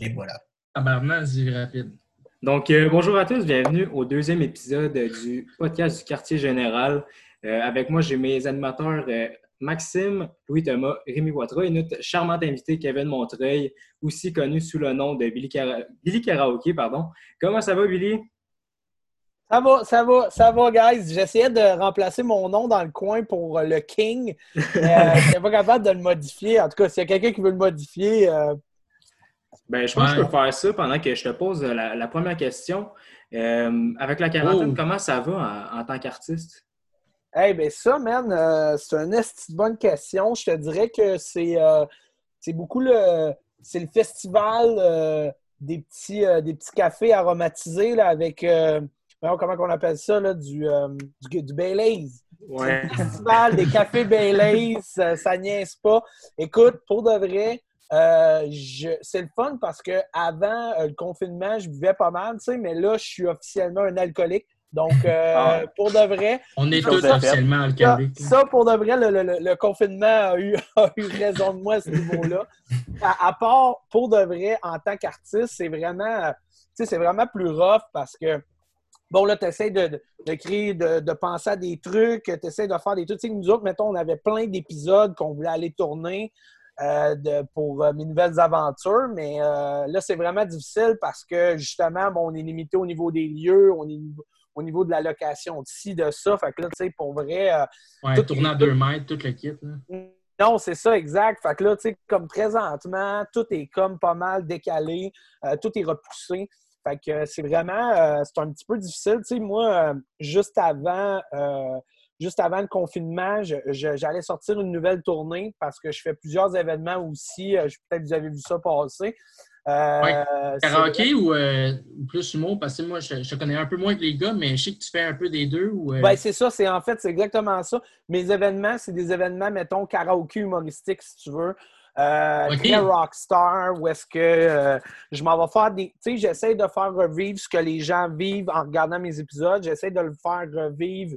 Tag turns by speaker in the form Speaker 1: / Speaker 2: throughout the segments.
Speaker 1: Et voilà.
Speaker 2: Rapide.
Speaker 3: Donc, euh, bonjour à tous, bienvenue au deuxième épisode du podcast du quartier général. Euh, avec moi, j'ai mes animateurs euh, Maxime, Louis-Thomas, Rémi Poitras et notre charmante invité Kevin Montreuil, aussi connu sous le nom de Billy, Cara- Billy Karaoke. Pardon. Comment ça va, Billy?
Speaker 4: Ça va, ça va, ça va, guys. J'essayais de remplacer mon nom dans le coin pour le King. euh, Je n'étais pas capable de le modifier. En tout cas, s'il y a quelqu'un qui veut le modifier, euh,
Speaker 3: Ben, je pense que je peux faire ça pendant que je te pose la, la première question. Euh, avec la quarantaine,
Speaker 2: Oh.
Speaker 3: comment ça va en, en tant qu'artiste?
Speaker 4: hey, ben ça, man, euh, c'est une bonne question. Je te dirais que c'est euh, c'est beaucoup le, c'est le festival euh, des, petits, euh, des petits cafés aromatisés là, avec, euh, comment on appelle ça, là, du, euh, du, du Baileys.
Speaker 3: Ouais.
Speaker 4: Le festival des cafés Baileys, ça, ça niaise pas. Écoute, pour de vrai, euh, c'est le fun parce que avant euh, le confinement, je buvais pas mal, tu sais, mais là, je suis officiellement un alcoolique. Donc, euh,
Speaker 3: Ah.
Speaker 4: pour de vrai,
Speaker 2: On est tous officiellement alcooliques.
Speaker 4: ça, pour de vrai, le, le- le- le confinement a eu, a eu raison de moi à ce niveau-là. À, à part, pour de vrai, en tant qu'artiste, c'est vraiment, tu sais, c'est vraiment plus rough parce que, bon, là, tu essaies de, de, de créer, de, de penser à des trucs, tu essaies de faire des trucs. Tu sais, nous autres, mettons, on avait plein d'épisodes qu'on voulait aller tourner de- pour euh, mes nouvelles aventures, mais euh, là, c'est vraiment difficile parce que, justement, bon, on est limité au niveau des lieux, on est au niveau de la location de ci, de ça. Fait que là, tu sais, pour vrai, euh,
Speaker 2: Ouais,
Speaker 4: tout-
Speaker 2: tourner à deux mètres, tout le kit. là.
Speaker 4: non, c'est ça, exact. Fait que là, tu sais, comme présentement, tout est comme pas mal décalé, euh, tout est repoussé. Fait que euh, c'est vraiment, euh, c'est un petit peu difficile. Tu sais, moi, euh, juste avant, euh, juste avant le confinement, j'allais sortir une nouvelle tournée parce que je fais plusieurs événements aussi. Euh, Peut-être que vous avez vu ça passer. Euh,
Speaker 2: Ouais. Karaoké ou, euh, plus humour? Parce que moi, je, connais un peu moins que les gars, mais je sais que tu fais un peu des deux. Ou, euh,
Speaker 4: Ben, c'est ça, c'est en fait, c'est exactement ça. Mes événements, c'est des événements, mettons, karaoké humoristique, si tu veux. Euh. Très rockstar, où est-ce que euh, je m'en vais faire des. Tu sais, j'essaie de faire revivre ce que les gens vivent en regardant mes épisodes. J'essaie de le faire revivre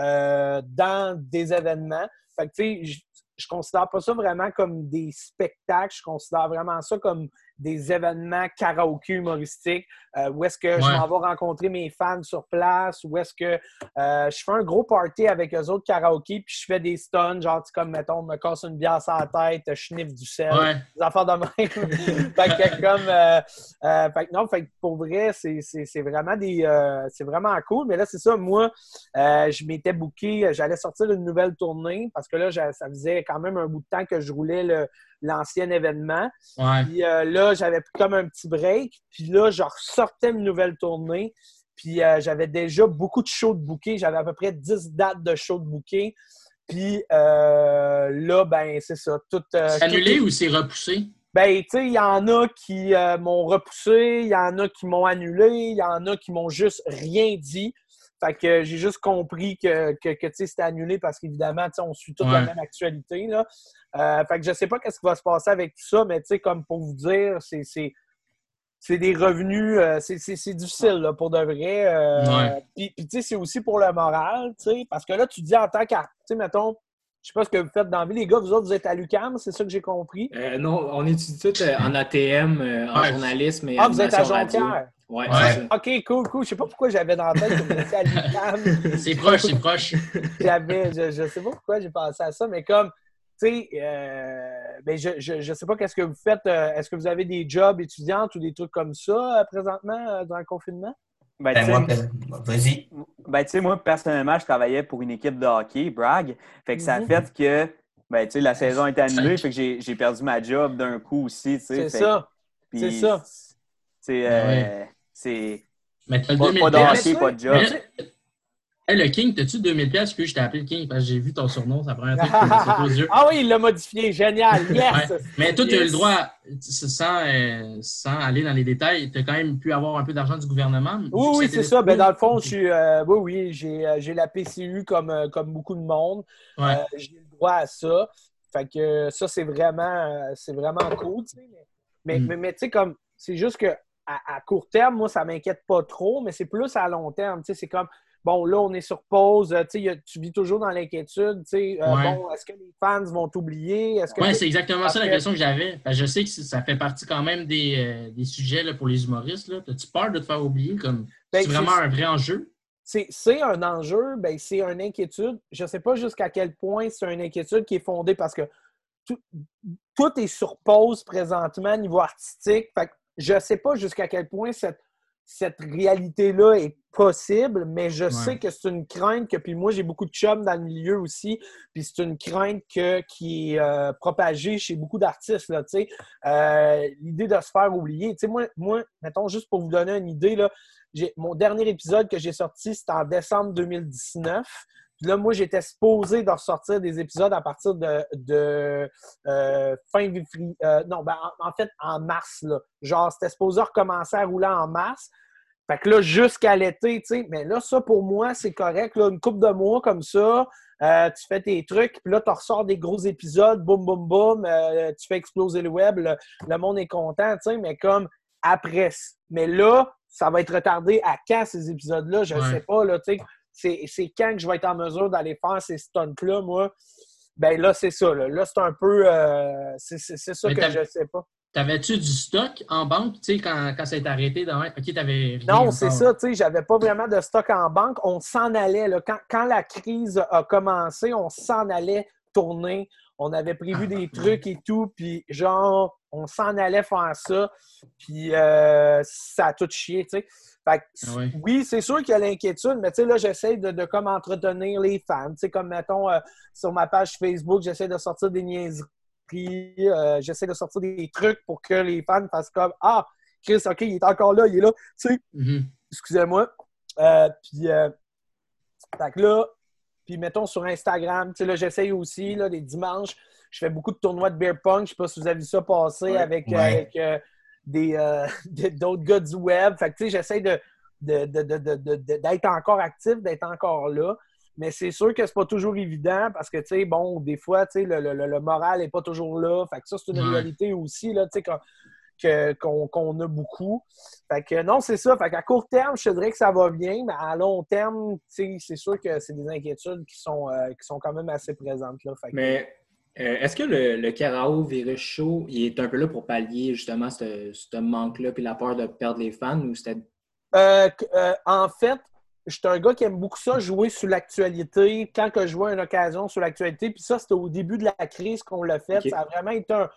Speaker 4: euh, dans des événements. Fait que, tu sais, je, je considère pas ça vraiment comme des spectacles, je considère vraiment ça comme des événements karaoké humoristiques, euh, où est-ce que je m'en vais rencontrer mes fans sur place, où est-ce que euh, je fais un gros party avec eux autres karaoké, puis je fais des stuns, genre, comme, mettons, me casse une bière sur la tête, je sniffe du sel,
Speaker 2: Ouais.
Speaker 4: des affaires de même. fait que comme, euh, fait que non, fait que pour vrai, c'est vraiment des, c'est vraiment cool. Mais là, c'est ça, moi, je m'étais booké, j'allais sortir une nouvelle tournée parce que là, ça faisait quand même un bout de temps que je roulais le- l'ancien événement.
Speaker 2: Ouais.
Speaker 4: Puis euh, là, j'avais comme un petit break. Puis là, je ressortais une nouvelle tournée. Puis euh, j'avais déjà beaucoup de shows de bouquets. J'avais à peu près 10 dates de shows de bouquets. Puis euh, là, ben, c'est ça. Tout,
Speaker 2: C'est annulé ou c'est repoussé?
Speaker 4: ben, tu sais, il y en a qui m'ont repoussé, il y en a qui m'ont annulé, il y en a qui m'ont juste rien dit. Fait que j'ai juste compris que, que, c'était annulé parce qu'évidemment, on suit toute la même actualité. Là. Euh, fait que je sais pas qu'est-ce qui va se passer avec tout ça, mais comme pour vous dire, c'est, c'est, des revenus, euh, c'est, difficile là, pour de vrai. euh,
Speaker 2: Ouais.
Speaker 4: Puis, puis, tu sais, c'est aussi pour le moral, tu sais, parce que là, tu dis en tant qu'artiste, mettons, je sais pas ce que vous faites dans la vie, les gars, vous autres, vous êtes à l'UQAM, c'est ça que j'ai compris?
Speaker 3: Euh, non, on étudie tout euh, en ATM, euh, en
Speaker 2: Ouais.
Speaker 3: journalisme et
Speaker 4: Ah, vous êtes à. Jonquière?
Speaker 3: Ouais,
Speaker 2: Ouais.
Speaker 4: OK, cool, cool. Je sais pas pourquoi j'avais dans la tête que vous étiez à l'UQAM.
Speaker 2: C'est proche, c'est proche.
Speaker 4: J'avais, je, je sais pas pourquoi j'ai pensé à ça, mais comme, tu sais, euh, ben je, je, je sais pas qu'est-ce que vous faites. euh, Est-ce que vous avez des jobs étudiantes ou des trucs comme ça euh, présentement euh, dans le confinement?
Speaker 5: Ben,
Speaker 1: Ben,
Speaker 5: tu sais,
Speaker 1: moi, ben, vas-y.
Speaker 5: ben, tu sais, moi, personnellement, je travaillais pour une équipe de hockey, Bragg. Fait que ça a
Speaker 4: Mhm.
Speaker 5: fait que ben, tu sais, la saison été annulée, fait que j'ai j'ai perdu ma job d'un coup aussi. tu sais.
Speaker 4: C'est ça. c'est ça.
Speaker 5: C'est. Euh, c'est
Speaker 2: Mais t'as
Speaker 5: pas,
Speaker 2: 2000
Speaker 5: pas de hockey, pas de job.
Speaker 2: Mais- Hey, le King, t'as-tu 2000 pièces que je t'ai appelé le King parce que j'ai vu ton surnom, ça prend un truc qui aux yeux.
Speaker 4: ah oui, il l'a modifié. Génial. Yes!
Speaker 2: Ouais. Mais toi, tu as eu le
Speaker 4: Yes.
Speaker 2: droit, sans, euh, sans aller dans les détails, tu as quand même pu avoir un peu d'argent du gouvernement.
Speaker 4: Oui, oui, c'est ça. Ben, dans le fond, je suis, euh, oui, oui, j'ai, euh, j'ai la PCU comme, comme beaucoup de monde.
Speaker 2: Ouais.
Speaker 4: Euh, j'ai le droit à ça. Fait que ça, c'est vraiment, c'est vraiment cool. tu sais. Mais,
Speaker 2: Mm.
Speaker 4: mais, mais tu sais, comme, c'est juste que à, à court terme, moi, ça m'inquiète pas trop, mais c'est plus à long terme. Tu sais, c'est comme, bon, là, on est sur pause, euh, tu vis toujours dans l'inquiétude, euh,
Speaker 2: Ouais.
Speaker 4: bon, est-ce que les fans vont t'oublier?
Speaker 2: Oui, c'est exactement ça la question que j'avais. Je sais que ça fait partie quand même des, euh, des sujets là, pour les humoristes. As-tu peur de te faire oublier? comme
Speaker 4: Ben,
Speaker 2: C'est vraiment un vrai enjeu?
Speaker 4: c'est un enjeu, ben, c'est une inquiétude. Je ne sais pas jusqu'à quel point c'est une inquiétude qui est fondée parce que tout, tout est sur pause présentement niveau artistique. Fait que je ne sais pas jusqu'à quel point cette, cette réalité-là est possible, mais je sais que c'est une crainte que, puis moi j'ai beaucoup de chums dans le milieu aussi, puis c'est une crainte que, qui est euh, propagée chez beaucoup d'artistes, là, tu sais. Euh, L'idée de se faire oublier. Tu sais, moi, moi, mettons, juste pour vous donner une idée, là, mon dernier épisode que j'ai sorti, c'était en décembre 2019. Puis là, moi, j'étais supposé de ressortir des épisodes à partir de, de euh, fin février. euh, non, ben, en, en fait, en mars. Là. Genre, c'était supposé recommencer à rouler en mars. Fait que là, jusqu'à l'été, tu sais. Mais là, ça, pour moi, c'est correct. Là, une couple de mois comme ça, euh, tu fais tes trucs, puis là, tu ressors des gros épisodes, boum, boum, boum, euh, tu fais exploser le web, le, le monde est content, tu sais, mais comme après. Mais là, ça va être retardé à quand ces épisodes-là? Je ne
Speaker 2: Ouais.
Speaker 4: sais pas, là, tu sais. C'est quand que je vais être en mesure d'aller faire ces stunts-là, moi? Ben là, c'est ça. Là, Là, c'est un peu. euh, c'est ça
Speaker 2: Mais
Speaker 4: que je sais pas.
Speaker 2: T'avais-tu du stock en banque, tu sais, quand, quand ça est arrêté? Dans... OK, t'avais
Speaker 4: Non, c'est ça, tu sais, j'avais pas vraiment de stock en banque. On s'en allait, là. Quand, quand la crise a commencé, on s'en allait tourner. On avait prévu
Speaker 2: Ah,
Speaker 4: des trucs et tout, puis genre, on s'en allait faire ça, puis euh, ça a tout chié, tu sais. Fait que,
Speaker 2: Ah ouais.
Speaker 4: oui, c'est sûr qu'il y a l'inquiétude, mais tu sais, là, j'essaie de, de comme entretenir les fans. Tu sais, comme, mettons, euh, sur ma page Facebook, j'essaie de sortir des niaiseries, euh, j'essaie de sortir des trucs pour que les fans fassent comme « Ah, Chris, OK, il est encore là, il est là. » Tu sais,
Speaker 2: Mhm.
Speaker 4: excusez-moi. Euh, puis, euh, là, puis mettons sur Instagram, tu sais, là, j'essaye aussi, là, les dimanches, je fais beaucoup de tournois de beer pong. Je sais pas si vous avez vu ça passer
Speaker 3: Ouais.
Speaker 4: avec,
Speaker 2: Ouais.
Speaker 4: avec des, d'autres gars du web. Fait que, tu sais, j'essaie de, de- de- de- de- de- de- d'être encore actif, d'être encore là. Mais c'est sûr que c'est pas toujours évident parce que, tu sais, bon, des fois, tu sais, le, le- le- moral est pas toujours là. Fait que ça, c'est une
Speaker 2: Ouais.
Speaker 4: réalité aussi, là, tu sais, qu'on, a beaucoup. Fait que non, c'est ça. Fait qu'à court terme, je te dirais que ça va bien, mais à long terme, tu sais, c'est sûr que c'est des inquiétudes qui sont, euh, qui sont quand même assez présentes, là. Fait que-
Speaker 3: Mais euh, est-ce que le, le Carao Virus Show il est un peu là pour pallier justement ce, ce manque-là puis la peur de perdre les fans ou c'était.
Speaker 4: Euh, en fait, je suis un gars qui aime beaucoup ça, jouer sur l'actualité, quand que je vois une occasion sur l'actualité. Puis ça, c'était au début de la crise qu'on l'a fait. Ça a vraiment été un,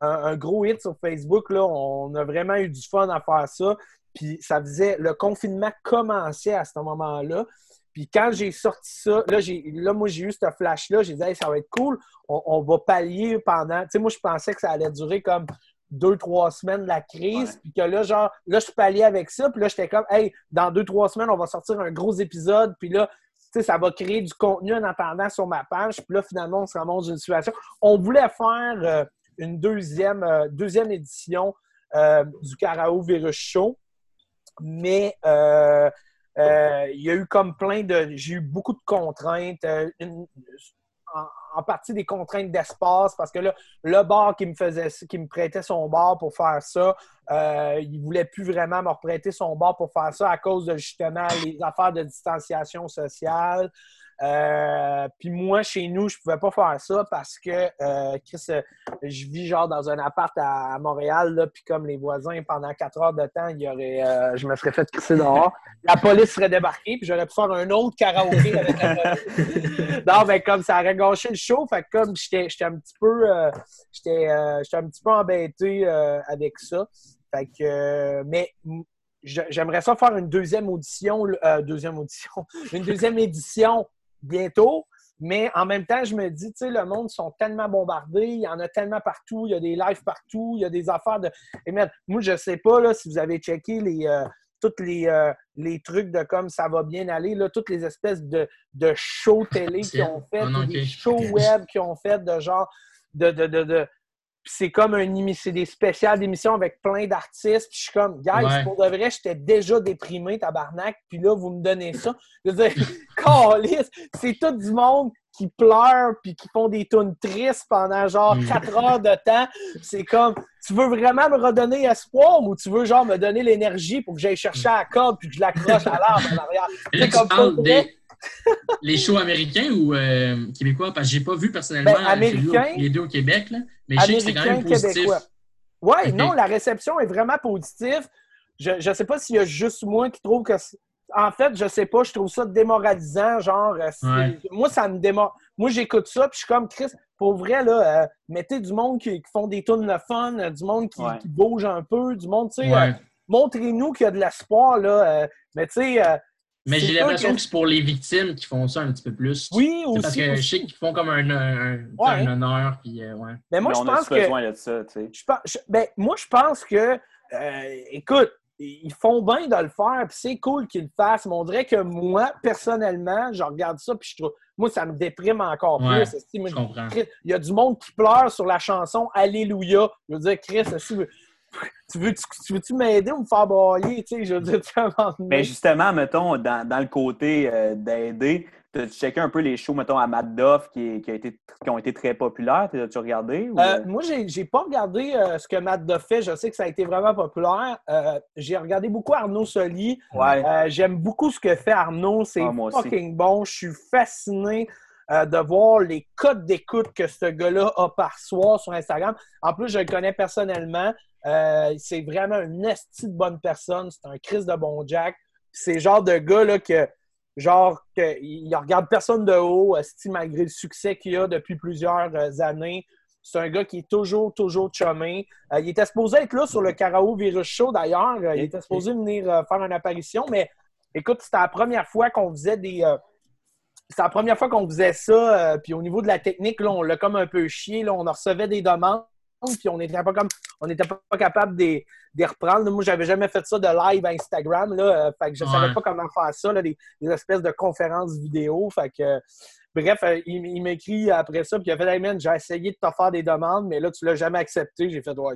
Speaker 4: un- un gros hit sur Facebook. Là. On a vraiment eu du fun à faire ça. Puis ça faisait... Le confinement commençait à ce moment-là. Puis quand j'ai sorti ça, là, j'ai, là moi, j'ai eu ce flash-là. J'ai dit, Hey, ça va être cool. On, on va pallier pendant... Tu sais, moi, je pensais que ça allait durer comme deux, trois semaines de la crise. Puis que là, genre, là, je palliais avec ça. Puis là, j'étais comme, hey, dans deux, trois semaines, on va sortir un gros épisode. Puis là, tu sais, ça va créer du contenu en attendant sur ma page. Puis là, finalement, on se ramasse dans une situation. On voulait faire euh, une deuxième, euh, deuxième édition euh, du Carao Virus Show. Mais il y a eu comme plein de. J'ai eu beaucoup de contraintes. une- en, partie des contraintes d'espace parce que là, le bar qui me faisait qui me prêtait son bar pour faire ça, euh, il ne voulait plus vraiment me reprêter son bar pour faire ça à cause de justement les affaires de distanciation sociale. Euh, puis moi, chez nous, je pouvais pas faire ça parce que euh, Chris, euh, je vis genre dans un appart à, à Montréal, puis comme les voisins, pendant quatre heures de temps, il y aurait, je me serais fait crisser dehors. La police serait débarquée, puis j'aurais pu faire un autre karaoké avec la police. non, mais comme ça aurait gâché le show, fait que comme j'étais un petit peu j'étais un petit peu embêté avec ça. Fait que mais j'aimerais ça faire une deuxième audition, euh, deuxième audition, une deuxième édition bientôt. Mais en même temps, je me dis, tu sais, le monde sont tellement bombardés, il y en a tellement partout, il y a des lives partout, il y a des affaires de. Et merde, moi, je sais pas là, si vous avez checké les, euh, tous les, euh, les trucs de comme ça va bien aller, là, toutes les espèces de, de shows télé qu'ils ont fait,
Speaker 2: non,
Speaker 4: des shows web qu'ils ont fait de genre de, de, de, de, Puis c'est comme un c'est des spéciales d'émissions avec plein d'artistes. Puis je suis comme, guys,
Speaker 2: Ouais.
Speaker 4: pour de vrai, j'étais déjà déprimé, tabarnak. Puis là, vous me donnez ça. Je veux dire, c'est tout du monde qui pleure puis qui font des tunes tristes pendant genre
Speaker 2: Mm.
Speaker 4: 4 heures de temps. C'est comme, tu veux vraiment me redonner espoir ou tu veux genre me donner l'énergie pour que j'aille chercher à la corde puis que je l'accroche à l'arbre en arrière? C'est comme
Speaker 2: des. Les shows américains ou euh, québécois? Parce que j'ai pas vu personnellement
Speaker 4: Ben, américain.
Speaker 2: les deux au Québec, là, mais je sais que c'est quand même positif.
Speaker 4: québécois. Ouais,
Speaker 2: Ok.
Speaker 4: non, la réception est vraiment positive. Je ne sais pas s'il y a juste moi qui trouve que. En fait, je sais pas, je trouve ça démoralisant. Genre, euh,
Speaker 2: Ouais.
Speaker 4: moi, ça me démor. Moi, j'écoute ça, puis je suis comme Chris, pour vrai, là, euh, mettez du monde qui, qui font des tunes le fun, euh, du monde qui,
Speaker 5: Ouais.
Speaker 4: qui bouge un peu, du monde, tu sais,
Speaker 2: Ouais.
Speaker 4: montrez-nous qu'il y a de l'espoir, là. mais tu sais,
Speaker 2: Mais j'ai l'impression
Speaker 4: que-
Speaker 2: que c'est pour les victimes qui font ça un petit peu plus.
Speaker 4: oui,
Speaker 2: C'est parce
Speaker 4: aussi.
Speaker 2: que je
Speaker 4: aussi.
Speaker 2: sais qu'ils font comme un, un, un-
Speaker 4: Ouais.
Speaker 2: un honneur. Puis, euh, ouais.
Speaker 4: Mais moi,
Speaker 5: Mais
Speaker 4: je
Speaker 5: on
Speaker 4: pense
Speaker 5: a
Speaker 4: que.
Speaker 5: besoin de ça, tu sais.
Speaker 4: Je pense, je- ben, moi, je pense que, euh, écoute, ils font bien de le faire, puis c'est cool qu'ils le fassent, mais on dirait que moi, personnellement, je regarde ça, puis je trouve, moi, ça me déprime encore
Speaker 2: Ouais,
Speaker 4: plus. Moi,
Speaker 2: Je comprends.
Speaker 4: Chris, Il y a du monde qui pleure sur la chanson Alléluia. Je veux dire, Chris, tu veux, tu, tu veux-tu m'aider ou me faire bailler? Tu sais, je veux dire, tu
Speaker 5: Mais justement, mettons, dans, dans le côté euh, d'aider, tu checké un peu les shows, mettons, à Matt Duff qui, qui, a été, qui ont été très populaires. T'as-tu regardé? ou-
Speaker 4: Euh, moi, j'ai pas regardé euh, ce que Matt Duff fait. Je sais que ça a été vraiment populaire. Euh, j'ai regardé beaucoup Arnaud Soli.
Speaker 5: ouais.
Speaker 4: Euh, J'aime beaucoup ce que fait Arnaud. C'est
Speaker 5: Ah,
Speaker 4: fucking bon. Je suis fasciné euh, de voir les codes d'écoute que ce gars-là a par soir sur Instagram. En plus, je le connais personnellement. Euh, c'est vraiment une esti de bonne personne. C'est un Chris de bon Jack. C'est le genre de gars là, que genre que, il regarde personne de haut, malgré le succès qu'il a depuis plusieurs euh, années. C'est un gars qui est toujours, toujours chumé. Euh, il était supposé être là sur le Carao Virus Show, d'ailleurs. Euh, il était supposé venir faire une apparition, mais écoute, c'était la première fois qu'on faisait des... euh, la première fois qu'on faisait ça. puis au niveau de la technique, là, on l'a comme un peu chié. Là, on recevait des demandes, puis on n'était pas comme on n'était pas capable de les- reprendre. Moi, j'avais jamais fait ça de live Instagram. Là, euh, fait que je
Speaker 2: Ouais.
Speaker 4: savais pas comment faire ça, là, des, des espèces de conférences vidéo. Fait que, euh, bref, euh, il, il m'écrit après ça, puis il a fait Hey man, j'ai essayé de te faire des demandes, mais là, tu l'as jamais accepté. J'ai fait Ouais,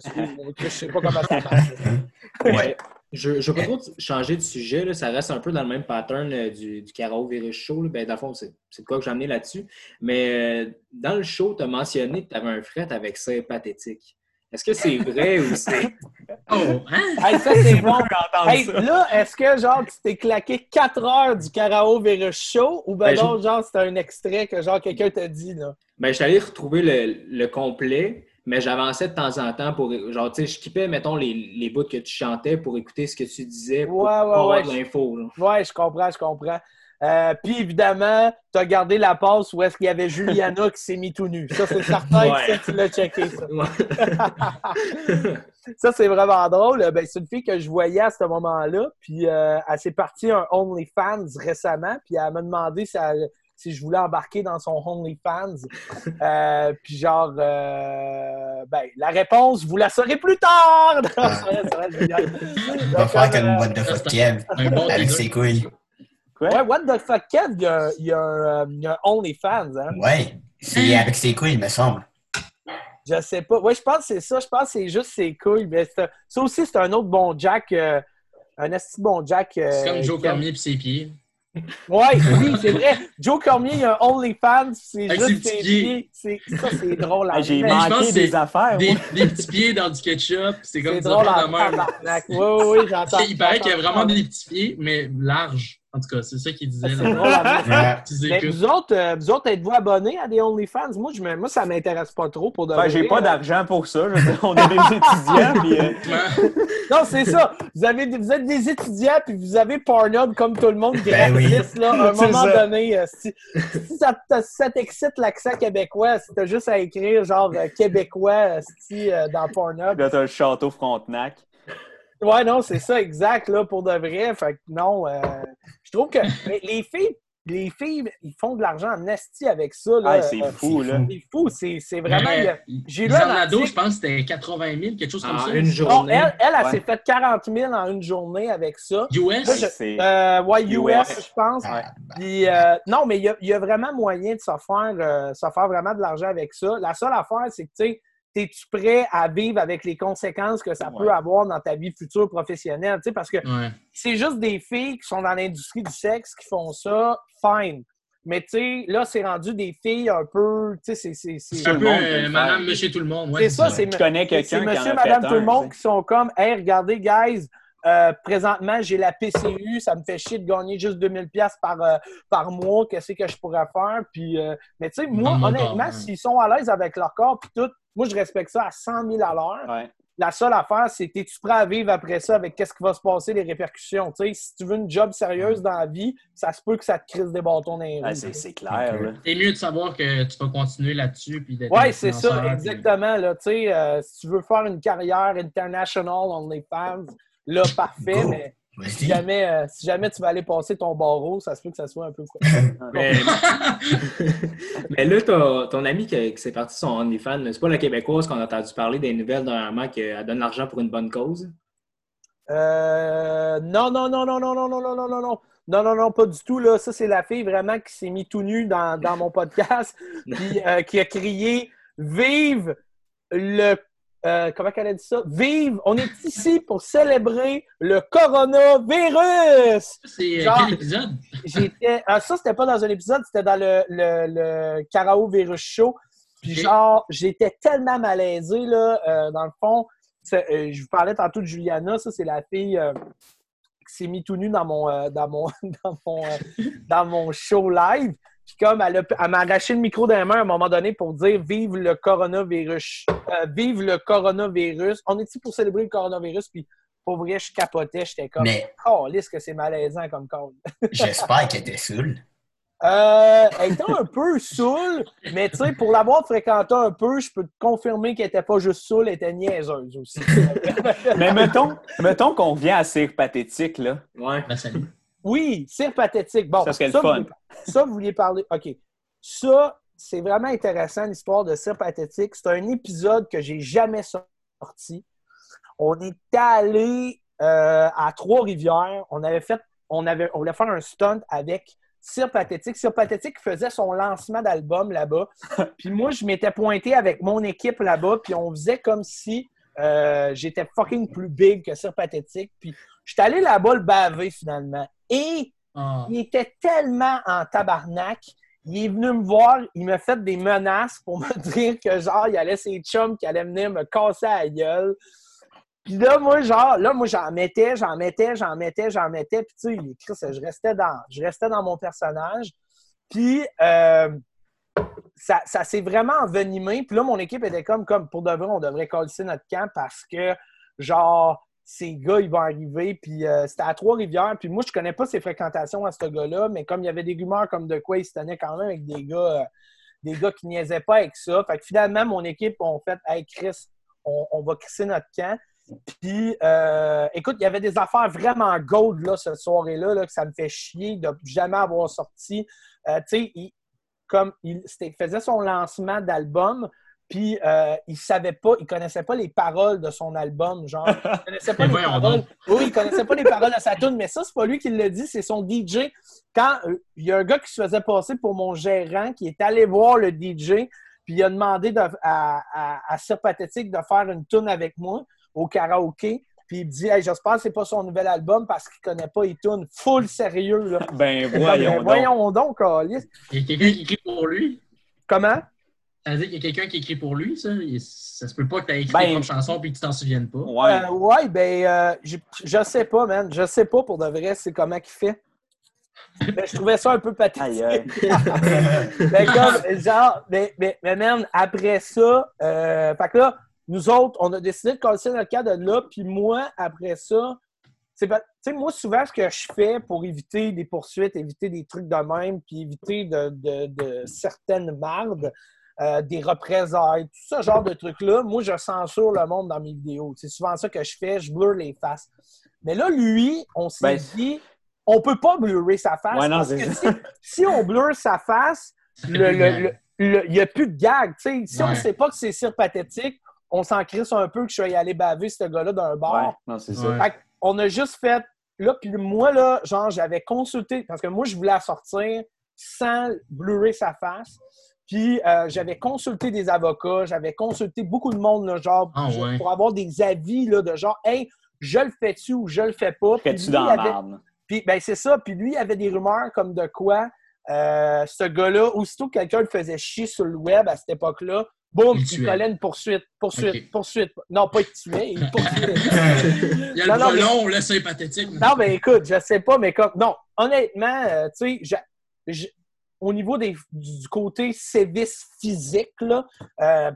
Speaker 4: je sais pas comment ça marche.
Speaker 3: Ouais. Je ne veux pas trop changer de sujet, là. ça reste un peu dans le même pattern euh, du, du Caro Virus Show. là. Ben, dans le fond, c'est c'est de quoi que j'ai amené là-dessus. Mais euh, dans le show, tu as mentionné que tu avais un fret avec ça pathétique. Est-ce que c'est vrai ou c'est.
Speaker 2: Oh, hein?
Speaker 4: Hey, ça, c'est bon.
Speaker 5: entendre
Speaker 4: Hey,
Speaker 5: ça.
Speaker 4: là, est-ce que genre tu t'es claqué 4 heures du Carao Virus Show ou ben
Speaker 3: Ben,
Speaker 4: non, genre c'est un extrait que genre quelqu'un t'a dit là?
Speaker 3: Ben, je suis allé retrouver le, le complet, mais j'avançais de temps en temps pour. Genre, tu sais, je kippais, mettons, les, les bouts que tu chantais pour écouter ce que tu disais pour,
Speaker 4: Ouais, ouais,
Speaker 3: avoir
Speaker 4: ouais.
Speaker 3: de l'info.
Speaker 4: Ouais, je comprends, je comprends. Euh, Puis évidemment, tu as gardé la passe où est-ce qu'il y avait Juliana qui s'est mis tout nu. Ça, c'est certain que ça, tu l'as checké. Ça. Ça, c'est vraiment drôle. Ben, c'est une fille que je voyais à ce moment-là. Puis euh, elle s'est partie un OnlyFans récemment. Puis elle m'a demandé si, elle- si je voulais embarquer dans son OnlyFans. Euh, puis genre, euh, ben, la réponse, vous la saurez plus tard! Non, c'est vrai, c'est vrai, Juliane.
Speaker 1: On va
Speaker 4: euh,
Speaker 1: comme What the fuck Kev avec ses couilles.
Speaker 5: Quoi?
Speaker 4: Ouais, what the fuck, Kev, il y a, il y a un, euh, il y a un OnlyFans, hein?
Speaker 1: Ouais, c'est avec ses couilles, il me semble.
Speaker 4: Je sais pas. Ouais, je pense que c'est ça. Je pense que c'est juste ses couilles. Mais c'est- ça aussi, c'est un autre bon Jack. euh, un esti bon Jack. euh,
Speaker 2: C'est comme Joe Cormier et ses pieds.
Speaker 4: Ouais, oui, c'est vrai. Joe Cormier, il y a un OnlyFans. C'est
Speaker 2: Avec
Speaker 4: juste
Speaker 2: ses petits
Speaker 4: pieds. C'est- Ça, c'est drôle.
Speaker 5: Ah, J'ai manqué des affaires.
Speaker 2: Des, petits pieds dans du ketchup. C'est comme
Speaker 4: C'est drôle
Speaker 2: affaires
Speaker 4: en
Speaker 2: de même.
Speaker 4: tabarnak. Oui, oui, j'entends.
Speaker 2: Il paraît qu'il y a vraiment des petits pieds, mais larges. En tout cas, c'est ça qu'il disait. Là.
Speaker 4: Mais
Speaker 2: écoutes.
Speaker 4: vous autres, euh, vous autres, êtes-vous abonnés à des OnlyFans? Moi, je me- moi ça m'intéresse pas trop pour de
Speaker 5: Ben, j'ai pas d'argent pour ça. Je veux dire, on est des étudiants. Puis, euh,
Speaker 4: Non, c'est ça. Vous, avez, vous êtes des étudiants, puis vous avez Pornhub comme tout le monde
Speaker 1: Ben oui.
Speaker 4: gratis, là, à un moment
Speaker 5: ça.
Speaker 4: donné. euh, si si ça, ça t'excite l'accent québécois, si t'as juste à écrire genre québécois si, euh, dans Pornhub.
Speaker 5: Là, t'as le château Frontenac.
Speaker 4: Ouais, non, c'est ça, exact, là, pour de vrai. Fait que non, euh, je trouve que mais les filles, les filles, ils font de l'argent en esti avec ça. Là,
Speaker 5: Ah, c'est
Speaker 4: Euh,
Speaker 5: fou, là.
Speaker 4: C'est fou, c'est c'est vraiment... j'ai lu article-
Speaker 2: je pense que c'était 80 000, quelque chose comme
Speaker 3: En
Speaker 2: ça.
Speaker 3: une
Speaker 4: Non,
Speaker 3: journée.
Speaker 4: elle, elle, elle,
Speaker 5: Ouais.
Speaker 4: s'est fait 40 000 en une journée avec ça.
Speaker 2: US?
Speaker 4: Moi, je-
Speaker 5: C'est-
Speaker 4: Euh, ouais, US,
Speaker 5: US.
Speaker 4: je pense.
Speaker 1: Ah,
Speaker 4: Puis, euh, non, mais il y a, il y a vraiment moyen de se faire, euh, se faire vraiment de l'argent avec ça. La seule affaire, c'est que, tu sais, es-tu prêt à vivre avec les conséquences que ça
Speaker 5: Ouais.
Speaker 4: peut avoir dans ta vie future professionnelle? Tu sais, parce que
Speaker 2: Ouais.
Speaker 4: c'est juste des filles qui sont dans l'industrie du sexe qui font ça, fine. Mais tu sais, là, c'est rendu des filles un peu. Tu sais, c'est- c'est. c'est-
Speaker 2: C'est un
Speaker 5: le
Speaker 2: peu euh, madame, monsieur, tout le monde. Ouais,
Speaker 4: C'est ça, c'est
Speaker 5: Je connais
Speaker 4: c'est
Speaker 5: quelqu'un qui en
Speaker 4: monsieur,
Speaker 5: a
Speaker 4: madame,
Speaker 5: fait
Speaker 4: tout le monde qui sont comme, hey, regardez, guys, euh, présentement, j'ai la PCU, ça me fait chier de gagner juste 2000 pièces par, euh, par mois, qu'est-ce que je pourrais faire? Puis, euh, mais tu sais, moi, honnêtement, s'ils sont à l'aise avec leur corps, puis tout, moi, je respecte ça à 100 000 à l'heure.
Speaker 5: Ouais.
Speaker 4: La seule affaire, c'est es-tu prêt à vivre après ça avec qu'est-ce qui va se passer, les répercussions? Tu sais, si tu veux une job sérieuse dans la vie, ça se peut que ça te crise des bâtons dans les
Speaker 5: Ouais, c'est clair.
Speaker 2: C'est mieux de savoir que tu vas continuer là-dessus. puis d'être
Speaker 4: Oui, c'est ça, exactement. Là, tu sais, euh, si tu veux faire une carrière international on les fans, là, parfait,
Speaker 1: Go.
Speaker 4: mais si jamais, euh, si jamais tu vas aller passer ton barreau, ça se peut que ça soit un peu quoi.
Speaker 3: Mais, mais là, ton, ton ami qui, qui s'est parti son OnlyFans, c'est pas la Québécoise qu'on a entendu parler des nouvelles dernièrement qu'elle donne l'argent pour une bonne cause?
Speaker 4: Euh, non, non, non, non, non, non, non, non, non, non, non. Non, non, non, pas du tout. Là. Ça, c'est la fille vraiment qui s'est mise tout nue dans, dans mon podcast, puis euh, qui a crié Vive le. Euh, comment qu'elle a dit ça? Vive! On est ici pour célébrer le coronavirus!
Speaker 2: C'est euh,
Speaker 4: Genre-
Speaker 2: quel épisode?
Speaker 4: J'étais. ah, ça, c'était pas dans un épisode, c'était dans le, le, le Carao Virus Show. Puis genre, j'étais tellement malaisé, là, euh, dans le fond. euh, je vous parlais tantôt de Juliana, ça, c'est la fille qui s'est mise tout nue dans mon, dans mon, dans mon, dans mon show live. Puis comme elle, a- elle m'a arraché le micro des mains à un moment donné pour dire Vive le coronavirus. Euh, vive le coronavirus. On est ici pour célébrer le coronavirus? Puis pour vrai, je capotais. J'étais comme
Speaker 1: Mais
Speaker 4: Oh, lisse que c'est malaisant comme code.
Speaker 1: j'espère qu'elle était saoule.
Speaker 4: Euh, elle était un peu saoule, mais tu sais, pour l'avoir fréquenté un peu, je peux te confirmer qu'elle était pas juste saoule, elle était niaiseuse aussi.
Speaker 5: Mais mettons, mettons qu'on vient à Cire Pathétique, là.
Speaker 3: Ouais.
Speaker 2: Ben, salut.
Speaker 4: Oui, c'est pathétique. Bon,
Speaker 5: Ça serait le
Speaker 4: vous
Speaker 5: fun.
Speaker 4: vouliez- ça, vous vouliez parler. OK. Ça, c'est vraiment intéressant, l'histoire de Cire Pathétique. C'est un épisode que j'ai jamais sorti. On est allé euh, à Trois-Rivières. On avait fait, on avait, on voulait faire un stunt avec Cire Pathétique. Cire Pathétique faisait son lancement d'album là-bas. Puis moi, je m'étais pointé avec mon équipe là-bas, puis on faisait comme si euh, j'étais fucking plus big que Cire Pathétique. Puis je suis allé là-bas le baver finalement. Et
Speaker 2: Ah.
Speaker 4: il était tellement en tabarnak. Il est venu me voir, il m'a fait des menaces pour me dire que genre, il allait ses chums qui allaient venir me casser la gueule. Puis là, moi, genre, là, moi, j'en mettais, j'en mettais, j'en mettais, j'en mettais. Puis tu sais, je restais dans, je restais dans mon personnage. Puis euh, ça, ça s'est vraiment envenimé. Puis là, mon équipe était comme, comme pour de vrai, on devrait coller notre camp parce que, genre, ces gars, ils vont arriver. Puis euh, c'était à Trois-Rivières. Puis moi, je connais pas ses fréquentations à ce gars-là, mais comme il y avait des rumeurs comme de quoi il se tenait quand même avec des gars, euh, des gars qui niaisaient pas avec ça. Fait que finalement, mon équipe ont fait Hey Chris, on, on va crisser notre camp. Puis, euh, écoute, il y avait des affaires vraiment gold là, cette soirée-là, là, que ça me fait chier de jamais avoir sorti. Tu sais, comme il faisait son lancement d'album, puis euh, il savait pas, il connaissait pas les paroles de son album, genre. Il connaissait pas les paroles.
Speaker 2: donc.
Speaker 4: Oui, il connaissait pas les paroles de sa tune, mais ça, c'est pas lui qui l'a dit, c'est son DJ. Quand euh, il y a un gars qui se faisait passer pour mon gérant, qui est allé voir le DJ, puis il a demandé de- à, à, à Sir Pathétique de faire une tune avec moi au karaoké. Puis il dit hey, J'espère que c'est pas son nouvel album parce qu'il connaît pas les tunes. Full sérieux, là.
Speaker 5: Ben,
Speaker 4: Ben,
Speaker 5: voyons donc.
Speaker 4: voyons donc, câlisse.
Speaker 2: Il y a quelqu'un qui écrit pour lui?
Speaker 4: Comment?
Speaker 2: Ça veut dire qu'il y a quelqu'un qui écrit pour lui, ça? Ça se peut pas que tu aies écrit
Speaker 5: Ben-
Speaker 2: propres chansons et que tu t'en souviennes pas.
Speaker 5: Ouais.
Speaker 4: Euh, ouais, ben, euh, je, je sais pas, man. Je sais pas pour de vrai, c'est comment qu'il fait. Mais je trouvais ça un peu pathétique. Mais comme, genre, mais, mais, mais man, après ça, euh, fait que là, nous autres, on a décidé de coller notre cas de là, puis moi, après ça, c'est pas- tu sais, moi, souvent, ce que je fais pour éviter des poursuites, éviter des trucs de même, puis éviter de, de- de certaines mardes, euh, des représailles, tout ce genre de trucs-là, moi, je censure le monde dans mes vidéos. C'est souvent ça que je fais, je blur les faces. Mais là, lui, on s'est
Speaker 5: Ben,
Speaker 4: dit, on peut pas blurrer sa face.
Speaker 5: Ouais, non,
Speaker 4: parce que si, si on blur sa face, le- il n'y a plus de gag. tu sais. Si on ne sait pas que c'est cire pathétique, on s'en crisse un peu que je suis allé baver ce gars-là d'un bar.
Speaker 5: Ouais, non, c'est ça.
Speaker 2: Ouais.
Speaker 4: Fait on a juste fait. Là, puis moi, là, genre, j'avais consulté, parce que moi, je voulais la sortir sans blurrer sa face. Puis euh, j'avais consulté des avocats, j'avais consulté beaucoup de monde, là, genre,
Speaker 2: Ah,
Speaker 4: je-
Speaker 2: ouais.
Speaker 4: pour avoir des avis là, de genre, hey, je le fais-tu ou je le fais pas? Lui,
Speaker 5: dans
Speaker 4: avait- puis, ben, c'est ça. Puis lui, il avait des rumeurs comme de quoi euh, ce gars-là, aussitôt que quelqu'un le faisait chier sur le web à cette époque-là, boum,
Speaker 2: Il
Speaker 4: il, collait une poursuite, poursuite, poursuite. Non, pas il tuait, il poursuivait.
Speaker 2: Il y a
Speaker 4: Non,
Speaker 2: le
Speaker 4: non, mais-
Speaker 2: volon, là, c'est pathétique.
Speaker 4: non, mais écoute, je sais pas, mais comme. Non, honnêtement, euh, tu sais, j'a- j'- au niveau des, du du côté sévice physique, là, euh,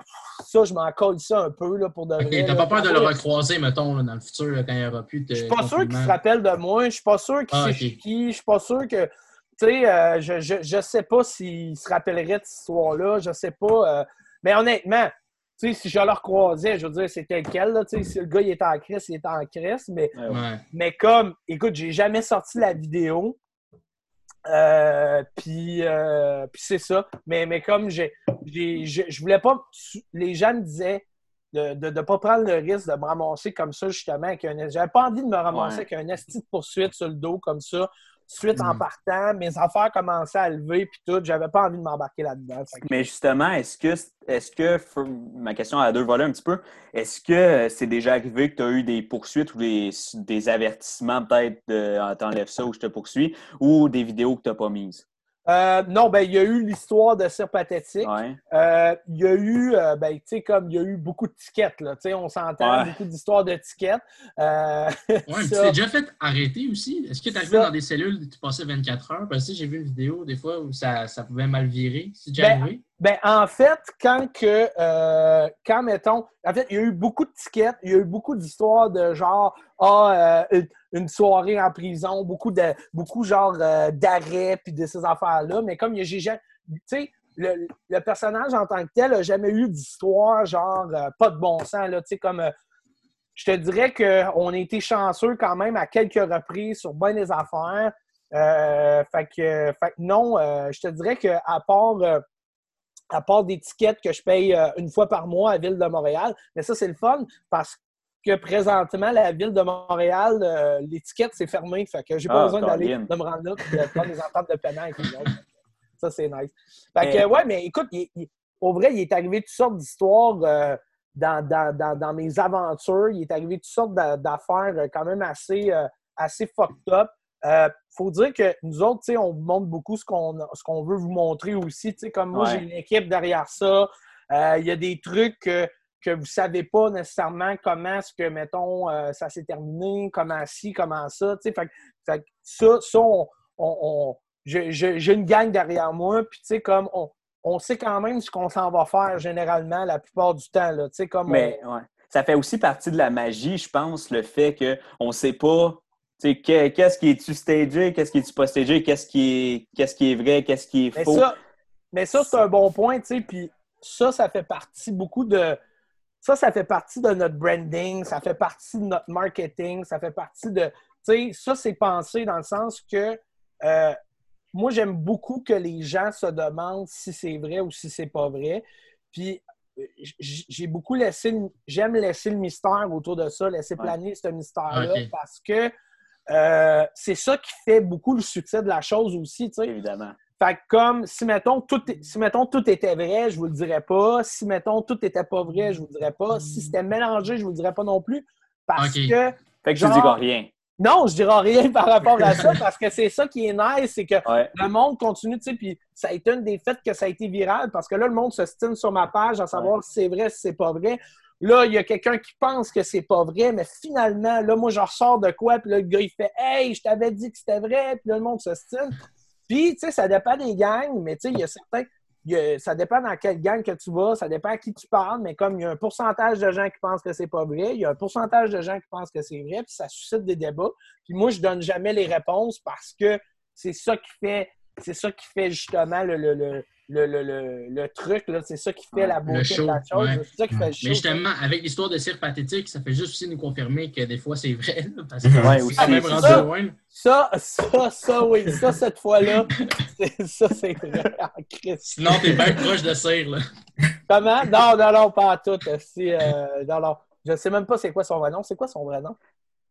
Speaker 4: ça, je m'en colle ça un peu, là, pour de
Speaker 2: Ok,
Speaker 4: vrai.
Speaker 2: t'as pas peur de le recroiser, mettons, là, dans le futur, là, quand il y aura plus de.
Speaker 4: Je suis pas sûr qu'il se rappelle de moi. Je suis pas sûr qu'il
Speaker 2: Ah,
Speaker 4: sait qui. Je suis pas sûr que. Tu sais, euh, je, je, je sais pas s'il se rappellerait de cette histoire-là. Je sais pas. euh, mais honnêtement, tu sais, si je le recroisais, je veux dire, c'était lequel, là. Tu sais, si le gars, il était en crise, il était en crise. Mais.
Speaker 5: Ouais.
Speaker 4: mais comme, écoute, j'ai jamais sorti la vidéo. Euh, puis, euh, puis c'est ça. Mais, mais comme j'ai, j'ai- je, voulais pas. Les gens me disaient de ne pas prendre le risque de me ramasser comme ça, justement. avec un- J'avais pas envie de me ramasser
Speaker 5: Ouais.
Speaker 4: avec un esti de poursuite sur le dos comme ça. Suite en
Speaker 2: Mm.
Speaker 4: partant, mes affaires commençaient à lever, puis tout. J'avais pas envie de m'embarquer là-dedans.
Speaker 5: Mais justement, est-ce que, est-ce que, ma question a deux volets un petit peu, est-ce que c'est déjà arrivé que tu as eu des poursuites ou des, des avertissements peut-être de ah, t'enlèves ça ou je te poursuis ou des vidéos que tu n'as pas mises?
Speaker 4: Euh, non, ben, il y a eu l'histoire de Cire Pathétique.
Speaker 5: Ouais.
Speaker 4: Euh, il y a eu, euh, ben, tu sais, comme il y a eu beaucoup de tickets, là. Tu sais, on s'entend,
Speaker 5: Ouais.
Speaker 4: beaucoup d'histoires de tickets. Euh,
Speaker 2: Ouais, mais tu t'es déjà fait arrêter aussi? Est-ce que tu arrivé
Speaker 4: Ça-
Speaker 2: dans des cellules, tu passais 24 heures? Parce que j'ai vu une vidéo des fois où ça, ça pouvait mal virer. C'est déjà
Speaker 4: Ben,
Speaker 2: arrivé?
Speaker 4: Ben, en fait, quand que, euh, quand, mettons, en fait, il y a eu beaucoup de tickets, il y a eu beaucoup d'histoires de genre, ah, euh, une- soirée en prison, beaucoup de, beaucoup genre euh, d'arrêts puis de ces affaires-là, mais comme j'ai jamais- tu sais, le, le personnage en tant que tel n'a jamais eu d'histoire, genre, pas de bon sens, là, tu sais, comme, je te dirais qu'on a été chanceux quand même à quelques reprises sur bien des affaires. Fait, que, fait que non, je te dirais qu'à part, à part des tickets que je paye euh, une fois par mois à Ville de Montréal, mais ça, c'est le fun parce que présentement, la Ville de Montréal, euh, tickets, c'est fermé. Fait que j'ai pas
Speaker 5: Ah,
Speaker 4: besoin d'aller de me rendre là et de prendre des ententes de paiement avec les autres. Ça, c'est nice. Fait que, ouais, mais écoute, il- il- au vrai, il est arrivé toutes sortes d'histoires euh, dans, dans- dans- dans mes aventures. Il est arrivé toutes sortes d'a- d'affaires euh, quand même assez, euh, assez fucked up. Faut dire que nous autres, on vous montre beaucoup ce qu'on ce qu'on veut vous montrer aussi. Comme moi,
Speaker 5: Ouais.
Speaker 4: j'ai une équipe derrière ça. Euh, Il y a des trucs que, que vous savez pas nécessairement comment est-ce que, mettons, euh, ça s'est terminé, comment ci, comment ça. Fait, fait ça, ça on, on- on- j'ai- une gang derrière moi, puis tu sais, comme on, on sait quand même ce qu'on s'en va faire généralement la plupart du temps. Là, on-
Speaker 5: ouais. ça fait aussi partie de la magie, je pense, le fait qu'on ne sait pas qu'est-ce qui est-tu stagé, qu'est-ce qui est-tu pas stagé, qu'est-ce qui est, qu'est-ce qui est vrai, qu'est-ce qui est
Speaker 4: Mais
Speaker 5: faux?
Speaker 4: ça, mais ça c'est un bon point, tu sais. Puis ça, ça fait partie beaucoup de. Ça, ça fait partie de notre branding, ça fait partie de notre marketing, ça fait partie de. Tu sais, ça, c'est pensé dans le sens que euh, moi, j'aime beaucoup que les gens se demandent si c'est vrai ou si c'est pas vrai. Puis euh, j'ai beaucoup laissé. le- J'aime laisser le mystère autour de ça, laisser
Speaker 5: Ouais.
Speaker 4: planer ce mystère-là parce que euh, c'est ça qui fait beaucoup le succès de la chose aussi, tu sais.
Speaker 5: Évidemment.
Speaker 4: Fait que comme si mettons, tout, si mettons tout était vrai, je vous le dirais pas. Si mettons tout était pas vrai, je vous le dirais pas. Si c'était mélangé, je vous le dirais pas non plus. Parce que
Speaker 5: Fait que
Speaker 4: Genre-
Speaker 5: tu dis rien.
Speaker 4: non, je dirais rien par rapport à ça parce que c'est ça qui est nice, c'est que
Speaker 5: Ouais.
Speaker 4: le monde continue, tu sais, puis ça a été une des faits que ça a été viral parce que là, le monde se stime sur ma page à savoir si c'est vrai, si c'est pas vrai. Là, il y a quelqu'un qui pense que c'est pas vrai, mais finalement, là, moi, je ressors de quoi, puis le gars, il fait Hey, je t'avais dit que c'était vrai, puis là, le monde se stime. Puis, tu sais, ça dépend des gangs, mais tu sais, il y a certains. ça dépend dans quelle gang que tu vas, ça dépend à qui tu parles, mais comme il y a un pourcentage de gens qui pensent que c'est pas vrai, il y a un pourcentage de gens qui pensent que c'est vrai, puis ça suscite des débats. Puis moi, je donne jamais les réponses parce que c'est ça qui fait, c'est ça qui fait justement le, le, le, le, le, le- le truc, là. c'est ça qui fait
Speaker 5: Ouais,
Speaker 4: la beauté de la chose,
Speaker 2: ouais.
Speaker 4: c'est ça qui fait le
Speaker 2: Mais
Speaker 4: show.
Speaker 2: justement, avec l'histoire de cirque pathétique, ça fait juste aussi nous confirmer que des fois c'est vrai. là, parce que
Speaker 5: Ouais,
Speaker 2: c'est
Speaker 5: aussi,
Speaker 2: même
Speaker 4: ça. Ça, ça, ça, oui, ça, cette fois-là, c'est- ça, c'est vrai en Christ.
Speaker 2: Sinon, t'es bien proche de cire. Là.
Speaker 4: Comment? Non, non, non, pas à tout. Si, euh, non, non. Je sais même pas c'est quoi son vrai nom. C'est quoi son vrai nom?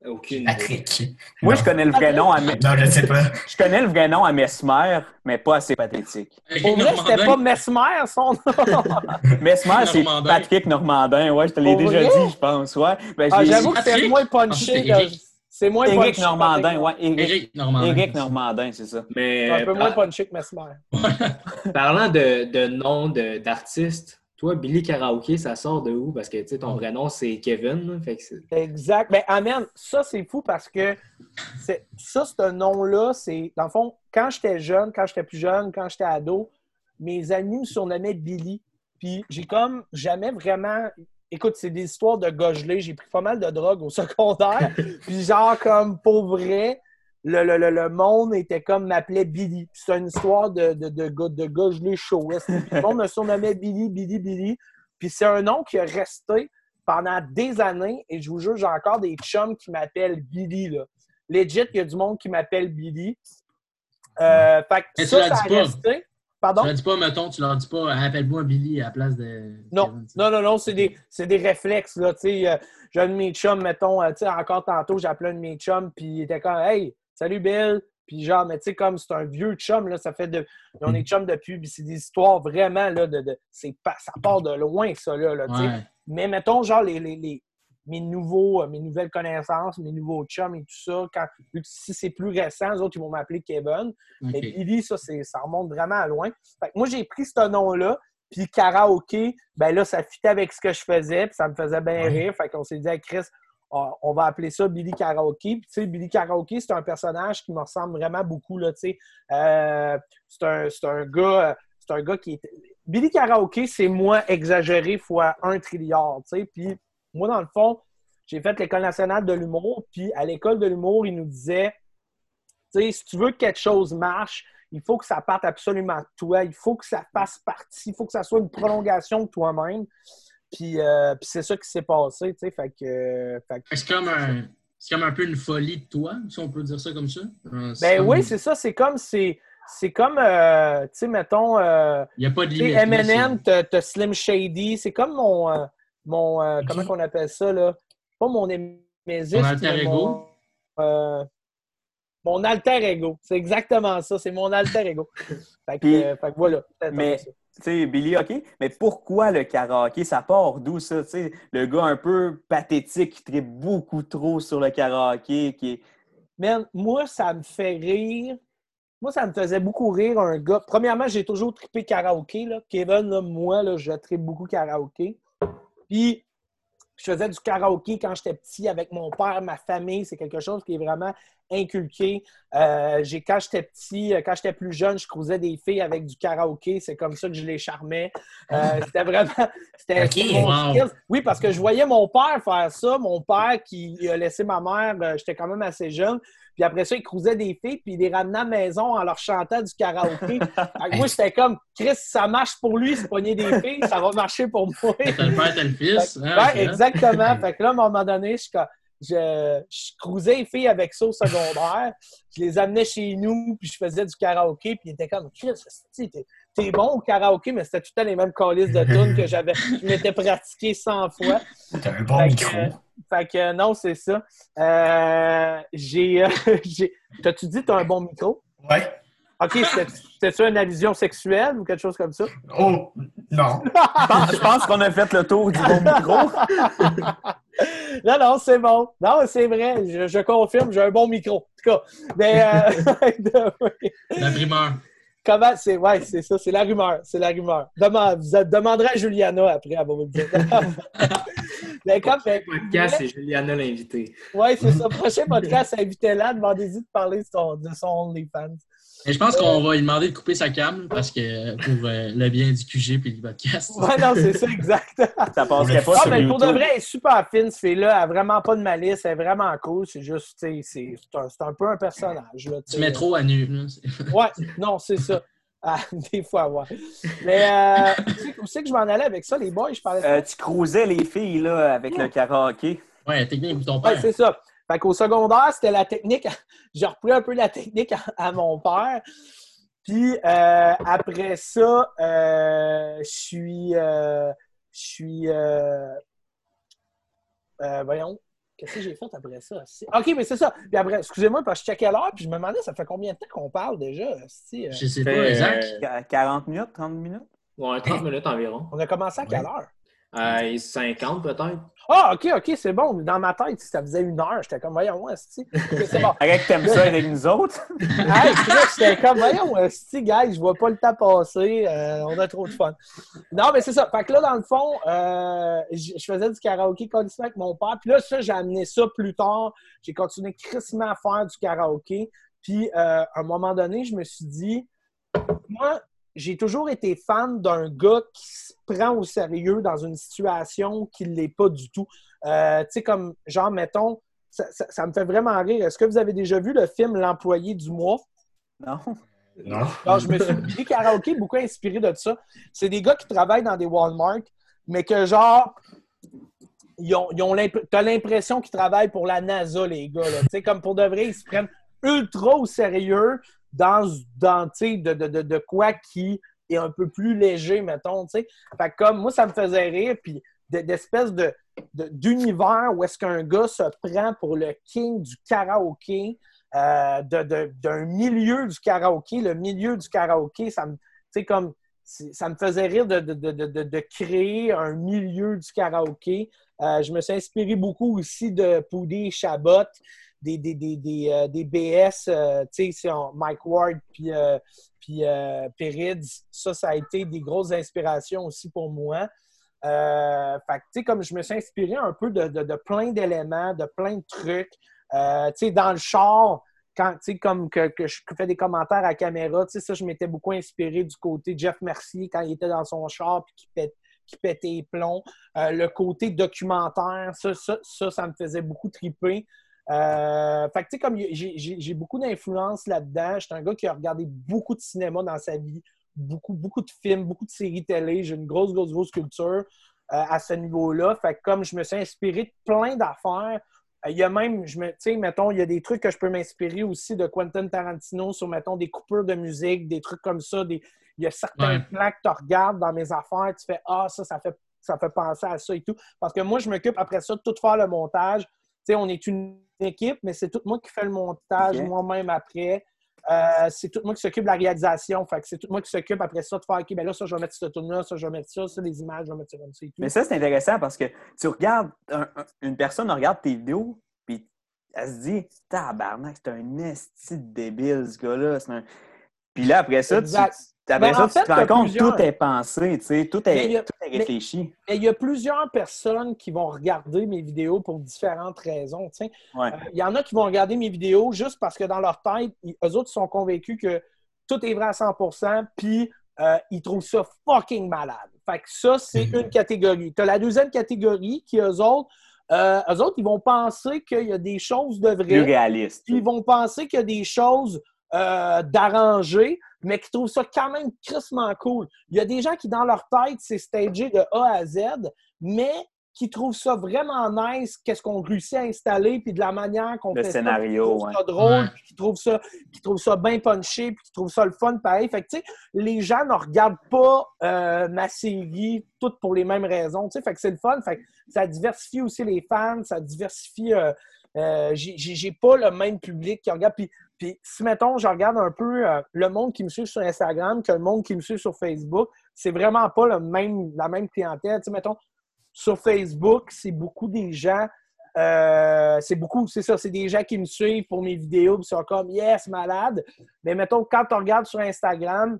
Speaker 3: Aucune idée.
Speaker 1: Patrick.
Speaker 5: Moi,
Speaker 1: Non.
Speaker 5: je connais le vrai nom à
Speaker 1: Non, je sais pas.
Speaker 5: je connais le vrai nom à Mesmer, mais pas assez pathétique.
Speaker 4: Pour vrai, c'était pas Mesmer, son nom.
Speaker 5: Mesmer, c'est. Patrick Normandin. Ouais, je te l'ai déjà dit, je pense. Ouais. Ben,
Speaker 4: Ah, J'avoue que c'est moins
Speaker 2: Ah,
Speaker 4: punché.
Speaker 2: Eric.
Speaker 4: C'est moins
Speaker 5: Éric
Speaker 4: punché.
Speaker 5: Normandin, ouais. Éric,
Speaker 2: Éric Normandin.
Speaker 5: Éric Normandin, c'est ça.
Speaker 3: Mais
Speaker 4: C'est un peu
Speaker 3: euh,
Speaker 4: moins punché que Mesmer.
Speaker 3: parlant de, de nom de- d'artiste, toi, Billy Karaoke, ça sort de où? Parce que ton vrai nom, c'est Kevin. fait que
Speaker 4: Exact. Ben, amen. Ça, c'est fou parce que c'est- ça, ce nom-là, c'est. Dans le fond, quand j'étais jeune, quand j'étais plus jeune, quand j'étais ado, mes amis me surnommaient Billy. Puis j'ai comme jamais vraiment. Écoute, c'est des histoires de gars gelés. J'ai pris pas mal de drogue au secondaire. Puis genre, comme pour vrai, le, le, le, le monde était comme m'appelait Billy. C'est une histoire de, de, de, gars- de gars. Puis le monde me surnommait Billy, Billy, Billy? Puis c'est un nom qui a resté pendant des années, et je vous jure, j'ai encore des chums qui m'appellent Billy. Là. Legit, il y a du monde qui m'appelle Billy. Euh, fait que ça, a resté. Pardon?
Speaker 2: Tu leur dis pas, mettons, tu leur dis pas, appelle-moi Billy à la place de.
Speaker 4: Non, non, non, non, c'est des, des réflexes. Là, tu sais, euh, j'ai un de mes chums, mettons, euh, encore tantôt, appelé un de mes chums, puis il était comme Hey, salut Bill. Puis genre, mais tu sais, comme c'est un vieux chum, là, ça fait de. On est chum depuis, puis c'est des histoires vraiment, là, de. de pas, ça part de loin, ça, là, là.
Speaker 2: Ouais.
Speaker 4: Mais mettons, genre, les, les, les- mes, nouveaux, euh, mes nouvelles connaissances, mes nouveaux chums et tout ça, quand, vu que si c'est plus récent, les autres, ils vont m'appeler Kevin. Mais Billy, ça, ça remonte vraiment à loin. Fait que moi, j'ai pris ce nom-là, puis karaoké, ben là, ça fitait avec ce que je faisais, puis ça me faisait bien
Speaker 1: Ouais.
Speaker 4: rire. Fait qu'on s'est dit à Chris, on va appeler ça Billy Karaoké. Puis, Billy Karaoké, c'est un personnage qui me ressemble vraiment beaucoup, là, tu. Euh, c'est un, un gars... C'est un gars qui est... Billy Karaoké, c'est moi exagéré fois un trilliard, tu. Puis moi, dans le fond, j'ai fait l'École nationale de l'humour, puis à l'École de l'humour, ils nous disaient, tu sais, si tu veux que quelque chose marche, il faut que ça parte absolument de toi, il faut que ça fasse partie, il faut que ça soit une prolongation de toi-même. Puis, euh, puis c'est ça qui s'est passé, tu sais, fait que... euh, fait que-
Speaker 2: C'est comme un. C'est comme un peu une folie de toi, si on peut dire ça comme ça? Euh,
Speaker 4: ben
Speaker 2: comme-
Speaker 4: oui, c'est ça, c'est comme, c'est... C'est comme, euh, tu sais, mettons,
Speaker 2: Il n'y a pas de limite.
Speaker 4: M&M, t'as t'as Slim Shady, c'est comme mon, euh, mon euh, comment qu'on appelle ça, là? Pas mon Némésis,
Speaker 2: Ton alter ego?
Speaker 4: mon, euh, mon alter ego. C'est exactement ça, c'est mon alter ego. fait, que,
Speaker 5: Puis-
Speaker 4: euh, fait que voilà.
Speaker 5: mais-
Speaker 4: ça.
Speaker 5: Sais, Billy, OK, mais pourquoi le karaoké? Ça part d'où, ça? Tu sais, le gars un peu pathétique qui tripe beaucoup trop sur le karaoké, qui.
Speaker 4: Man, moi, ça me fait rire. Moi, ça me faisait beaucoup rire un gars. Premièrement, j'ai toujours trippé karaoké. Là. Kevin, là, moi, là, je trippe beaucoup karaoké. Puis, je faisais du karaoké quand j'étais petit avec mon père, ma famille. C'est quelque chose qui est vraiment inculqué. Euh, j'ai, quand j'étais petit, euh, quand j'étais plus jeune, je croisais des filles avec du karaoké. C'est comme ça que je les charmais. Euh, c'était vraiment. C'était,
Speaker 1: Ok,
Speaker 4: c'était mon
Speaker 2: wow.
Speaker 4: Oui, parce que je voyais mon père faire ça. Mon père qui a laissé ma mère, j'étais quand même assez jeune. Puis après ça, il croisait des filles, puis il les ramenait à la maison en leur chantant du karaoké. Moi, j'étais comme, Chris, ça marche pour lui, c'est pogner des filles, ça va marcher pour moi.
Speaker 2: T'as le père, t'as le fils.
Speaker 4: Fait-
Speaker 2: hein,
Speaker 4: exactement. Fait que là, à un moment donné, je, je, je cruisais les filles avec ça au secondaire. Je les amenais chez nous, puis je faisais du karaoké, puis ils étaient comme, Chris, t'es, t'es bon au karaoké, mais c'était tout le temps les mêmes calices de tunes que j'avais, je m'étais pratiqué 100 fois.
Speaker 1: T'as un bon
Speaker 4: Fait
Speaker 1: micro.
Speaker 4: Fait que non, c'est ça. Euh, j'ai, euh, j'ai- T'as-tu dit que t'as un bon micro?
Speaker 1: Ouais.
Speaker 4: OK, c'était- c'était-tu une allusion sexuelle ou quelque chose comme ça?
Speaker 1: Oh, non.
Speaker 5: Je pense, qu'on a fait le tour du bon micro.
Speaker 4: Non, non, c'est bon. Non, c'est vrai. Je, je confirme, j'ai un bon micro. En tout cas. Mais euh,
Speaker 2: La primeur.
Speaker 4: comment c'est. Ouais, c'est ça, c'est la rumeur. C'est la rumeur. Demande, vous demanderez à Juliana après, elle va vous le dire. Mais comme,
Speaker 3: Le podcast, c'est Juliana l'invité.
Speaker 4: ouais, c'est ça. Prochain podcast, invitez-la, demandez-y de parler de son, de son OnlyFans.
Speaker 2: Et je pense qu'on va lui demander de couper sa cam parce que pour euh, le bien du QG et du podcast.
Speaker 4: Ouais, non, c'est ça, exact.
Speaker 5: Ça passerait pas
Speaker 4: Ah,
Speaker 5: sur
Speaker 4: mais pour de vrai, elle est super fine, ce fille-là. Elle a vraiment pas de malice. Elle est vraiment cool. C'est juste, tu sais, c'est c'est un, c'est un peu un personnage. Là, tu
Speaker 2: mets trop à nu. là.
Speaker 4: Ouais, non, c'est ça. Ah, des fois, ouais. Mais euh, tu sais où c'est que je m'en allais avec ça, les boys? Je parlais de
Speaker 5: Euh, tu croisais les filles là, avec le karaoké.
Speaker 2: Ouais, technique, ton
Speaker 4: Ouais,
Speaker 2: père.
Speaker 4: c'est ça. Fait qu'au secondaire, c'était la technique. J'ai repris un peu la technique à, à mon père. Puis euh, après ça, euh, je suis. euh, je suis. euh, euh, voyons. Qu'est-ce que j'ai fait après ça? OK, mais c'est ça. Puis après, excusez-moi, parce que je checkais l'heure, puis je me demandais, ça fait combien de temps qu'on parle déjà? Euh,
Speaker 2: Je sais
Speaker 3: Fait,
Speaker 2: pas,
Speaker 3: euh,
Speaker 5: Qu- 40 minutes, 30 minutes?
Speaker 3: ouais, 30 minutes environ.
Speaker 4: On a commencé à quelle
Speaker 1: Ouais.
Speaker 4: heure?
Speaker 3: Euh, 50 peut-être.
Speaker 4: Ah, OK, OK, c'est bon. Dans ma tête, ça faisait une heure. J'étais comme, voyons, moi, c'est bon.
Speaker 5: Arrête que t'aimes ça avec nous autres?
Speaker 4: Hey, j'étais comme, voyons, esti, gars, je vois pas le temps passer. euh, on a trop de fun. Non, mais c'est ça. Fait que là, dans le fond, euh, je faisais du karaoké colissement avec mon père. Puis là, ça, j'ai amené ça plus tard. J'ai continué crissement à faire du karaoké. Puis, euh, à un moment donné, je me suis dit, moi, j'ai toujours été fan d'un gars qui se prend au sérieux dans une situation qui ne l'est pas du tout. Euh, tu sais, comme, genre, mettons, ça, ça- ça me fait vraiment rire. Est-ce que vous avez déjà vu le film L'employé du mois?
Speaker 5: Non?
Speaker 1: Non.
Speaker 4: Alors, je me suis dit karaoké beaucoup inspiré de ça. C'est des gars qui travaillent dans des Walmart, mais que genre, ils ont, ils ont l'imp- t'as l'impression qu'ils travaillent pour la NASA, les gars. Tu sais, comme pour de vrai, ils se prennent ultra au sérieux dans, dans de, de, quoi qui est un peu plus léger, mettons. tu sais. Fait que comme moi, ça me faisait rire, puis de- d'espèce de, d'univers où est-ce qu'un gars se prend pour le king du karaoké, euh, d'un milieu du karaoké. Le milieu du karaoké, ça me, comme, ça me faisait rire de, de- créer un milieu du karaoké. Euh, je me suis inspiré beaucoup aussi de Poudy Chabot, des, des, des, des, euh, des BS, euh, tu sais, Mike Ward puis, euh, puis euh. Ça, ça a été des grosses inspirations aussi pour moi. Fait tu sais, comme je me suis inspiré un peu de, de- plein d'éléments, de plein de trucs. Tu sais, dans le char, quand, tu sais, comme que, que je fais des commentaires à caméra, tu sais, ça, je m'étais beaucoup inspiré du côté Jeff Mercier quand il était dans son char puis qu'il pétait les plombs. Le côté documentaire, ça, ça, ça, ça me faisait beaucoup triper. Euh, fait que, tu sais, comme j'ai- beaucoup d'influence là-dedans. J'étais un gars qui a regardé beaucoup de cinéma dans sa vie, beaucoup, beaucoup de films, beaucoup de séries télé. J'ai une grosse, grosse, grosse culture euh, à ce niveau-là. Fait que comme je me suis inspiré de plein d'affaires, euh, il y a même, je me, tu sais, mettons, il y a des trucs que je peux m'inspirer aussi de Quentin Tarantino sur, mettons, des coupures de musique, des trucs comme ça. Des, il y a certains
Speaker 2: Ouais.
Speaker 4: plans que tu regardes dans mes affaires, tu fais Ah, ça, ça fait, ça fait penser à ça et tout. Parce que moi, je m'occupe après ça de tout faire le montage. Sais, on est une équipe, mais c'est tout moi qui fais le montage moi-même après. Euh, c'est tout moi qui s'occupe de la réalisation. Fait que c'est tout moi qui s'occupe après ça de faire OK, ben là, ça, je vais mettre ce tourne-là, ça, je vais mettre ça, ça, les images, je vais mettre ça comme ça et tout.
Speaker 5: Mais ça, c'est intéressant parce que tu regardes, un- un- une personne regarde tes vidéos, puis elle se dit Tabarnak, c'est un esti de débile, ce gars-là. Puis là, après ça, tu. Après
Speaker 4: Ben,
Speaker 5: ça,
Speaker 4: en
Speaker 5: tu te rends compte,
Speaker 4: plusieurs.
Speaker 5: tout est pensé, tu sais, tout
Speaker 4: Mais
Speaker 5: est,
Speaker 4: a-
Speaker 5: tout est
Speaker 4: mais-
Speaker 5: réfléchi.
Speaker 4: Et il y a plusieurs personnes qui vont regarder mes vidéos pour différentes raisons. tu sais.
Speaker 5: Ouais.
Speaker 4: Euh, Il y en a qui vont regarder mes vidéos juste parce que dans leur tête, ils- eux autres sont convaincus que tout est vrai à 100% puis euh, ils trouvent ça fucking malade. Fait que ça, c'est
Speaker 1: Mhm.
Speaker 4: une catégorie. Tu as la deuxième catégorie qui, eux autres, euh, eux autres, ils vont penser qu'il y a des choses de
Speaker 5: Plus
Speaker 4: vraies.
Speaker 5: réaliste.
Speaker 4: Puis ils vont penser qu'il y a des choses d'arrangées, mais qui trouvent ça quand même crissement cool. Il y a des gens qui, dans leur tête, c'est stagé de A à Z, mais qui trouvent ça vraiment nice, qu'est-ce qu'on réussit à installer, puis de la manière qu'on
Speaker 5: Le
Speaker 4: fait
Speaker 5: scénario,
Speaker 4: ça, puis qui trouvent ça
Speaker 5: ouais.
Speaker 4: drôle,
Speaker 2: Ouais.
Speaker 4: puis qui trouvent ça, qui trouvent ça bien punché, puis qui trouvent ça le fun pareil. Fait que, tu sais, les gens ne regardent pas euh, ma série toutes pour les mêmes raisons, tu sais. Fait que c'est le fun. Fait que ça diversifie aussi les fans, ça diversifie... euh, euh, j'ai pas le même public qui regarde. Puis, puis si, mettons, je regarde un peu euh, le monde qui me suit sur Instagram que le monde qui me suit sur Facebook, c'est vraiment pas le même, la même clientèle. Tu sais, mettons, sur Facebook, c'est beaucoup des gens. euh, c'est beaucoup, c'est ça, c'est des gens qui me suivent pour mes vidéos, ils sont comme yes, malade. Mais mettons, quand tu regardes sur Instagram,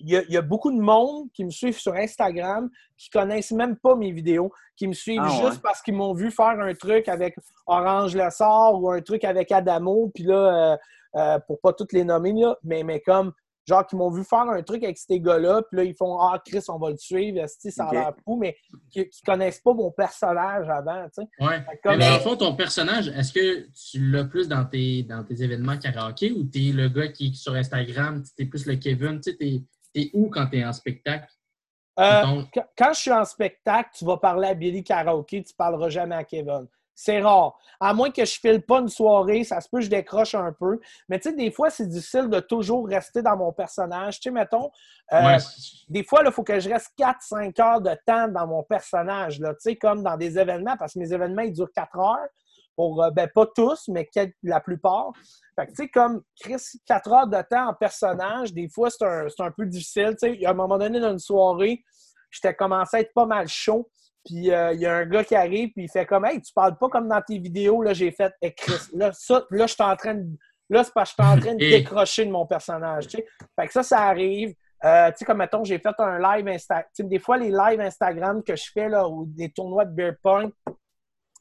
Speaker 4: il y, a, il y a beaucoup de monde qui me suivent sur Instagram qui connaissent même pas mes vidéos, qui me suivent
Speaker 5: Ah,
Speaker 4: juste
Speaker 5: ouais.
Speaker 4: parce qu'ils m'ont vu faire un truc avec Orange Le Sort ou un truc avec Adamo, puis là, euh, euh, pour pas toutes les nommer, là, mais, mais comme, genre, qui m'ont vu faire un truc avec ces gars-là, puis là, ils font Ah, Chris, on va le suivre, esti, ça a l'air fou, mais qui, qui connaissent pas mon personnage avant, tu sais.
Speaker 2: Ouais.
Speaker 4: Comme-
Speaker 2: Mais dans le fond, ton personnage, est-ce que tu l'as plus dans tes, dans tes événements karaoké ou t'es le gars qui est sur Instagram, t'es plus le Kevin, tu sais, t'es, où quand t'es en spectacle?
Speaker 4: Euh, quand, je suis en spectacle, tu vas parler à Billy Karaoke, tu parleras jamais à Kevin. c'est rare. À moins que je file pas une soirée, ça se peut que je décroche un peu. Mais tu sais, des fois, c'est difficile de toujours rester dans mon personnage. Tu sais, mettons, euh,
Speaker 2: Ouais,
Speaker 4: des fois, il faut que je reste 4-5 heures de temps dans mon personnage, tu sais, comme dans des événements, parce que mes événements, ils durent 4 heures. Pour, euh, ben, pas tous, mais la plupart. Fait que, tu sais, comme Chris, 4 heures de temps en personnage, des fois, c'est un, un peu difficile. Tu sais, à un moment donné, dans une soirée, j'étais commencé à être pas mal chaud. Puis euh, il y a un gars qui arrive, puis il fait comme Hey, tu parles pas comme dans tes vidéos. Là, j'ai fait hey, Chris, là, ça, là, je suis en train de. Là, c'est parce que je suis en train de décrocher de mon personnage. Tu sais. Fait que ça, ça arrive. Euh, tu sais, comme mettons, j'ai fait un live Instagram. Des fois, les lives Instagram que je fais, là, ou des tournois de beer pong,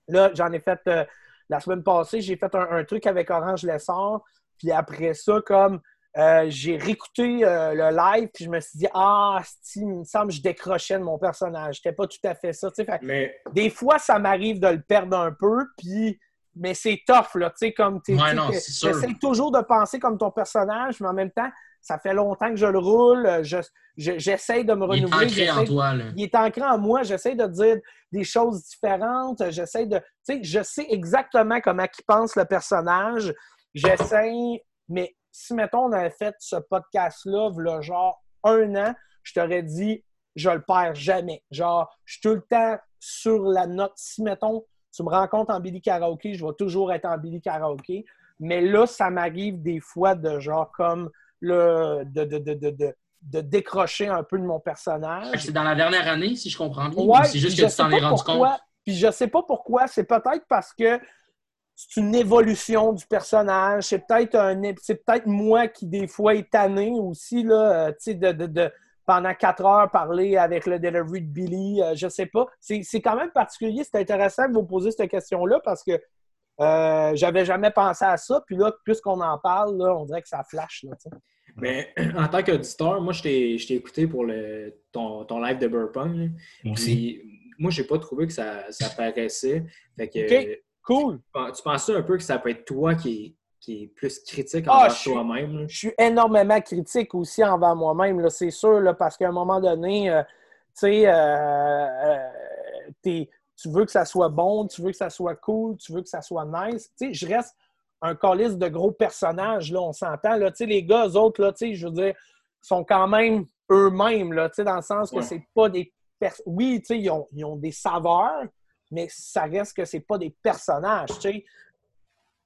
Speaker 4: là, j'en ai fait euh, la semaine passée, j'ai fait un, un truc avec Orange Lessard. Puis après ça, comme euh, j'ai réécouté euh, le live, puis je me suis dit, ah, il me semble que je décrochais de mon personnage. C'était pas tout à fait ça. Fait
Speaker 3: Mais
Speaker 4: des fois, ça m'arrive de le perdre un peu, puis mais c'est tough, là, tu sais, comme
Speaker 2: Ouais,
Speaker 4: tu toujours de penser comme ton personnage, mais en même temps, ça fait longtemps que je le roule, je, je- j'essaie de me
Speaker 2: Il est
Speaker 4: renouveler.
Speaker 2: ancré en
Speaker 4: j'essaie-
Speaker 2: toi, là.
Speaker 4: il est ancré en moi. J'essaie de dire des choses différentes. J'essaie de. Tu sais, je sais exactement comment il pense le personnage. J'essaie. Mais si, mettons, on avait fait ce podcast-là, genre un an, je t'aurais dit, je le perds jamais. Genre, je suis tout le temps sur la note. Si, mettons, tu me rencontres en Billy Karaoke, je vais toujours être en Billy Karaoke. Mais là, ça m'arrive des fois de genre comme le, de, de, de, de, de, de décrocher un peu de mon personnage.
Speaker 2: C'est dans la dernière année, si je comprends bien.
Speaker 4: Ouais,
Speaker 2: c'est juste que
Speaker 4: je
Speaker 2: tu t'en es rendu
Speaker 4: pourquoi.
Speaker 2: compte?
Speaker 4: Puis je sais pas pourquoi. C'est peut-être parce que c'est une évolution du personnage. C'est peut-être un, c'est peut-être moi qui des fois est tanné aussi là, euh, tu sais, de, de, de- pendant quatre heures parler avec le delivery de Billy. euh, je sais pas. C'est, c'est quand même particulier. C'est intéressant que vous posiez cette question-là parce que euh, j'avais jamais pensé à ça. Puis là, plus qu'on en parle, là, on dirait que ça flash. Là.
Speaker 3: Mais en tant qu'auditeur, moi, je t'ai je t'ai écouté pour le, ton, ton live de.
Speaker 1: Moi aussi.
Speaker 3: Puis, moi, j'ai pas trouvé que ça, ça paraissait. Fait que,
Speaker 4: Ok. Cool.
Speaker 3: tu penses un peu que ça peut être toi qui qui est plus critique
Speaker 4: Ah,
Speaker 3: envers toi-même?
Speaker 4: je suis énormément critique aussi envers moi-même, là, c'est sûr, là, parce qu'à un moment donné, euh, tu sais, euh, euh, t'es- tu veux que ça soit bon, tu veux que ça soit cool, tu veux que ça soit nice. Tu sais, je reste un calice de gros personnages, là, on s'entend. Là, tu sais, les gars, eux autres, là, tu sais, je veux dire, sont quand même eux-mêmes, là, tu sais, dans le sens que
Speaker 3: Ouais.
Speaker 4: c'est pas des... pers- Oui, tu sais, ils ont, ils ont des saveurs, mais ça reste que c'est pas des personnages, tu sais.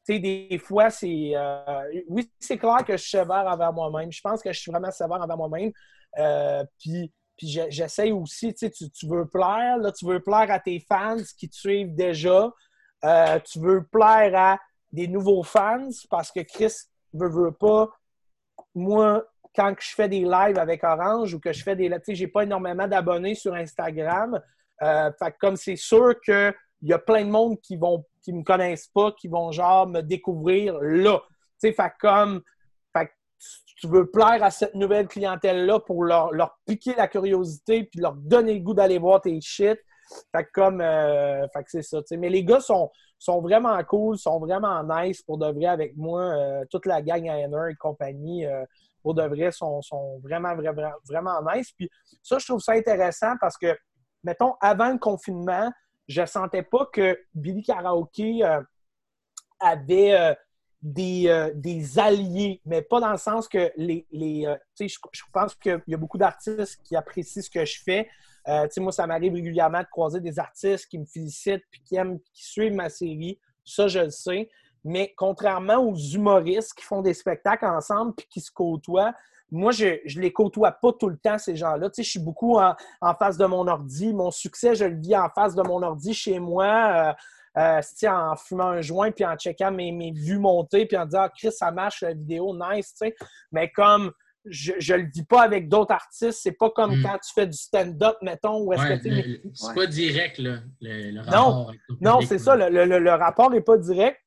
Speaker 4: Tu sais, des fois, c'est. euh, oui, c'est clair que je suis sévère envers moi-même. Je pense que je suis vraiment sévère envers moi-même. Euh, puis, puis je- j'essaie aussi, tu sais, tu, veux plaire, là, tu veux plaire à tes fans qui te suivent déjà. Euh, tu veux plaire à des nouveaux fans parce que Chris veut, veut pas. Moi, quand je fais des lives avec Orange ou que je fais des. Sais, j'ai pas énormément d'abonnés sur Instagram. Euh, fait comme c'est sûr qu'il y a plein de monde qui vont qui me connaissent pas, qui vont genre me découvrir là. Tu sais, fait comme tu- veux plaire à cette nouvelle clientèle-là pour leur, leur piquer la curiosité puis leur donner le goût d'aller voir tes shit. Fait que comme euh, fait que c'est ça. Mais les gars sont, sont vraiment cool, sont vraiment nice pour de vrai avec moi. Euh, toute la gang à et compagnie, euh, pour de vrai, sont, sont vraiment, vraiment, vraiment nice. Puis ça, je trouve ça intéressant parce que, mettons, avant le confinement, je sentais pas que Billy Karaoke avait des, euh, des alliés, mais pas dans le sens que les. les euh, je, pense qu'il y a beaucoup d'artistes qui apprécient ce que je fais. Euh, moi, ça m'arrive régulièrement de croiser des artistes qui me félicitent puis qui aiment, qui suivent ma série. Ça, je le sais. Mais contrairement aux humoristes qui font des spectacles ensemble puis qui se côtoient, moi, je ne les côtoie pas tout le temps, ces gens-là. Tu sais, je suis beaucoup en, en face de mon ordi. Mon succès, je le vis en face de mon ordi chez moi, euh, euh, en fumant un joint, puis en checkant mes, mes vues monter, puis en disant, ah, Chris, ça marche, la vidéo, nice, tu sais. Mais comme je ne le vis pas avec d'autres artistes, c'est pas comme
Speaker 2: Mm.
Speaker 4: quand tu fais du stand-up, mettons, où est-ce
Speaker 2: Ouais,
Speaker 4: que tu
Speaker 2: le- c'est
Speaker 5: Ouais.
Speaker 2: pas direct, là, le, le rapport. avec
Speaker 4: non,
Speaker 2: public,
Speaker 4: c'est ça, le, le- le- le rapport n'est pas direct.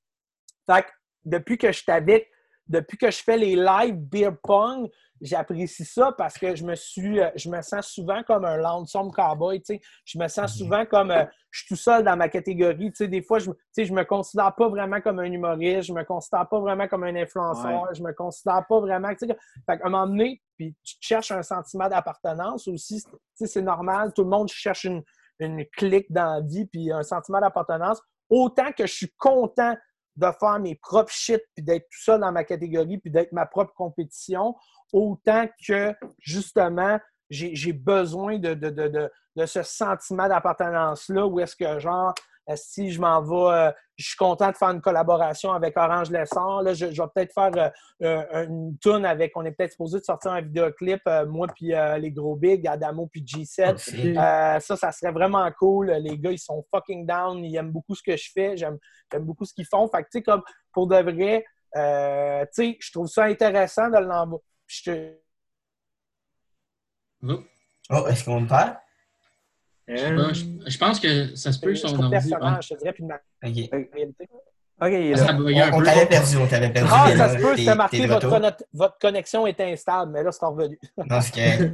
Speaker 4: Fait que depuis que je t'habite, depuis que je fais les live beer pong, j'apprécie ça parce que je me suis euh, je me sens souvent comme un lonesome cowboy, tu sais. Je me sens souvent comme euh, je suis tout seul dans ma catégorie, tu sais, des fois je, tu sais, je me considère pas vraiment comme un humoriste, je me considère pas vraiment comme un influenceur, je me considère pas vraiment, tu sais, fait qu'à un moment donné, puis tu cherches un sentiment d'appartenance aussi, tu sais, c'est normal, tout le monde cherche une, une clique dans la vie, puis un sentiment d'appartenance. autant que je suis content de faire mes propres shit, puis d'être tout seul dans ma catégorie, puis d'être ma propre compétition, autant que, justement, j'ai besoin de, de, de, de, ce sentiment d'appartenance-là, où est-ce que, genre, si je m'en vais, euh, je suis content de faire une collaboration avec Orange Lessard. Là, je, je vais peut-être faire euh, euh, une tune avec, on est peut-être supposé de sortir un vidéoclip, moi puis les gros bigs, Adamo puis G7. ça, ça serait vraiment cool. Les gars, ils sont fucking down. Ils aiment beaucoup ce que je fais. J'aime beaucoup ce qu'ils font. Fait que, tu sais, comme pour de vrai, tu sais, je trouve ça intéressant de l'envoyer. Te...
Speaker 1: Oh, est-ce qu'on me parle?
Speaker 2: Euh, je, pense que ça se peut son ordi.
Speaker 4: personnage, je te dirais, puis ma
Speaker 1: okay.
Speaker 4: réalité.
Speaker 5: OK,
Speaker 1: on, t'avait perdu, on t'avait perdu.
Speaker 4: Ah, ça se peut, c'était marqué votre, votre, connexion est instable, mais là, c'est revenu.
Speaker 1: Non, que...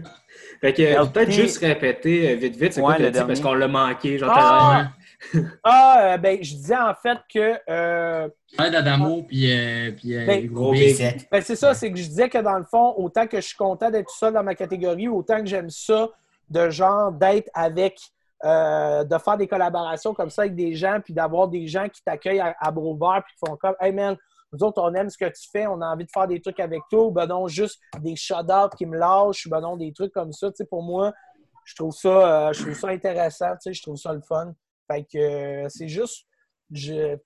Speaker 3: fait que peut-être juste répéter euh, vite, vite, c'est quoi le dit, parce qu'on l'a manqué. Genre,
Speaker 4: ah, ah euh, ben, je disais en fait que... Euh,
Speaker 2: d'Adamo, puis, euh, puis
Speaker 4: ben,
Speaker 2: gros
Speaker 4: ben, c'est ça, c'est que je disais que dans le fond, autant que je suis content d'être tout seul dans ma catégorie, autant que j'aime ça, de genre d'être avec, euh, de faire des collaborations comme ça avec des gens, puis d'avoir des gens qui t'accueillent à, à puis qui font comme Hey man, nous autres, on aime ce que tu fais, on a envie de faire des trucs avec toi, ou ben non, juste des shout-outs qui me lâchent, ben non, des trucs comme ça. Tu sais, pour moi, je trouve ça, euh, je trouve ça intéressant, tu sais, je trouve ça le fun. Fait que euh, c'est juste, je,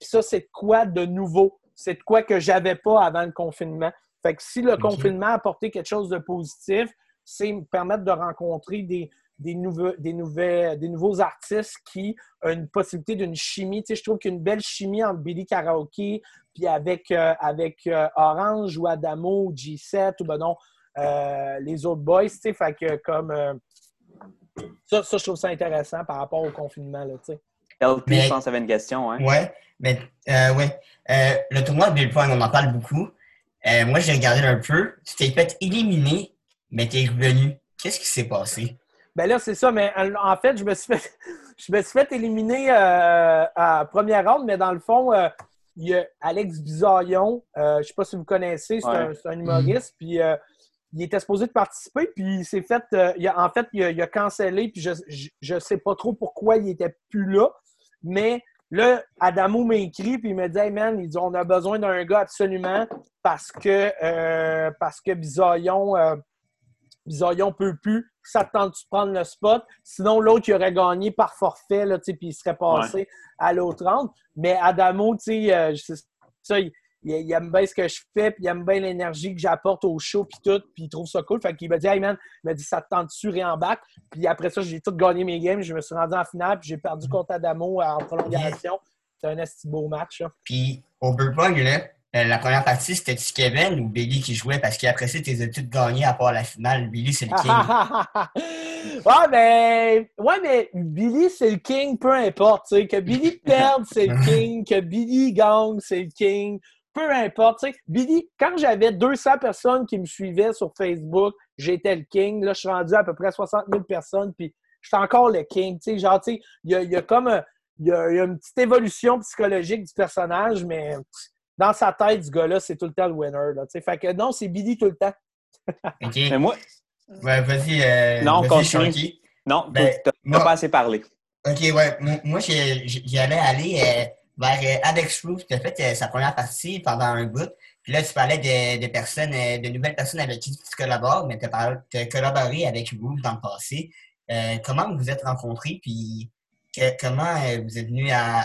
Speaker 4: ça, c'est quoi de nouveau? C'est de quoi que j'avais pas avant le confinement. Fait que si le confinement a apporté quelque chose de positif, c'est me permettre de rencontrer des, des, nouveaux, des, nouvelles, des nouveaux artistes qui ont une possibilité d'une chimie. Tu sais, je trouve qu'une belle chimie entre Billy Karaoke puis avec, euh, avec euh, Orange ou Adamo ou G7 ou ben non, euh, les autres boys. Tu sais, fait que comme ça, ça, je trouve ça intéressant par rapport au confinement. Là, tu sais.
Speaker 5: LP, je pense, avait une question. Hein?
Speaker 1: Ouais, mais ouais. le tournoi de Billpoint, on en parle beaucoup. moi, j'ai regardé un peu. Tu t'es fait éliminer mais tu es revenu. Qu'est-ce qui s'est passé?
Speaker 4: Ben là, c'est ça, mais en fait, je me suis fait, je me suis fait éliminer euh, à première ronde, mais dans le fond, euh, il y a Alex Bizarion, euh, je ne sais pas si vous connaissez, c'est un, humoriste, puis il était supposé de participer, puis il s'est fait, en fait, il a, cancellé, puis je ne sais pas trop pourquoi il n'était plus là, mais là, Adamo m'a écrit, puis il m'a dit Hey man, il dit, on a besoin d'un gars absolument parce que, parce que Bizarion Bisaillon peut plus. Ça tente de prendre le spot. Sinon, l'autre, il aurait gagné par forfait, là, puis il serait passé à l'autre round. Mais Adamo, tu sais, euh, ça, il, il, aime bien ce que je fais, puis il aime bien l'énergie que j'apporte au show, puis tout, puis il trouve ça cool. Fait qu'il m'a dit, hey man, il m'a dit, ça te tente sur et en bac? Puis après ça, j'ai tout gagné mes games. Je me suis rendu en finale, puis j'ai perdu contre Adamo en prolongation. C'est un assez beau match.
Speaker 1: Puis au Burpong, là, euh, la première partie, c'était-tu Kevin ou Billy qui jouait? Parce qu'après ça, as toutes gagnées à part la finale. Billy, c'est le king.
Speaker 4: ouais, mais, ouais, mais Billy, c'est le king, peu importe. Que Billy perde, c'est le king. Que Billy gagne, c'est le king. Peu importe. Billy, quand j'avais 200 personnes qui me suivaient sur Facebook, j'étais le king. Là, je suis rendu à, peu près 60 000 personnes, puis je suis encore le king. Genre, il y a, y a, comme il y a, une petite évolution psychologique du personnage, mais dans sa tête, ce gars-là, c'est tout le temps le winner. Là, fait que non, c'est Billy tout le temps.
Speaker 1: OK.
Speaker 5: Mais moi.
Speaker 1: Ouais, vas-y. Euh,
Speaker 5: non, continue. Non, ben, tu n'as pas assez parlé.
Speaker 1: OK, ouais. Moi, j'allais aller euh, vers euh, Alex Roof. Tu as fait sa première partie pendant un bout. Puis là, tu parlais de, personnes, de nouvelles personnes avec qui tu collabores, mais tu as, collaboré avec Roof dans le passé. comment vous vous êtes rencontrés? Puis comment vous êtes venu à,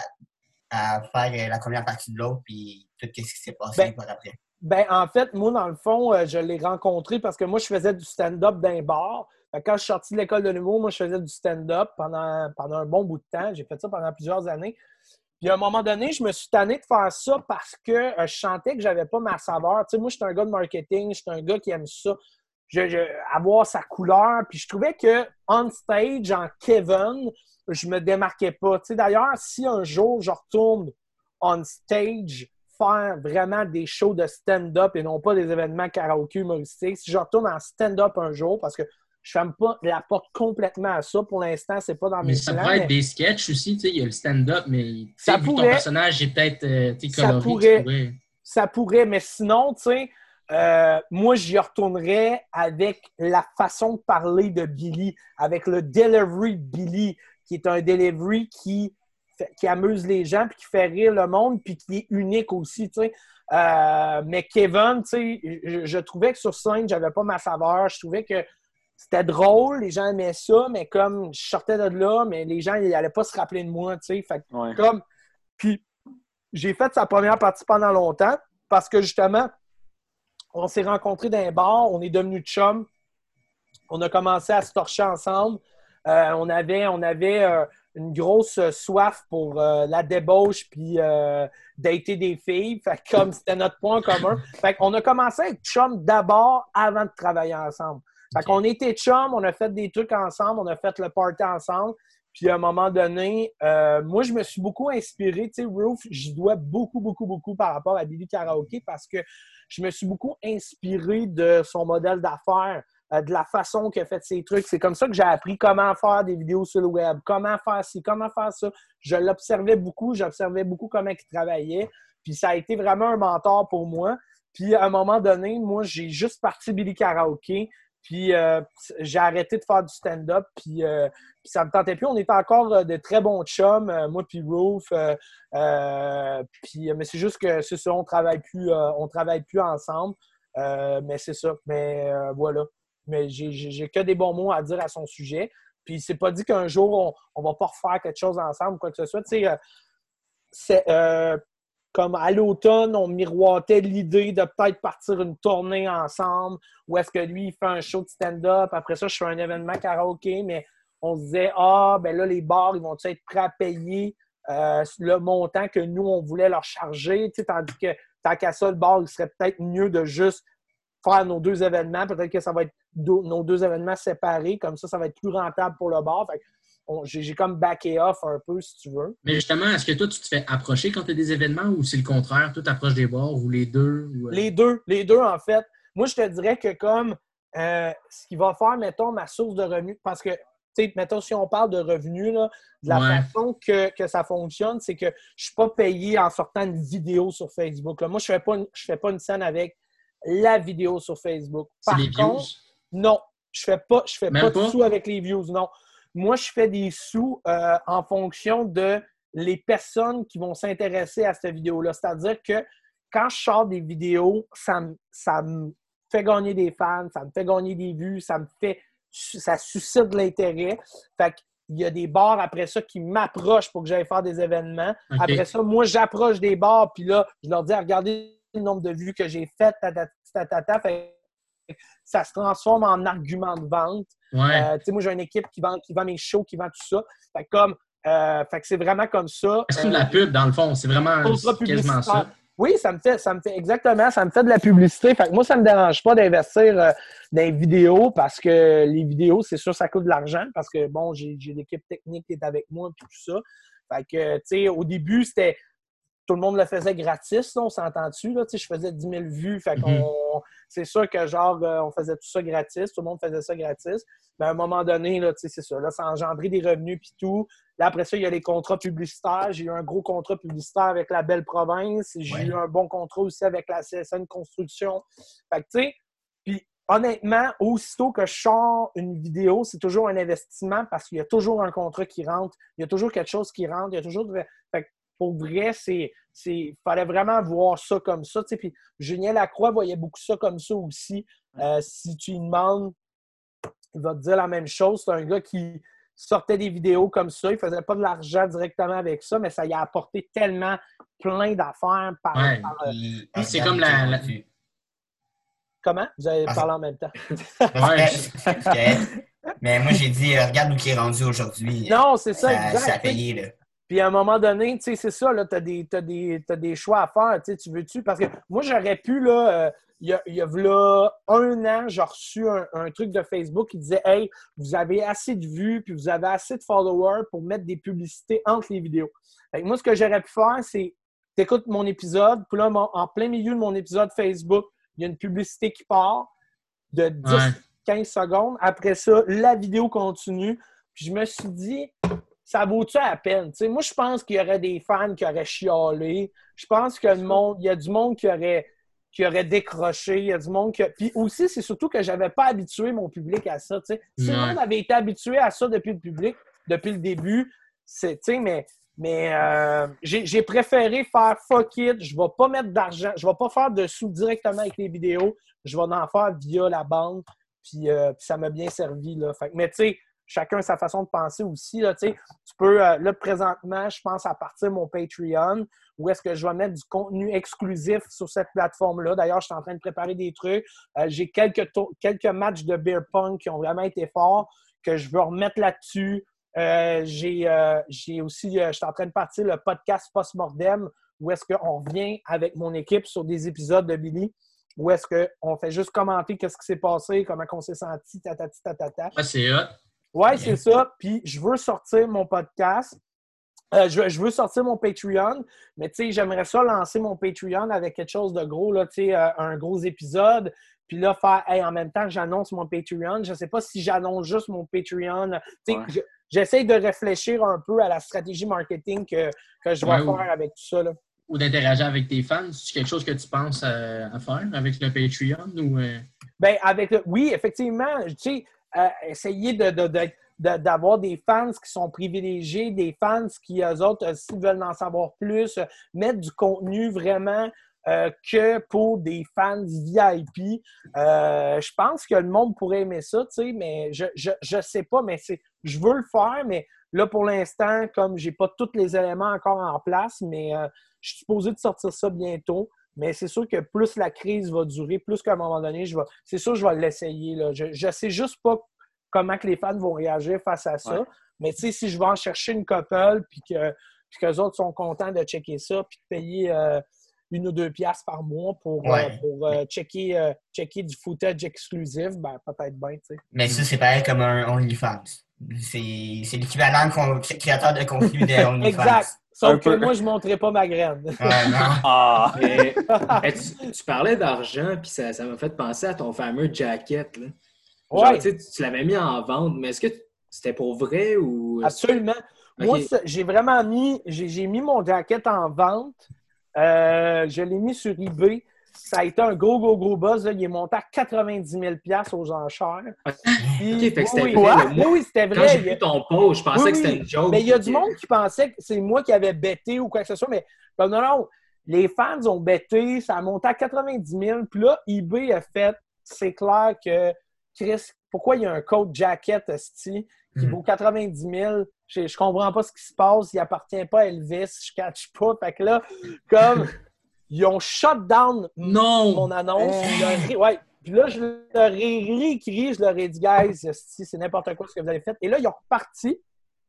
Speaker 1: à faire la première partie de l'autre? Puis qu'est-ce qui s'est passé ben, par après?
Speaker 4: Ben, en fait, moi, dans le fond, euh, je l'ai rencontré parce que moi, je faisais du stand-up d'un bar. Quand je suis sorti de l'école de l'humour, moi, je faisais du stand-up pendant, pendant un bon bout de temps. J'ai fait ça pendant plusieurs années. Puis à un moment donné, je me suis tanné de faire ça parce que euh, je sentais que j'avais pas ma saveur. Tu sais, moi, je suis un gars de marketing, je suis un gars qui aime ça. Je, avoir sa couleur. Puis je trouvais que on stage, en Kevin, je me démarquais pas. Tu sais, d'ailleurs, si un jour je retourne on stage faire vraiment des shows de stand-up et non pas des événements karaoké humoristiques. Si je retourne en stand-up un jour, parce que je ne ferme pas la porte complètement à ça. Pour l'instant, c'est pas dans mes
Speaker 2: mais
Speaker 4: ça
Speaker 2: pourrait être des sketchs aussi, tu sais, il y a le stand-up, mais
Speaker 4: ça pourrait, ton
Speaker 2: personnage est peut-être euh,
Speaker 4: ça pourrait, ça pourrait, mais sinon, tu sais, euh, moi, j'y retournerais avec la façon de parler de Billy, avec le delivery de Billy, qui est un delivery qui qui amuse les gens, puis qui fait rire le monde, puis qui est unique aussi, tu sais. Euh, mais Kevin, tu sais, je, je, trouvais que sur scène, j'avais pas ma saveur. Je trouvais que c'était drôle, les gens aimaient ça, mais comme je sortais de là, mais les gens n'allaient pas se rappeler de moi, tu sais. Fait
Speaker 5: Ouais.
Speaker 4: comme. Puis j'ai fait sa première partie pendant longtemps parce que justement, on s'est rencontrés dans un bar, on est devenus chums. On a commencé à se torcher ensemble. Euh, on avait, on avait euh, une grosse soif pour euh, la débauche puis dater des filles. Fait que comme c'était notre point commun. Fait qu'on a commencé à être chums d'abord avant de travailler ensemble. Fait qu'on était chums, on a fait des trucs ensemble, on a fait le party ensemble. Puis à un moment donné, euh, moi, je me suis beaucoup inspiré. Tu sais, Roof, j'y dois beaucoup, beaucoup, beaucoup par rapport à Billy Karaoke parce que je me suis beaucoup inspiré de son modèle d'affaires, de la façon qu'il a fait ses trucs. C'est comme ça que j'ai appris comment faire des vidéos sur le web, comment faire ci, comment faire ça. Je l'observais beaucoup, j'observais beaucoup comment il travaillait. Puis ça a été vraiment un mentor pour moi. Puis à un moment donné, moi, j'ai juste parti Billy Karaoke. Puis euh, j'ai arrêté de faire du stand-up. Puis, euh, ça me tentait plus. On était encore euh, de très bons chums, euh, moi puis Roof. euh, euh, puis, mais c'est juste que c'est ça, on travaille euh, on travaille plus ensemble. Euh, mais c'est ça. Mais euh, voilà. Mais j'ai- que des bons mots à dire à son sujet. Puis c'est pas dit qu'un jour on, on va pas refaire quelque chose ensemble, quoi que ce soit. Tu sais, euh, euh, comme à l'automne, on miroitait l'idée de peut-être partir une tournée ensemble, ou est-ce que lui, il fait un show de stand-up, après ça, je fais un événement karaoké, mais on se disait, ah, ben là, les bars, ils vont être prêts à payer euh, le montant que nous, on voulait leur charger, tu sais, tandis que tant qu'à ça, le bar, il serait peut-être mieux de juste faire nos deux événements, peut-être que ça va être deux- nos deux événements séparés, comme ça, ça va être plus rentable pour le bar. J'ai comme backé off un peu, si tu veux.
Speaker 2: Mais justement, est-ce que toi, tu te fais approcher quand tu as des événements ou c'est le contraire? Toi, t'approches des bars ou les deux? ou, euh,
Speaker 4: Les deux, les deux, en fait. Moi, je te dirais que comme euh, ce qui va faire, mettons, ma source de revenus, parce que, tu sais, mettons, si on parle de revenus, là, de la
Speaker 2: Ouais.
Speaker 4: façon que, que ça fonctionne, c'est que je ne suis pas payé en sortant une vidéo sur Facebook. là. Moi, je ne fais, pas une- je fais pas une scène avec la vidéo sur Facebook. Par
Speaker 2: views?
Speaker 4: Non, je fais pas, je fais
Speaker 2: Même
Speaker 4: pas de sous avec les views, non. Moi, je fais des sous euh, en fonction de les personnes qui vont s'intéresser à cette vidéo-là. C'est-à-dire que quand je sors des vidéos, ça me, ça me fait gagner des fans, ça me fait gagner des vues, ça me fait ça suscite de l'intérêt. Fait qu'il y a des bars après ça qui m'approchent pour que j'aille faire des événements. Après ça, moi, j'approche des bars, puis là, je leur dis, regardez le nombre de vues que j'ai fait, tatata, tatata. Fait que ça se transforme en argument de vente.
Speaker 2: Ouais.
Speaker 4: Euh, moi, j'ai une équipe qui vend, qui vend mes shows, qui vend tout ça. Fait comme, euh, fait que c'est vraiment comme ça.
Speaker 2: C'est
Speaker 4: Euh,
Speaker 2: de la pub, dans le fond. C'est vraiment quasiment ça?
Speaker 4: Oui, ça me fait, ça me fait exactement, ça me fait de la publicité. Fait que moi, ça me dérange pas d'investir euh, dans les vidéos parce que les vidéos, c'est sûr, ça coûte de l'argent parce que bon, j'ai j'ai l'équipe technique qui est avec moi et tout ça. Fait que, tu sais, au début, c'était tout le monde le faisait gratis, là, on s'entend dessus. Là, tu sais, je faisais 10 000 vues. Fait
Speaker 2: Mhm.
Speaker 4: c'est sûr que genre, euh, on faisait tout ça gratis, tout le monde faisait ça gratis. Mais à un moment donné, c'est ça. Là, ça a engendré des revenus puis tout. Là, après ça, il y a les contrats publicitaires. J'ai eu un gros contrat publicitaire avec la Belle Province. J'ai
Speaker 1: Ouais.
Speaker 4: eu un bon contrat aussi avec la CSN Construction. Fait que, tu sais, puis honnêtement, aussitôt que je sors une vidéo, c'est toujours un investissement parce qu'il y a toujours un contrat qui rentre. Il y a toujours quelque chose qui rentre. Il y a toujours... de- Fait que pour vrai, c'est... Il fallait vraiment voir ça comme ça. Puis Julien Lacroix voyait beaucoup ça comme ça aussi. Euh, si tu lui demandes, il va te dire la même chose. C'est un gars qui sortait des vidéos comme ça. Il faisait pas de l'argent directement avec ça, mais ça y a apporté tellement plein d'affaires par,
Speaker 2: Ouais.
Speaker 4: par- euh,
Speaker 2: c'est comme la-.
Speaker 4: Comment? Vous avez
Speaker 1: Ah,
Speaker 4: parlé en même temps.
Speaker 1: Mais moi, j'ai dit, euh, regarde où il est rendu aujourd'hui.
Speaker 4: Non, c'est ça,
Speaker 1: ça,
Speaker 4: exact.
Speaker 1: ça a payé, là.
Speaker 4: Puis à un moment donné, tu sais, c'est ça, là, tu as des, t'as des, t'as des choix à faire, tu sais, tu veux-tu? Parce que moi, j'aurais pu, là, euh, il y a, il y a un an, j'ai reçu un, un truc de Facebook qui disait Hey, vous avez assez de vues, puis vous avez assez de followers pour mettre des publicités entre les vidéos. Fait que moi, ce que j'aurais pu faire, c'est t'écoutes mon épisode, puis là, mon- en plein milieu de mon épisode Facebook, il y a une publicité qui part de 10
Speaker 2: Ouais.
Speaker 4: 15 secondes. Après ça, la vidéo continue. Puis je me suis dit, ça vaut-tu la peine? Moi, je pense qu'il y aurait des fans qui auraient chialé. Je pense que le monde, il y a du monde qui aurait, qui aurait décroché. Il y a du monde qui. Puis aussi, c'est surtout que j'avais pas habitué mon public à ça. Si le monde avait été habitué à ça depuis le public, depuis le début, c'est, tu sais, mais Mais euh, j'ai préféré faire fuck it, je vais pas mettre d'argent, je vais pas faire de sous directement avec les vidéos, je vais en faire via la banque, puis, euh, puis ça m'a bien servi. Là. Fait mais tu sais, chacun sa façon de penser aussi. Là, tu peux, euh, là, présentement, je pense à partir mon Patreon, où est-ce que je vais mettre du contenu exclusif sur cette plateforme-là. D'ailleurs, je suis en train de préparer des trucs. Euh, j'ai quelques, quelques matchs de beer pong qui ont vraiment été forts, que je veux remettre là-dessus. Euh, j'ai euh, aussi, euh, je suis en train de partir le podcast Post-Mortem, où est-ce qu'on revient avec mon équipe sur des épisodes de Billy, où est-ce qu'on fait juste commenter qu'est-ce qui s'est passé, comment on s'est senti, tatati, tatata.
Speaker 2: Ouais, c'est hot.
Speaker 4: Ouais, c'est ça. Puis je veux sortir mon podcast. Euh, je, veux- je veux sortir mon Patreon, mais tu sais, j'aimerais ça lancer mon Patreon avec quelque chose de gros, là, tu sais, euh, un gros épisode. Puis là, faire, hey, en même temps, j'annonce mon Patreon. Je sais pas si j'annonce juste mon Patreon. Tu sais,
Speaker 5: Ouais.
Speaker 4: j'essaie de réfléchir un peu à la stratégie marketing que, que je vais
Speaker 2: Ouais,
Speaker 4: faire avec tout ça. Là.
Speaker 2: Ou d'interagir avec tes fans. C'est quelque chose que tu penses euh, à faire avec le Patreon ou. euh,
Speaker 4: Ben, avec le... Oui, effectivement, tu sais, essayer de, d'avoir des fans qui sont privilégiés, des fans qui, eux autres, euh, s'ils veulent en savoir plus, euh, mettre du contenu vraiment euh, que pour des fans VIP. Je pense que le monde pourrait aimer ça, tu sais, mais je, je, je sais pas, mais c'est, je veux le faire, mais là, pour l'instant, comme j'ai pas tous les éléments encore en place, mais je suis supposé de sortir ça bientôt. Mais c'est sûr que plus la crise va durer, plus qu'à un moment donné, je vais. C'est sûr, je vais l'essayer. Là. Je ne sais juste pas comment que les fans vont réagir face à ça.
Speaker 5: Ouais.
Speaker 4: Mais tu sais, si je vais en chercher une couple, puis que puis qu'eux autres sont contents de checker ça, puis de payer euh, une ou deux piastres par mois pour, euh, pour euh, checker, checker du footage exclusif, ben peut-être bien, tu sais.
Speaker 1: Mais ça, c'est pareil comme un OnlyFans. C'est c'est l'équivalent con- créateur de contenu de OnlyFans.
Speaker 4: Exact. Sauf que moi, je ne montrerai pas ma graine.
Speaker 1: Ouais, non.
Speaker 5: Ah!
Speaker 3: Mais, mais tu, tu parlais d'argent, puis ça ça m'a fait penser à ton fameux jacket. Là. Genre,
Speaker 4: Ouais.
Speaker 3: tu sais, tu l'avais mis en vente, mais est-ce que c'était pour vrai ou.
Speaker 4: Absolument.
Speaker 3: Ok.
Speaker 4: Moi, j'ai vraiment mis, j'ai, j'ai mis mon jacket en vente. Euh, je l'ai mis sur eBay. Ça a été un gros, gros, gros buzz. là. Il est monté à 90 000 aux enchères. Puis-
Speaker 3: Ok, fait que c'était
Speaker 4: oui,
Speaker 3: vrai,
Speaker 4: c'était
Speaker 3: Quand
Speaker 4: vrai.
Speaker 3: j'ai
Speaker 4: y a-
Speaker 3: vu ton post, je pensais
Speaker 4: Oui,
Speaker 3: que c'était une joke.
Speaker 4: Mais il y a du monde qui pensait que c'est moi qui avais bêté ou quoi que ce soit. Mais comme non, non, les fans ont bêté, ça a monté à 90 000. Puis là, eBay a fait, c'est clair que Chris, pourquoi il y a un code jacket esti, qui
Speaker 1: Mhm.
Speaker 4: vaut 90 000? Je, je comprends pas ce qui se passe. Il appartient pas à Elvis. Je catch pas. Fait que là, comme ils ont shut down
Speaker 2: Non!
Speaker 4: mon annonce. ai- ouais. Puis là, je leur ai réécrit, je leur ai dit, guys, esti, c'est n'importe quoi ce que vous avez fait. Et là, ils ont reparti.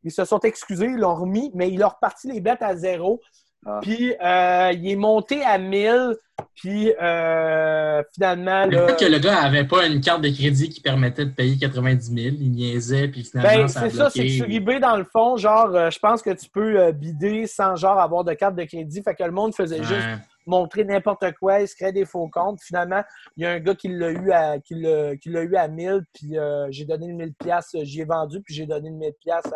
Speaker 4: Ils se sont excusés, ils l'ont remis, mais ils ont reparti les bêtes à zéro.
Speaker 5: Ah.
Speaker 4: Puis euh, il est monté à 1000. Puis euh, finalement, là,
Speaker 2: peut-être que le gars avait pas une carte de crédit qui permettait de payer 90 000. Il niaisait, puis finalement,
Speaker 4: ben, c'est ça, c'est que sur eBay, dans le fond, genre, euh, je pense que tu peux euh, bider sans genre avoir de carte de crédit. Fait que le monde faisait juste. Montrer n'importe quoi, il se crée des faux comptes. Finalement, il y a un gars qui l'a eu à, qui l'a, qui l'a eu à 1000, puis euh, j'ai donné le 1000 pièces, j'y ai vendu, puis j'ai donné le 1000 pièces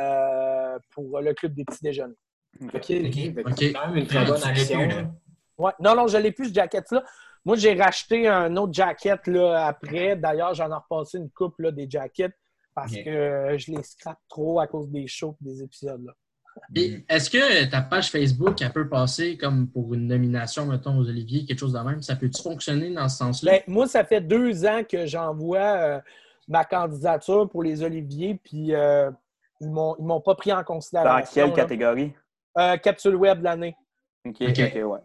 Speaker 4: euh, pour le club des petits déjeuners.
Speaker 3: Ok, ok. Fait que
Speaker 2: Ok.
Speaker 3: C'est quand même une très bonne action.
Speaker 1: plus.
Speaker 4: Ouais. Non, non, je l'ai plus, ce jacket-là. Moi, j'ai racheté un autre jacket là, après. D'ailleurs, j'en ai repassé une coupe là, des jackets parce que euh, je les scrape trop à cause des shows et des épisodes. Là.
Speaker 2: Est-ce que ta page Facebook, elle peut passer comme pour une nomination, mettons, aux Oliviers, quelque chose de même? Ça peut-tu fonctionner dans ce sens-là?
Speaker 4: Ben, moi, ça fait deux ans que j'envoie euh, ma candidature pour les Oliviers, puis euh, ils m'ont ils m'ont pas pris en
Speaker 5: Dans
Speaker 4: considération.
Speaker 5: quelle
Speaker 4: là.
Speaker 5: catégorie?
Speaker 4: Euh, capsule web de l'année.
Speaker 5: OK,
Speaker 2: Ok.
Speaker 5: OK, ouais.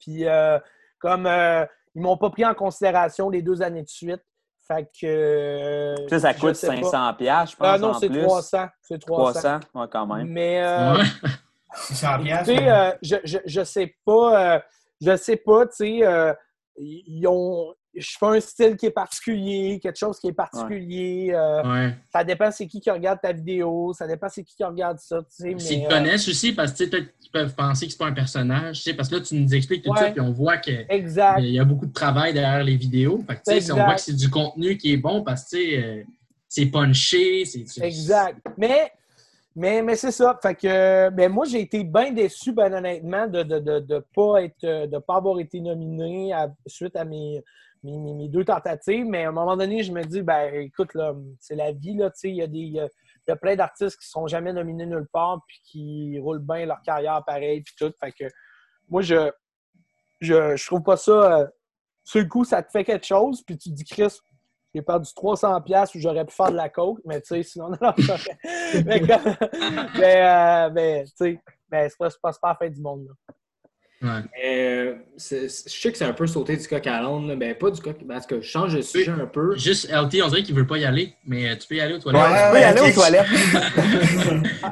Speaker 4: Puis euh, comme euh, ils m'ont pas pris en considération les deux années de suite. Fait que. euh,
Speaker 5: Ça, coûte
Speaker 4: sais pas.
Speaker 5: 500 piastres, je pense,
Speaker 4: Ah non, c'est
Speaker 5: plus.
Speaker 4: 300. C'est 300.
Speaker 5: 300, ouais, quand même.
Speaker 4: Mais euh,
Speaker 2: Ouais.
Speaker 1: 600 piastres.
Speaker 4: tu sais, euh, je, je, je sais pas, euh, je sais pas, tu sais, euh, ils ont, je fais un style qui est particulier, quelque chose qui est particulier. euh,
Speaker 2: Ouais.
Speaker 4: Ça dépend c'est qui qui regarde ta vidéo, ça dépend c'est qui qui regarde ça, tu sais.
Speaker 2: S'ils te
Speaker 4: euh,
Speaker 2: connaissent aussi, parce que peut-être qu'ils peuvent penser que c'est pas un personnage, tu sais, parce que là, tu nous expliques tout
Speaker 4: Ouais.
Speaker 2: ça, puis on voit qu'il y a beaucoup de travail derrière les vidéos. Fait que, tu sais, si on voit que c'est du contenu qui est bon parce que euh, c'est punché, c'est.
Speaker 4: Exact. Mais, mais, mais c'est ça. Fait que ben, moi, j'ai été bien déçu, ben, honnêtement, de ne de, de pas être de pas avoir été nominé à- suite à mes, mes, deux tentatives. Mais à un moment donné, je me dis, ben écoute, c'est la vie, là, il y a des. y y a plein d'artistes qui ne sont jamais nominés nulle part puis qui roulent bien leur carrière pareil puis tout. Fait que moi, je, je, je trouve pas ça. euh, coup, ça te fait quelque chose, puis tu te dis, Chris, j'ai perdu 300$ où j'aurais pu faire de la coke, mais tu sais, sinon, non, non, mais, comme- mais, euh, mais, tu sais, mais c'est pas, pas, pas la fin du monde. là.
Speaker 2: Ouais.
Speaker 3: Euh, je sais que c'est un peu sauté du coq à l'âne, là. ben pas du coq, parce que je change de sujet un peu.
Speaker 2: Juste LT, on dirait qu'il veut pas y aller, mais euh, tu peux y aller aux
Speaker 5: Ouais,
Speaker 2: toilettes.
Speaker 5: tu peux y
Speaker 1: ouais,
Speaker 5: aller aux toilettes.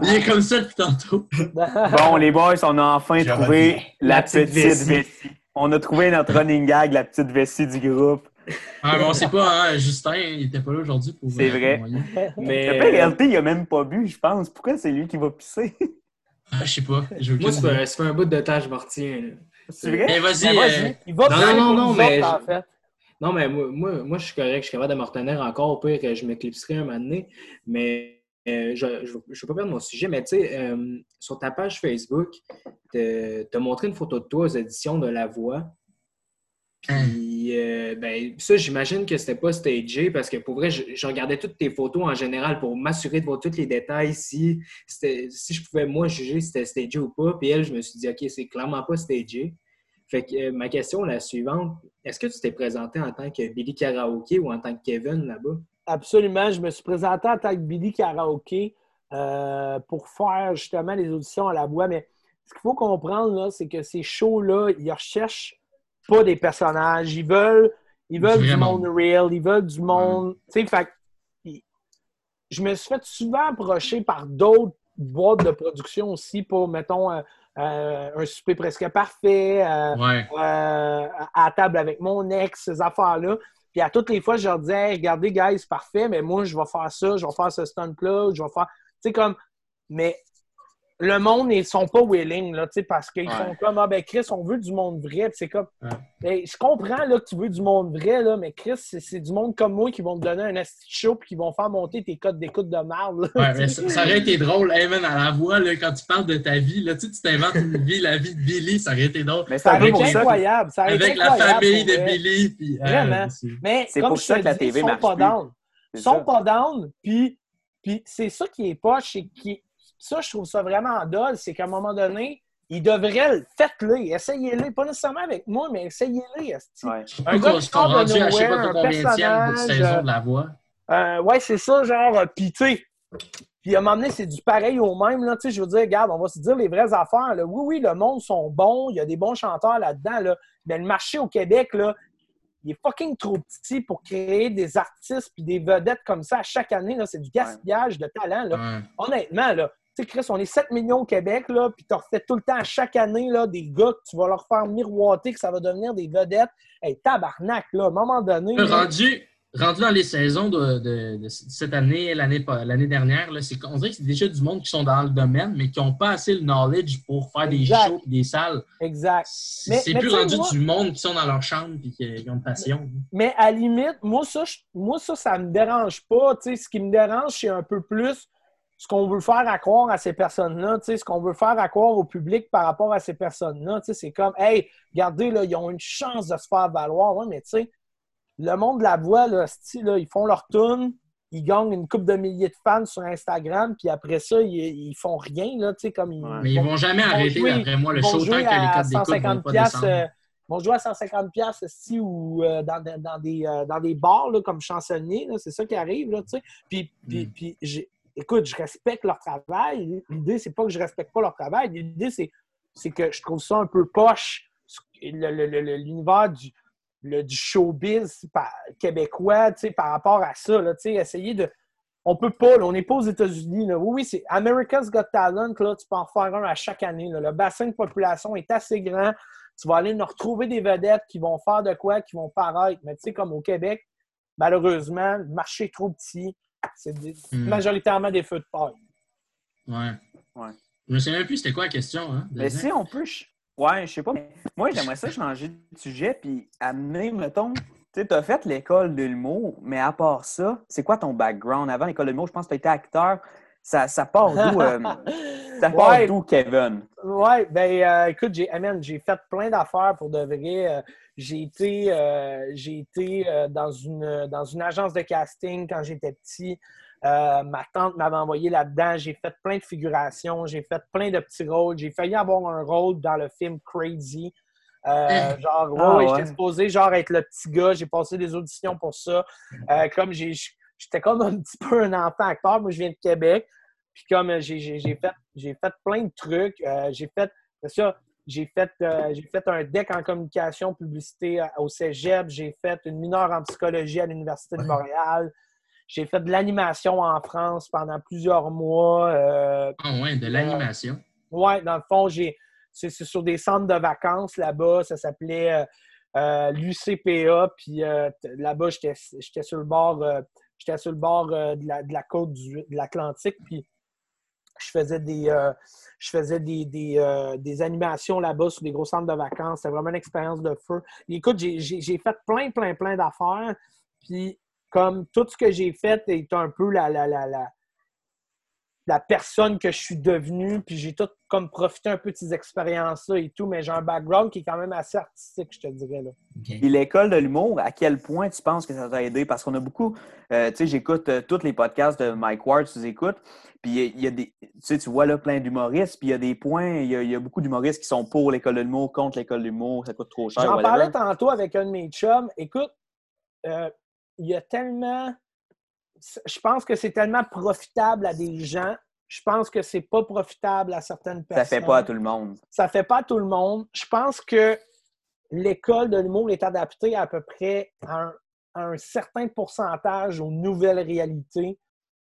Speaker 2: Il est comme ça depuis tantôt.
Speaker 5: Bon, les boys, on a enfin
Speaker 1: Je
Speaker 5: trouvé la,
Speaker 3: La petite
Speaker 5: petite,
Speaker 3: vessie.
Speaker 5: vessie. On a trouvé notre running gag, la petite vessie du groupe.
Speaker 2: Ah, mais on sait pas, hein, Justin, il était pas là aujourd'hui pour.
Speaker 5: C'est
Speaker 2: euh,
Speaker 5: vrai.
Speaker 3: Mais
Speaker 5: Le pire, LT, il a même pas bu, je pense. Pourquoi c'est lui qui va pisser?
Speaker 2: Ah, je sais pas.
Speaker 3: moi, ça fait, ça fait un bout de temps que je retiens.
Speaker 5: C'est vrai?
Speaker 2: Mais vas-y,
Speaker 4: Mais
Speaker 2: euh,
Speaker 4: vas-y, il va
Speaker 3: non, non, non, mais
Speaker 4: autres, en
Speaker 3: je-
Speaker 4: fait.
Speaker 3: Non, mais moi, moi, moi, je suis correct, je suis capable de me retenir encore. Au pire, que je m'éclipserai un moment donné. Mais euh, je ne veux pas perdre mon sujet, mais tu sais, euh, sur ta page Facebook, tu as montré une photo de toi aux éditions de La Voix. Puis, euh, ben, ça, j'imagine que c'était pas stagé parce que pour vrai, je, je regardais toutes tes photos en général pour m'assurer de voir tous les détails si, si je pouvais, moi, juger si c'était stagé ou pas. Puis elle, je me suis dit, OK, c'est clairement pas stagé. Fait que euh, ma question, la suivante, est-ce que tu t'es présenté en tant que Billy Karaoke ou en tant que Kevin là-bas?
Speaker 4: Absolument. Je me suis présenté en tant que Billy Karaoke euh, pour faire justement les auditions à la voix. Mais ce qu'il faut comprendre, là, c'est que ces shows-là, ils recherchent pas des personnages. Ils veulent, ils veulent
Speaker 2: Du
Speaker 4: monde real. Ils veulent du monde. Tu sais, fait je me suis fait souvent approcher par d'autres boîtes de production aussi pour, mettons, euh, euh, un souper presque parfait. euh,
Speaker 2: Ouais.
Speaker 4: à table avec mon ex, ces affaires-là. Puis à toutes les fois, je leur disais, Hey, regardez, guys, c'est parfait, mais moi, je vais faire ça, je vais faire ce stunt-là, je vais faire. Tu sais, comme. Mais le monde, ils sont pas willing, là, tu sais, parce qu'ils
Speaker 5: Ouais.
Speaker 4: font comme, ah ben Chris, on veut du monde vrai. C'est comme.
Speaker 2: Ouais.
Speaker 4: Ben, je comprends là, que tu veux du monde vrai, là, mais Chris, c'est du monde comme moi qui vont te donner un asti show puis qui vont faire monter tes codes d'écoute de marde.
Speaker 2: Ouais, mais ça, ça aurait été drôle, hey man, à la voix, là, quand tu parles de ta vie, là, tu sais, tu t'inventes une vie, la vie de Billy, ça aurait été drôle.
Speaker 5: Mais c'est
Speaker 4: Ça aurait été incroyable. Ça aurait
Speaker 2: Avec la
Speaker 4: incroyable,
Speaker 2: famille
Speaker 4: pour
Speaker 2: de
Speaker 4: vrai.
Speaker 2: Billy. Puis, euh,
Speaker 4: Vraiment. Mais
Speaker 5: C'est
Speaker 4: comme
Speaker 5: pour
Speaker 4: je
Speaker 5: ça
Speaker 4: te
Speaker 5: que la TV
Speaker 4: ils sont
Speaker 5: marche
Speaker 4: pas
Speaker 5: plus.
Speaker 4: down. Ils sont
Speaker 5: ça.
Speaker 4: pas down, puis, puis c'est ça qui est poche, c'est qui ça, je trouve ça vraiment dole, c'est qu'à un moment donné, ils devraient le faites-les, essayez-les, pas nécessairement avec moi, mais essayez-les. esti.
Speaker 5: Ouais.
Speaker 4: Un gars qui sort de
Speaker 2: rendus à je sais pas
Speaker 4: nowhere,
Speaker 2: trop
Speaker 4: un
Speaker 2: combien de
Speaker 4: personnage,
Speaker 2: saison
Speaker 4: euh,
Speaker 2: de la voix?
Speaker 4: Euh, ouais, c'est ça, genre, euh, puis tu sais, puis à un moment donné, c'est du pareil au même, là, tu sais, je veux dire, regarde, on va se dire les vraies affaires, là. Oui, oui, le monde sont bons, il y a des bons chanteurs là-dedans, là, mais le marché au Québec, là, il est fucking trop petit pour créer des artistes puis des vedettes comme ça à chaque année, là, c'est du gaspillage de talent, là.
Speaker 2: Ouais.
Speaker 4: Honnêtement, là, tu sais, Chris, on est 7 millions au Québec, là, puis tu refais tout le temps, à chaque année, là, des gars que tu vas leur faire miroiter que ça va devenir des vedettes. Hey, tabarnak, là, à un moment donné.
Speaker 2: Rendu, rendu dans les saisons de, de- de cette année, l'année l'année dernière, là, c'est qu'on dirait que c'est déjà du monde qui sont dans le domaine, mais qui n'ont pas assez le knowledge pour faire des shows et des salles.
Speaker 4: Exact.
Speaker 2: C'est
Speaker 4: Mais-
Speaker 2: c'est
Speaker 4: mais
Speaker 2: plus rendu
Speaker 4: moi-
Speaker 2: du monde qui sont dans leur chambre et qui, qui ont de passion.
Speaker 4: Mais à la limite, moi, ça, je- moi, ça, ça me dérange pas. Tu sais, ce qui me dérange, c'est un peu plus ce qu'on veut faire à croire à ces personnes-là, ce qu'on veut faire à croire au public par rapport à ces personnes-là. C'est comme, hey, regardez, là, ils ont une chance de se faire valoir. Ouais, mais tu sais, le monde de la voix, là, là, ils font leur tune, ils gagnent une coupe de milliers de fans sur Instagram, puis après ça, ils, ils font rien, là, tu sais, comme ils,
Speaker 5: Ouais.
Speaker 2: Mais ils vont jamais
Speaker 4: Ils vont
Speaker 2: arrêter,
Speaker 4: jouer-
Speaker 2: après moi, le
Speaker 4: ils
Speaker 2: show tant que
Speaker 4: jouer
Speaker 2: les
Speaker 4: à
Speaker 2: codes d'écoute vont
Speaker 4: 150
Speaker 2: pas
Speaker 4: piastres,
Speaker 2: descendre.
Speaker 4: euh, ils vont jouer à 150 piastres ici ou euh, dans, dans- dans des, euh, dans des bars là, comme chansonnier. C'est ça qui arrive. Là, tu sais. puis, puis,
Speaker 2: Mm.
Speaker 4: puis j'ai- écoute, je respecte leur travail. L'idée, c'est pas que je respecte pas leur travail. L'idée, c'est, que je trouve ça un peu poche, l'univers du, le- du showbiz par- québécois par rapport à ça. Là, essayer de. On peut pas, on n'est pas aux États-Unis. Oui, oui, c'est America's Got Talent, là, tu peux en faire un à chaque année. Le bassin de population est assez grand. Tu vas aller nous retrouver des vedettes qui vont faire de quoi, qui vont paraître. Mais tu sais, comme au Québec, malheureusement, le marché est trop petit. C'est des-
Speaker 2: Hmm.
Speaker 4: majoritairement des feux de paille.
Speaker 2: Ouais.
Speaker 5: Ouais.
Speaker 2: Je me souviens même plus c'était quoi la question. Hein,
Speaker 5: Mais si on peut. Ouais, je sais pas. mais moi, j'aimerais ça changer de sujet puis amener, mettons. Tu sais, t'as fait l'école de l'humour, mais à part ça, c'est quoi ton background? Avant l'école de l'humour, je pense que tu été acteur. Ça, ça part d'où, euh, ça part
Speaker 4: Ouais.
Speaker 5: d'où, Kevin?
Speaker 4: Oui, ben euh, écoute, j'ai j'ai fait plein d'affaires pour de vrai. Euh, j'ai été, euh, j'ai été euh, dans, une, dans une agence de casting quand j'étais petit. Euh, ma tante m'avait envoyé là-dedans. J'ai fait plein de figurations, j'ai fait plein de petits rôles. J'ai failli avoir un rôle dans le film Crazy. Euh,
Speaker 2: Hein?
Speaker 4: genre, ouais,
Speaker 5: Ah,
Speaker 4: ouais, j'étais supposé genre être le petit gars. J'ai passé des auditions pour ça. Euh, comme j'ai, j'étais comme un petit peu un enfant acteur. Moi, je viens de Québec. Puis comme j'ai, j'ai- j'ai fait, j'ai fait plein de trucs. Euh, j'ai fait, c'est ça, j'ai fait, euh, fait un deck en communication publicité à- au Cégep. J'ai fait une mineure en psychologie à l'Université de. Montréal. J'ai fait de l'animation en France pendant plusieurs mois. Euh,
Speaker 2: Ah ouais, de l'animation.
Speaker 4: Ouais, dans le fond, j'ai c'est sur des centres de vacances là-bas. Ça s'appelait euh, euh, l'UCPA. Puis euh, là-bas, j'étais sur le bord, euh, j'étais sur le bord euh, de, la, de la côte du- de l'Atlantique. Puis je faisais des, euh, je faisais des, des, euh, des animations là-bas sur des gros centres de vacances. C'était vraiment une expérience de feu. Écoute, j'ai- fait plein, plein, plein d'affaires. Puis comme tout ce que j'ai fait est un peu la, la, la, la personne que je suis devenue, puis j'ai tout comme profité un peu de ces expériences-là et tout, mais j'ai un background qui est quand même assez artistique, je te dirais. Là.
Speaker 5: Puis l'école de l'humour, à quel point tu penses que ça t'a aidé? Parce qu'on a beaucoup, euh, tu sais, j'écoute euh, tous les podcasts de Mike Ward, tu les écoutes, puis il y a- il y, a des, tu sais, tu vois là plein d'humoristes, puis il y a des points, il y a, il y a beaucoup d'humoristes qui sont pour l'école de l'humour, contre l'école de l'humour, ça coûte trop cher.
Speaker 4: J'en parlais tantôt avec un de mes chums. Écoute, euh, il y a tellement. Je pense que c'est tellement profitable à des gens. Je pense que c'est pas profitable à certaines
Speaker 5: Ça
Speaker 4: personnes.
Speaker 5: fait pas à tout le monde.
Speaker 4: ça fait pas à tout le monde. Je pense que l'école de l'humour est adaptée à peu près à un, à un certain pourcentage aux nouvelles réalités.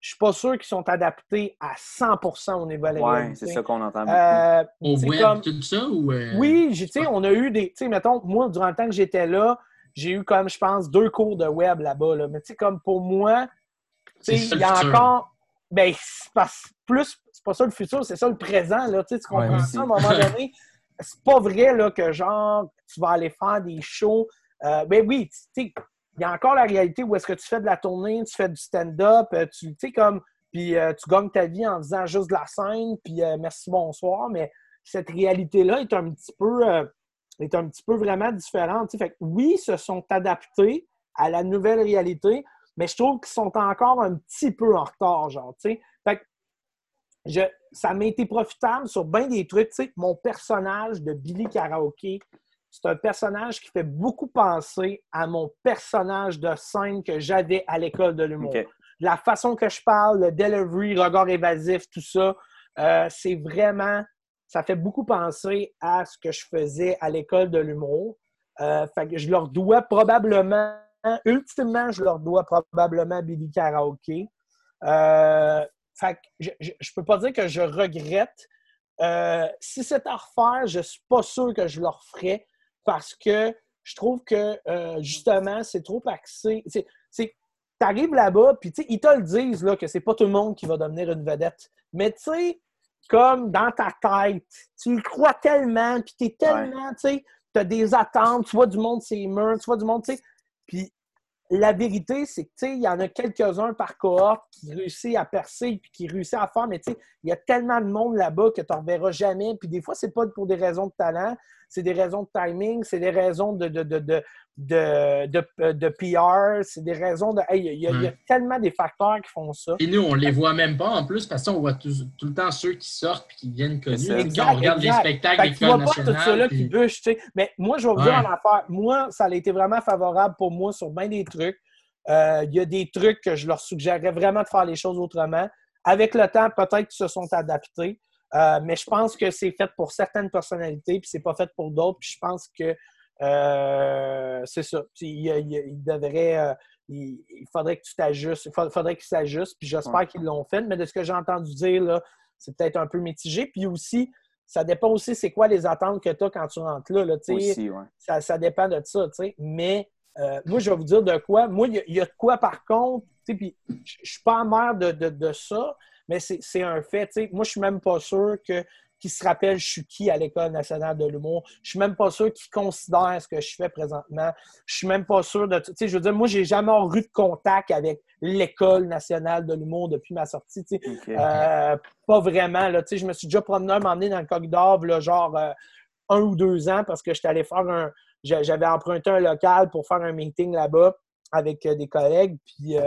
Speaker 4: Je suis pas sûr qu'ils sont adaptés à 100% aux nouvelles
Speaker 5: Ouais,
Speaker 4: réalités.
Speaker 5: c'est ça qu'on entend beaucoup.
Speaker 4: Euh,
Speaker 2: Au web,
Speaker 4: comme-
Speaker 2: tout ça? Ou, euh,
Speaker 4: oui, tu sais, on a eu des. Tu sais, mettons, moi, durant le temps que j'étais là, j'ai eu comme, je pense, deux cours de web là-bas. Là. Mais tu sais, comme pour moi, il y a
Speaker 2: futur.
Speaker 4: encore. Ben, c'est pas, plus, c'est pas ça le futur, c'est ça le présent. Là, tu comprends
Speaker 1: Ouais,
Speaker 4: ça à un moment donné? C'est pas vrai là, que genre, tu vas aller faire des shows. Euh, ben oui, tu sais, il y a encore la réalité où est-ce que tu fais de la tournée, tu fais du stand-up, euh, tu sais, comme, puis euh, tu gagnes ta vie en faisant juste de la scène, puis euh, merci, bonsoir. Mais cette réalité-là est un petit peu, euh, est un petit peu vraiment différente. tu sais. Fait que oui, ils se sont adaptés à la nouvelle réalité, mais je trouve qu'ils sont encore un petit peu en retard, genre, tu sais. Fait que je, ça m'a été profitable sur bien des trucs, tu sais. Mon personnage de Billy Karaoke, c'est un personnage qui fait beaucoup penser à mon personnage de scène que j'avais à l'école de l'humour la façon que je parle, le delivery, regard évasif, tout ça, euh, c'est vraiment, ça fait beaucoup penser à ce que je faisais à l'école de l'humour. Euh, fait que je leur dois probablement, ultimement, je leur dois probablement Billy Karaoke. Euh, fait que je, je peux pas dire que je regrette. Euh, si c'est à refaire, je suis pas sûr que je le referais parce que je trouve que euh, justement, c'est trop axé. C'est, c'est, t'arrives là-bas, puis tu ils te le disent là, que c'est pas tout le monde qui va devenir une vedette. Mais tu sais, comme dans ta tête, tu le crois tellement, puis t'es tellement, tu sais, t'as des attentes, tu vois du monde c'est murs, tu vois du monde, tu sais. Puis la vérité, c'est que, il y en a quelques-uns par cohorte qui réussissent à percer puis qui réussissent à faire, mais il y a tellement de monde là-bas que tu n'en reverras jamais. Puis des fois, c'est pas pour des raisons de talent, c'est des raisons de timing, c'est des raisons de, de, de, de, de, de- de PR, c'est des raisons de. Hey, il y, a- il y
Speaker 2: Ouais.
Speaker 4: tellement des facteurs qui font ça.
Speaker 2: Et nous, on les voit même pas en plus parce qu'on voit tout, tout le temps ceux qui sortent et qui viennent connus. Quand on regarde
Speaker 4: Exact,
Speaker 2: les spectacles
Speaker 4: tu vois pas tout ça là
Speaker 2: nationale.
Speaker 4: qui
Speaker 2: puis-
Speaker 4: bûche, tu sais. Mais moi, je vais vous dire en affaire. Moi, ça a été vraiment favorable pour moi sur bien des trucs. Euh, Il y a des trucs que je leur suggérerais vraiment de faire les choses autrement. Avec le temps, peut-être qu'ils se sont adaptés. Euh, mais je pense que c'est fait pour certaines personnalités, puis c'est pas fait pour d'autres. Puis je pense que euh, c'est ça. Puis Il, il- il devrait. euh, il, il faudrait que tu t'ajustes. Il fa- faudrait qu'ils s'ajustent. Puis j'espère
Speaker 5: Ouais.
Speaker 4: qu'ils l'ont fait. Mais de ce que j'ai entendu dire, là, c'est peut-être un peu mitigé. Puis aussi, ça dépend aussi c'est quoi les attentes que tu as quand tu rentres là.
Speaker 5: Aussi, ouais.
Speaker 4: ça, ça dépend de ça, tu sais. Mais euh, moi, je vais vous dire de quoi. Moi, il y a- il y, a de quoi par contre, puis je je suis pas de, de, de ça, mais c'est un fait. Moi, je suis même pas sûr que qu'ils se rappellent je suis qui à l'École nationale de l'humour. Je suis même pas sûr qu'ils considèrent ce que je fais présentement. Je suis même pas sûr de... Tu sais, je veux dire, moi, j'ai jamais eu de contact avec l'École nationale de l'humour depuis ma sortie, tu sais.
Speaker 5: OK.
Speaker 4: Euh, pas vraiment. Là, Tu sais, je me suis déjà promené un moment donné dans le corridor, là, genre euh, un ou deux ans, parce que j'étais allé faire un. j'a- J'avais emprunté un local pour faire un meeting là-bas avec euh, des collègues. Puis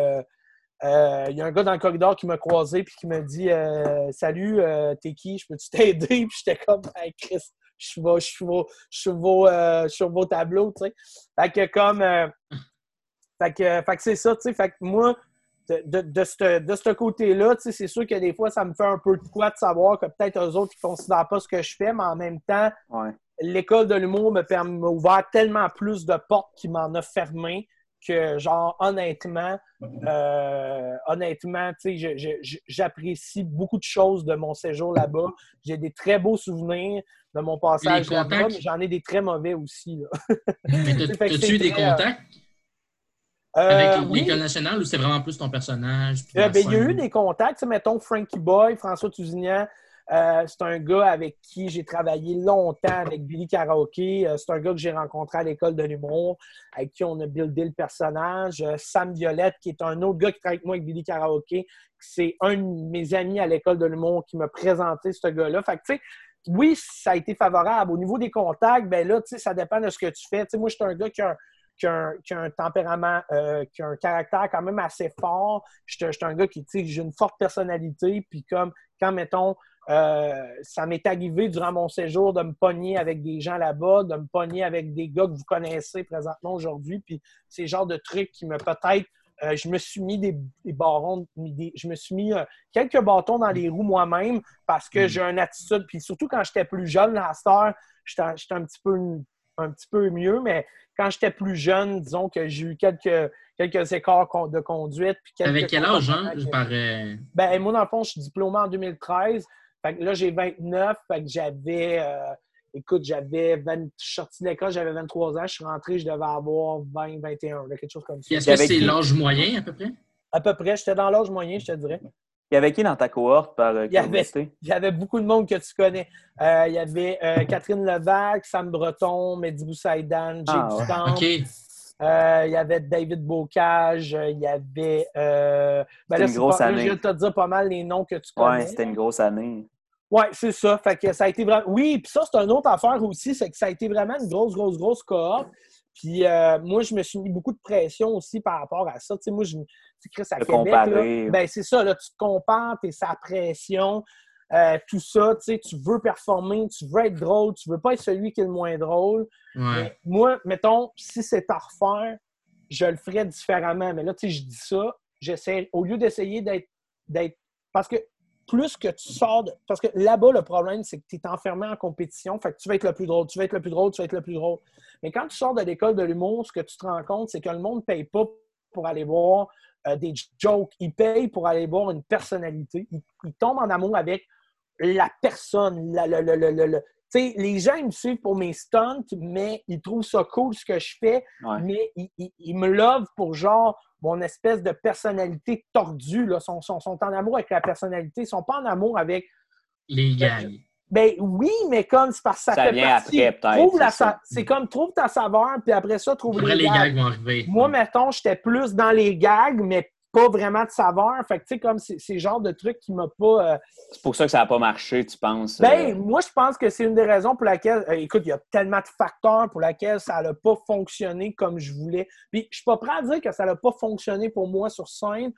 Speaker 4: il y a un gars dans le corridor qui m'a croisé puis qui m'a dit euh, Salut, euh, t'es qui? Je peux-tu t'aider? Puis j'étais comme Hey Chris, je suis vos, je suis vos, je suis vos, euh, je suis vos tableaux, tu sais. Fait que comme euh, fait que, fait que c'est ça, tu sais. Fait que moi, de, de, ce, de côté-là, tu sais, c'est sûr que des fois, ça me fait un peu de quoi de savoir que peut-être eux autres, ils ne considèrent pas ce que je fais, mais en même temps,
Speaker 5: Ouais.
Speaker 4: l'école de l'humour m'a ouvert tellement plus de portes qu'il m'en a fermé que, genre, honnêtement, euh, honnêtement, j'apprécie beaucoup de choses de mon séjour là-bas. J'ai des très beaux souvenirs de mon passage là-bas,
Speaker 2: contacts?
Speaker 4: mais j'en ai des très mauvais aussi. c'est
Speaker 2: eu des
Speaker 4: euh,
Speaker 2: contacts?
Speaker 4: Euh,
Speaker 2: avec
Speaker 4: oui.
Speaker 2: l'École nationale ou c'est vraiment plus ton personnage?
Speaker 4: Euh, ben, il y a eu des contacts. Mettons Frankie Boy, François Tousignan. Euh, c'est un gars avec qui j'ai travaillé longtemps avec Billy Karaoke. Euh, c'est un gars que j'ai rencontré à l'école de l'humour, avec qui on a buildé le personnage. Euh, Sam Violette, qui est un autre gars qui travaille avec moi avec Billy Karaoke. C'est un de mes amis à l'école de l'humour qui m'a présenté ce gars-là. Fait que, tu sais, oui, ça a été favorable. Au niveau des contacts, ben là, tu sais, ça dépend de ce que tu fais. Tu sais, moi, je suis un gars qui a un, qui a qui a un tempérament, qui a un caractère quand même assez fort. Je suis un- je suis un gars qui, tu sais, j'ai une forte personnalité. Puis comme, quand, mettons, euh, ça m'est arrivé durant mon séjour de me pogner avec des gens là-bas, de me pogner avec des gars que vous connaissez présentement aujourd'hui. Puis c'est le genre de trucs qui me peut-être... euh, je me suis mis des, des barons, des- je me suis mis euh, quelques bâtons dans les roues moi-même parce que
Speaker 2: Mm.
Speaker 4: j'ai une attitude. Puis surtout quand j'étais plus jeune, à cette heure, j'étais un petit peu un petit peu mieux, mais quand j'étais plus jeune, disons que j'ai eu quelques, quelques écarts de conduite. Puis
Speaker 2: Avec quel âge, hein?
Speaker 4: que- ben, moi, dans le fond, je suis diplômé en 2013. Fait que là, j'ai 29. Fait que j'avais. euh, écoute, j'avais. 20 Je suis sorti de l'école, j'avais 23 ans. Je suis rentré, je devais avoir 20, 21, là, quelque chose comme ça.
Speaker 2: Est-ce que c'est
Speaker 5: qui?
Speaker 2: l'âge moyen à peu près?
Speaker 4: À peu près, j'étais dans l'âge moyen, je te dirais.
Speaker 5: Il y avait qui dans ta cohorte par euh,
Speaker 4: Il y avait-? Il y avait beaucoup de monde que tu connais. Euh, il y avait euh, Catherine Levac, Sam Breton, Mehdi Boussaïdan, Jay
Speaker 5: Ah, ouais.
Speaker 4: Euh, il y avait David Bocage, il y avait. Euh, ben
Speaker 5: C'était
Speaker 4: là,
Speaker 5: une grosse
Speaker 4: pas- là,
Speaker 5: année.
Speaker 4: je te dire pas mal les noms que tu connais.
Speaker 5: Ouais, c'était une grosse année.
Speaker 4: Oui, c'est ça. Fait que ça a été vraiment. Oui, puis ça, c'est une autre affaire aussi, c'est que ça a été vraiment une grosse, grosse, grosse cohorte. Puis euh, moi, je me suis mis beaucoup de pression aussi par rapport à ça. Tu sais, moi, je me. Tu Chris, à Québec,
Speaker 5: comparer.
Speaker 4: là, ben c'est ça, là, tu te compares, t'es sa pression, euh, tout ça, tu sais, tu veux performer, tu veux être drôle, tu veux pas être celui qui est le moins drôle.
Speaker 2: Ouais.
Speaker 4: Mais moi, mettons, si c'est à refaire, je le ferais différemment. Mais là, tu sais, je dis ça, j'essaie, au lieu d'essayer d'être. d'être Parce que plus que tu sors de. Parce que là-bas, le problème, c'est que tu es enfermé en compétition. Fait que tu vas être le plus drôle, tu vas être le plus drôle, tu vas être le plus drôle. Mais quand tu sors de l'école de l'humour, ce que tu te rends compte, c'est que le monde ne paye pas pour aller voir euh, des jokes. Il paye pour aller voir une personnalité. Il, il tombe en amour avec la personne. la- Tu sais, les gens, ils me suivent pour mes stunts, mais ils trouvent ça cool ce que je fais,
Speaker 5: Ouais.
Speaker 4: mais ils, ils- ils me lovent pour genre mon espèce de personnalité tordue. Là. Ils sont, sont- sont en amour avec la personnalité. Ils sont pas en amour avec.
Speaker 2: Les gags.
Speaker 4: Ben oui, mais comme c'est parce que ça,
Speaker 5: Ça
Speaker 4: fait
Speaker 5: vient
Speaker 4: partie.
Speaker 5: après, peut-être,
Speaker 4: Trouve la
Speaker 5: c'est ça.
Speaker 4: sa- C'est comme trouve ta saveur, puis après ça, trouve
Speaker 2: Après,
Speaker 4: les
Speaker 2: les
Speaker 4: gags.
Speaker 2: gags vont arriver.
Speaker 4: Moi, mettons, j'étais plus dans les gags, mais pas vraiment de saveur. Fait que, tu sais, comme c'est le genre de truc qui m'a pas. euh,
Speaker 5: C'est pour ça que ça n'a pas marché, tu penses?
Speaker 4: Ben,
Speaker 5: euh,
Speaker 4: moi, je pense que c'est une des raisons pour laquelle. euh, écoute, il y a tellement de facteurs pour lesquels ça n'a pas fonctionné comme je voulais. Puis, je suis pas prêt à dire que ça n'a pas fonctionné pour moi sur scène.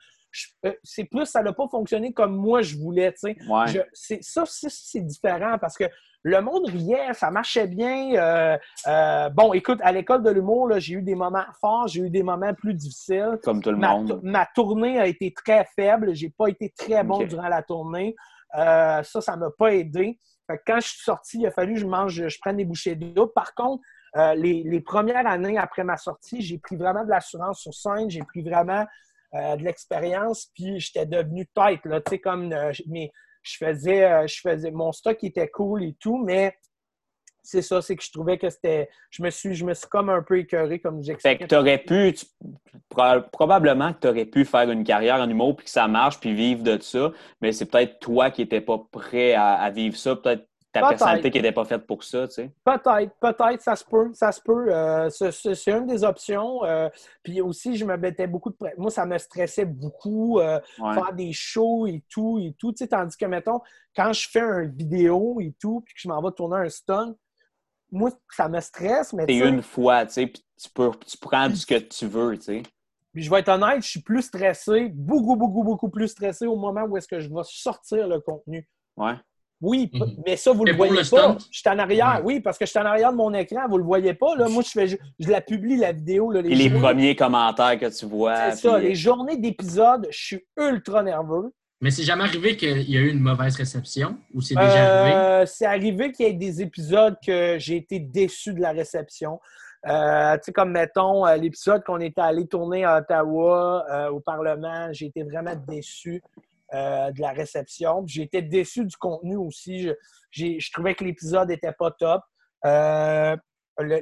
Speaker 4: Euh, c'est plus, ça n'a pas fonctionné comme moi je voulais, tu sais.
Speaker 5: ouais.
Speaker 4: Ça, c'est différent parce que le monde riait, ça marchait bien. euh, euh, bon, écoute, à l'école de l'humour, j'ai eu des moments forts, j'ai eu des moments plus difficiles.
Speaker 5: Comme tout le
Speaker 4: Ma,
Speaker 5: monde.
Speaker 4: ma tournée a été très faible. J'ai pas été très bon durant la tournée. Euh, ça, ça m'a pas aidé. Fait que quand je suis sorti, il a fallu que je mange, je prenne des bouchées d'eau. Par contre, euh, les, les premières années après ma sortie, j'ai pris vraiment de l'assurance sur scène. J'ai pris vraiment de l'expérience. Puis j'étais devenu tête. Là, tu sais, comme mais je faisais, euh, je faisais. Mon stock était cool et tout, mais c'est ça, c'est que je trouvais que c'était. Je me suis, je me suis comme un peu écœuré, comme
Speaker 5: Fait
Speaker 4: j'expliquais.
Speaker 5: que tu aurais pu, tu- probablement que tu aurais pu faire une carrière en humour puis que ça marche puis vivre de ça, mais c'est peut-être toi qui n'étais pas prêt à, à vivre ça, peut-être ta personnalité qui n'était pas faite pour ça, tu sais.
Speaker 4: Peut-être, peut-être, ça se peut, ça se peut. Euh, c'est- une des options. Euh, puis aussi, je me mettais beaucoup de... Moi, ça me stressait beaucoup, euh,
Speaker 5: Ouais.
Speaker 4: faire des shows et tout, et tout. Tu sais, tandis que, mettons, quand je fais une vidéo et tout, puis que je m'en vais tourner un stunt, moi, ça me stresse, mais
Speaker 5: C'est une fois, tu sais, puis tu, peux, tu prends ce que tu veux, tu sais.
Speaker 4: Puis je vais être honnête, je suis plus stressé, beaucoup, beaucoup, beaucoup plus stressé au moment où est-ce que je vais sortir le contenu.
Speaker 5: Ouais.
Speaker 4: Oui,
Speaker 1: Mhm.
Speaker 4: mais ça, vous ne le voyez
Speaker 2: le
Speaker 4: pas. Je suis en arrière,
Speaker 2: Ouais.
Speaker 4: oui, parce que je suis en arrière de mon écran, vous ne le voyez pas. Là. Moi, je, fais, je la publie, la vidéo. Là,
Speaker 5: Puis les
Speaker 4: journées-
Speaker 5: premiers commentaires que tu vois.
Speaker 4: C'est ça, les journées d'épisodes, je suis ultra nerveux.
Speaker 2: Mais c'est jamais arrivé qu'il y a eu une mauvaise réception ou c'est déjà arrivé?
Speaker 4: Euh, c'est arrivé qu'il y ait des épisodes que j'ai été déçu de la réception. Euh, tu sais, comme mettons euh, l'épisode qu'on était allé tourner à Ottawa euh, au Parlement, j'ai été vraiment déçu euh, de la réception. Été déçu du contenu aussi. Je, j'ai- je trouvais que l'épisode n'était pas top. Euh,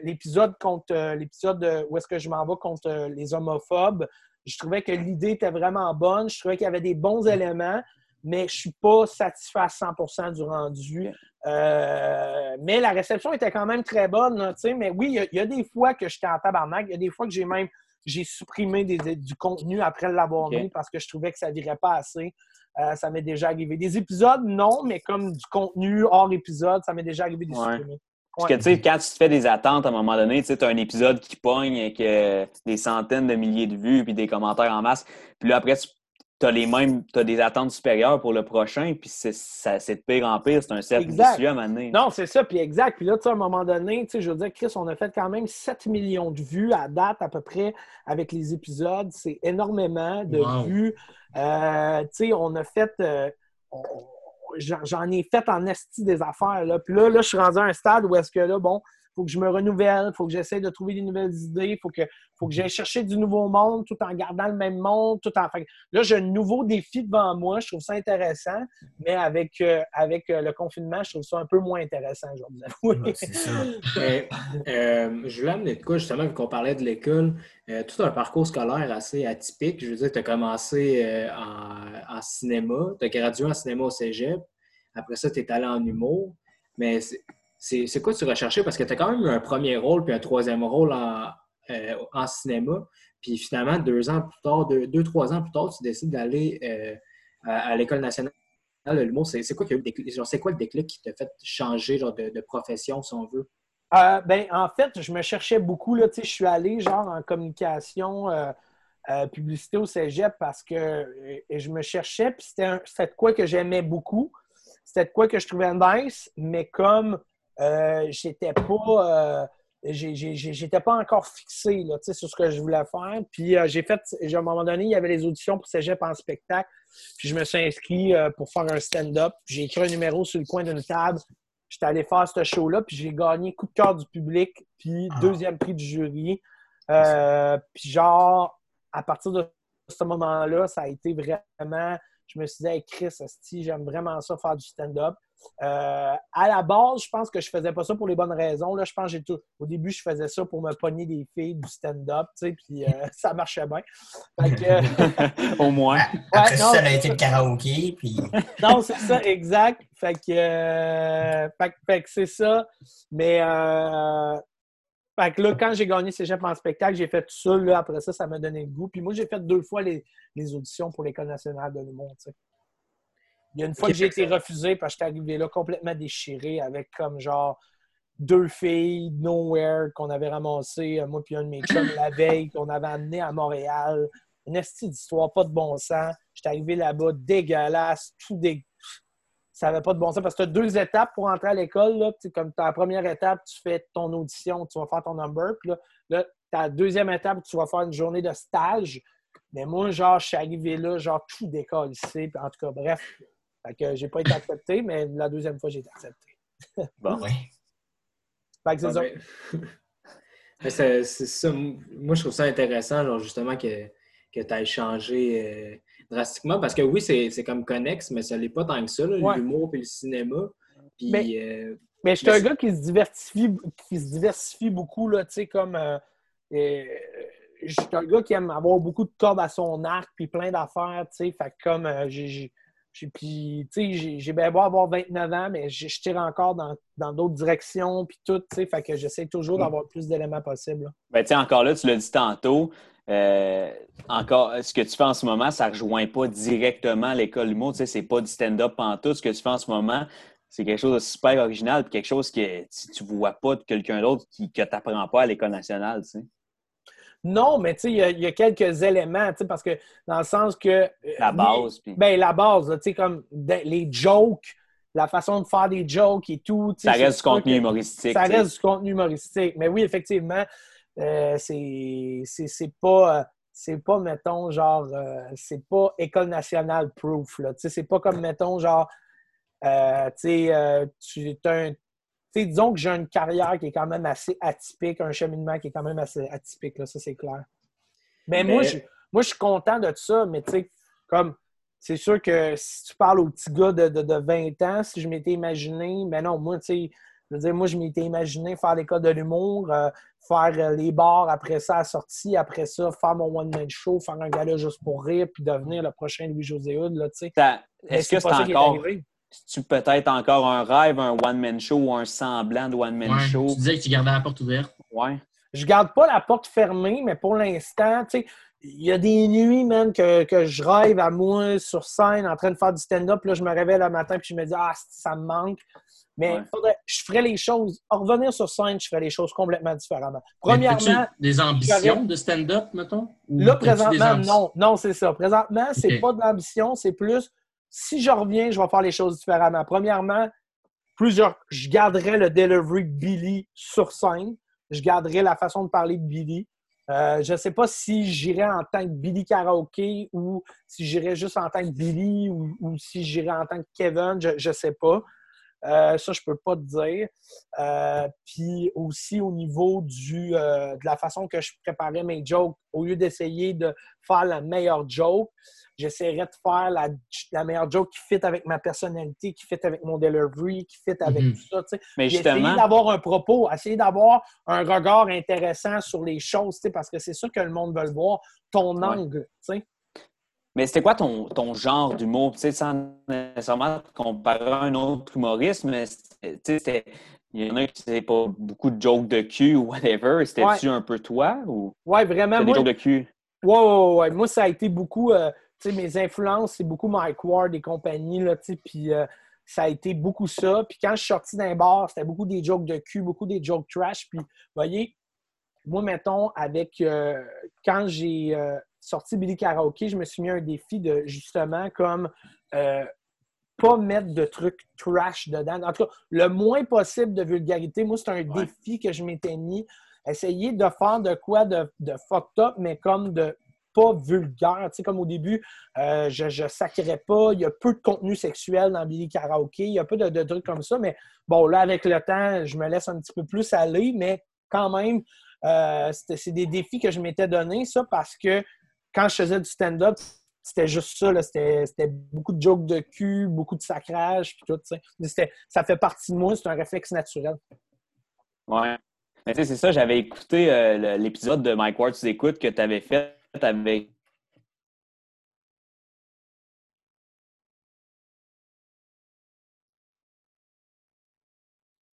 Speaker 4: l'épisode contre euh, l'épisode où est-ce que je m'en vais contre les homophobes, je trouvais que l'idée était vraiment bonne. Je trouvais qu'il y avait des bons éléments, mais je suis pas satisfait à 100% du rendu. Euh, mais la réception était quand même très bonne. là, mais oui, il y a- il y, a des fois que j'étais en tabarnak. Il y a des fois que j'ai même j'ai supprimé des- des- du contenu après l'avoir mis parce que je trouvais que ça ne virait pas assez. Euh, ça m'est déjà arrivé. Des épisodes, non, mais comme du contenu hors épisode, ça m'est déjà arrivé de
Speaker 5: Ouais.
Speaker 4: supprimer.
Speaker 5: Parce que, tu sais, quand tu te fais des attentes, à un moment donné, tu sais, as un épisode qui pogne avec euh, des centaines de milliers de vues puis des commentaires en masse. Puis là, après, tu as les mêmes, tu des attentes supérieures pour le prochain, puis c'est ça- c'est de pire en pire. C'est un cercle vicieux à un moment donné.
Speaker 4: Non, c'est ça, puis exact. Puis là, tu sais, à un moment donné, tu sais, je veux dire, Chris, on a fait quand même 7 millions de vues à date à peu près avec les épisodes. C'est énormément de
Speaker 2: Wow.
Speaker 4: vues. Euh, tu sais, on a fait... euh, J'en ai fait en esti des affaires. Là. Puis là, là, je suis rendu à un stade où est-ce que là, bon, faut que je me renouvelle, il faut que j'essaie de trouver des nouvelles idées, il faut que, faut que j'aille chercher du nouveau monde tout en gardant le même monde. Tout en... fait là, j'ai un nouveau défi devant moi. Je trouve ça intéressant, mais avec, euh, avec euh, le confinement, je trouve ça un peu moins intéressant, je vais vous avouer.
Speaker 1: Ouais, c'est ça.
Speaker 3: Mais, euh, je voulais amener de quoi, justement, vu qu'on parlait de l'école, tout un parcours scolaire assez atypique. Je veux dire, tu as commencé en, en cinéma, tu as gradué en cinéma au cégep, après ça, tu es allé en humour. Mais c'est- quoi tu recherchais? Parce que tu as quand même eu un premier rôle puis un troisième rôle en, euh, en cinéma. Puis finalement, deux ans plus tard, deux, deux, trois ans plus tard, tu décides d'aller euh, à, l'École nationale de l'humour. C'est quoi, c'est quoi le déclic qui t'a fait changer genre, de, profession, si on veut?
Speaker 4: Euh, ben, en fait, je me cherchais beaucoup. Là, je suis allé genre en communication, publicité au cégep parce que je me cherchais, puis c'était de quoi que j'aimais beaucoup. C'était quoi que je trouvais nice, mais comme euh, j'étais pas. euh, J'étais pas encore fixé là, sur ce que je voulais faire. Puis euh, j'ai fait, à un moment donné, il y avait les auditions pour Cégep en spectacle. Puis je me suis inscrit pour faire un stand-up. J'ai écrit un numéro sur le coin d'une table. J'étais allé faire ce show-là, puis j'ai gagné coup de cœur du public, puis
Speaker 1: Ah.
Speaker 4: deuxième prix du jury. Puis genre, à partir de ce moment-là, ça a été vraiment... Je me suis dit, hey, Chris, j'aime vraiment ça, faire du stand-up. Euh, à la base, je pense que je faisais pas ça pour les bonnes raisons. Là, je pense que j'ai tout... au début, je faisais ça pour me pogner des filles du stand-up, tu sais, puis euh, ça marchait bien. Que,
Speaker 5: Au moins.
Speaker 1: Après
Speaker 4: Ouais, non,
Speaker 1: ça a été le karaoké, puis
Speaker 4: non, c'est ça, exact. Fait que, euh, fait, que- fait que c'est ça. Mais euh, fait que là, quand j'ai gagné Cégep en spectacle, j'ai fait tout ça. Là, après ça, ça m'a donné le goût. Puis moi, j'ai fait deux fois les, les auditions pour l'École nationale de l'humour. Il y a une fois que j'ai été refusé parce que j'étais arrivé là complètement déchiré avec comme genre deux filles nowhere qu'on avait ramassées, euh, moi puis un de mes chums la veille, qu'on avait amené à Montréal. Une estie d'histoire, pas de bon sens. J'étais arrivé là-bas, dégueulasse, tout dé... Ça n'avait pas de bon sens parce que tu as deux étapes pour entrer à l'école. Comme ta première étape, tu fais ton audition, tu vas faire ton number. Puis là, là ta deuxième étape, tu vas faire une journée de stage. Mais moi, genre, je suis arrivé là, genre, tout décolle ici. En tout cas, bref. Fait que j'ai pas été accepté, mais la deuxième fois, j'ai été accepté.
Speaker 5: Bon.
Speaker 1: ouais.
Speaker 4: Fait que c'est
Speaker 3: Ah,
Speaker 4: ça.
Speaker 3: ben, mais c'est ça. Moi, je trouve ça intéressant, genre, justement, que, que tu aies changé euh, drastiquement. Parce que oui, c'est c'est comme connexe, mais ça l'est pas tant que ça,
Speaker 4: Ouais.
Speaker 3: l'humour et le cinéma. Puis,
Speaker 4: Mais-
Speaker 3: euh,
Speaker 4: Mais je suis un gars qui se diversifie, qui se diversifie beaucoup, là, tu sais, comme... euh, je suis un gars qui aime avoir beaucoup de cordes à son arc, puis plein d'affaires, tu sais, fait que comme... euh, j'ai- puis, tu sais, j'ai- bien beau avoir 29 ans, mais je tire encore dans dans d'autres directions, puis tout, tu sais, fait que j'essaie toujours d'avoir le plus d'éléments possible. là.
Speaker 5: Ben, tu sais, encore là, tu l'as dit tantôt, euh, encore, ce que tu fais en ce moment, ça ne rejoint pas directement l'école du mot. Tu sais, c'est pas du stand-up en tout. Ce que tu fais en ce moment, c'est quelque chose de super original, puis quelque chose que tu ne vois pas de quelqu'un d'autre qui, que tu n'apprends pas à l'école nationale, tu sais.
Speaker 4: Non, mais tu sais, il y a- il y, a quelques éléments, tu sais, parce que dans le sens que. euh,
Speaker 5: La base. puis
Speaker 4: Ben, la base, tu sais, comme de- les jokes, la façon de faire des jokes et tout.
Speaker 5: ça reste du contenu
Speaker 4: que-
Speaker 5: humoristique.
Speaker 4: Ça reste du contenu humoristique. Mais oui, effectivement, euh, c'est pas, euh, c'est pas, mettons, genre, euh, c'est pas École nationale proof, là. Tu sais, c'est pas comme, mettons, genre, euh, tu sais, euh, tu t'as un- disons que j'ai une carrière qui est quand même assez atypique, un cheminement qui est quand même assez atypique, là, ça, c'est clair. Mais, moi, je, moi, je suis content de ça, mais tu sais, comme, c'est sûr que si tu parles au petit gars de, de, de 20 ans, si je m'étais imaginé, mais non, moi, tu sais, je veux dire, moi, je m'étais imaginé faire l'école de l'humour, euh, faire euh, les bars, après ça, à la sortie, après ça, faire mon one-man show, faire un gala juste pour rire, puis devenir le prochain Louis-José Hood, là, tu sais.
Speaker 5: Est-ce que c'est
Speaker 4: est
Speaker 5: encore. Tu peut-être encore un rêve, un one-man show ou un semblant de one-man
Speaker 2: Ouais,
Speaker 5: show?
Speaker 2: Tu disais que tu gardais la porte ouverte.
Speaker 5: Ouais.
Speaker 4: Je garde pas la porte fermée, mais pour l'instant, tu sais, il y a des nuits, même, que, que je rêve à moi sur scène en train de faire du stand-up. Là, je me réveille le matin puis je me dis, ah, ça me manque. Mais
Speaker 5: Ouais.
Speaker 4: faudrait- je ferais les choses, en revenir sur scène, je ferais les choses complètement différemment. Premièrement,
Speaker 2: des ambitions de stand-up, mettons?
Speaker 4: Là, présentement, non. Non, c'est ça. Présentement, c'est
Speaker 2: Ok.
Speaker 4: pas de l'ambition, c'est plus si je reviens, je vais faire les choses différemment. Premièrement, plusieurs, je garderai le delivery de Billy sur scène. Je garderai la façon de parler de Billy. Euh, je ne sais pas si j'irai en tant que Billy karaoke ou si j'irai juste en tant que Billy ou, si j'irai en tant que Kevin, je ne sais pas. Euh, ça, je peux pas te dire. Euh, puis aussi au niveau du, de la façon que je préparais mes jokes, au lieu d'essayer de faire la meilleure joke, j'essaierais de faire la, la meilleure joke qui fit avec ma personnalité, qui fit avec mon delivery, qui fit avec
Speaker 2: Mhm.
Speaker 4: tout ça. tu sais.
Speaker 5: Mais
Speaker 4: Puis essayer d'avoir un propos, essayer d'avoir un regard intéressant sur les choses, tu sais, parce que c'est ça que le monde veut le voir, ton
Speaker 5: Ouais.
Speaker 4: angle. tu sais.
Speaker 5: mais c'était quoi ton, ton genre d'humour? Tu sais, sans nécessairement comparer à un autre humoriste, mais c'était- tu sais, c'était- il y en a qui c'est pas beaucoup de jokes de cul ou whatever. C'était-tu un peu toi ou
Speaker 4: Ouais, vraiment.
Speaker 5: c'était des
Speaker 4: Moi,
Speaker 5: jokes de cul?
Speaker 4: Ouais, ouais, ouais. Moi, ça a été beaucoup. euh, mes influences, c'est beaucoup Mike Ward et compagnie, là, tu sais. Puis euh, ça a été beaucoup ça. Puis quand je suis sorti d'un bar, c'était beaucoup des jokes de cul, beaucoup des jokes trash. Puis, vous voyez, moi, mettons, avec. euh, quand j'ai euh, sorti Billy Karaoke, je me suis mis un défi de justement comme. euh, pas mettre de trucs trash dedans. En tout cas, le moins possible de vulgarité. Moi, c'est un
Speaker 5: Ouais.
Speaker 4: défi que je m'étais mis. Essayer de faire de quoi de, de fucked up, mais comme de pas vulgaire. Tu sais, comme au début, euh, je, je sacrais pas. Il y a peu de contenu sexuel dans Billy Karaoke. Il y a peu de, trucs comme ça. Mais bon, là, avec le temps, je me laisse un petit peu plus aller. Mais quand même, euh, c'est des défis que je m'étais donné, ça, parce que quand je faisais du stand-up, c'était juste ça. C'était beaucoup de jokes de cul, beaucoup de sacrage, puis tout. Ça fait partie de moi. C'est un réflexe naturel.
Speaker 5: Ouais. Mais c'est ça, j'avais écouté euh, l'épisode de Mike Ward, tu écoutes, que tu avais fait avec.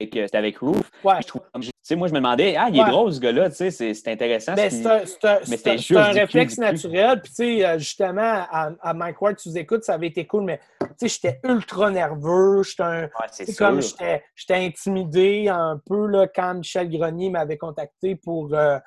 Speaker 5: C'était avec Roof.
Speaker 4: Ouais.
Speaker 5: Je trouve- tu sais, moi, je me demandais, ah, il est
Speaker 4: Ouais.
Speaker 5: drôle, ce gars-là, c'est c'est intéressant. Ce
Speaker 4: c'est
Speaker 5: qu'il-
Speaker 4: un, c'est un-
Speaker 5: Mais
Speaker 4: c'est
Speaker 5: c'était
Speaker 4: un-
Speaker 5: juste
Speaker 4: un réflexe
Speaker 5: cul.
Speaker 4: naturel. Puis, euh, justement, à, à Mike Ward, tu nous écoutes, ça avait été cool, mais j'étais ultra nerveux. J'étais un.
Speaker 5: Ouais,
Speaker 4: comme j'étais j'étais intimidé un peu là, quand Michel Grenier m'avait contacté pour, euh,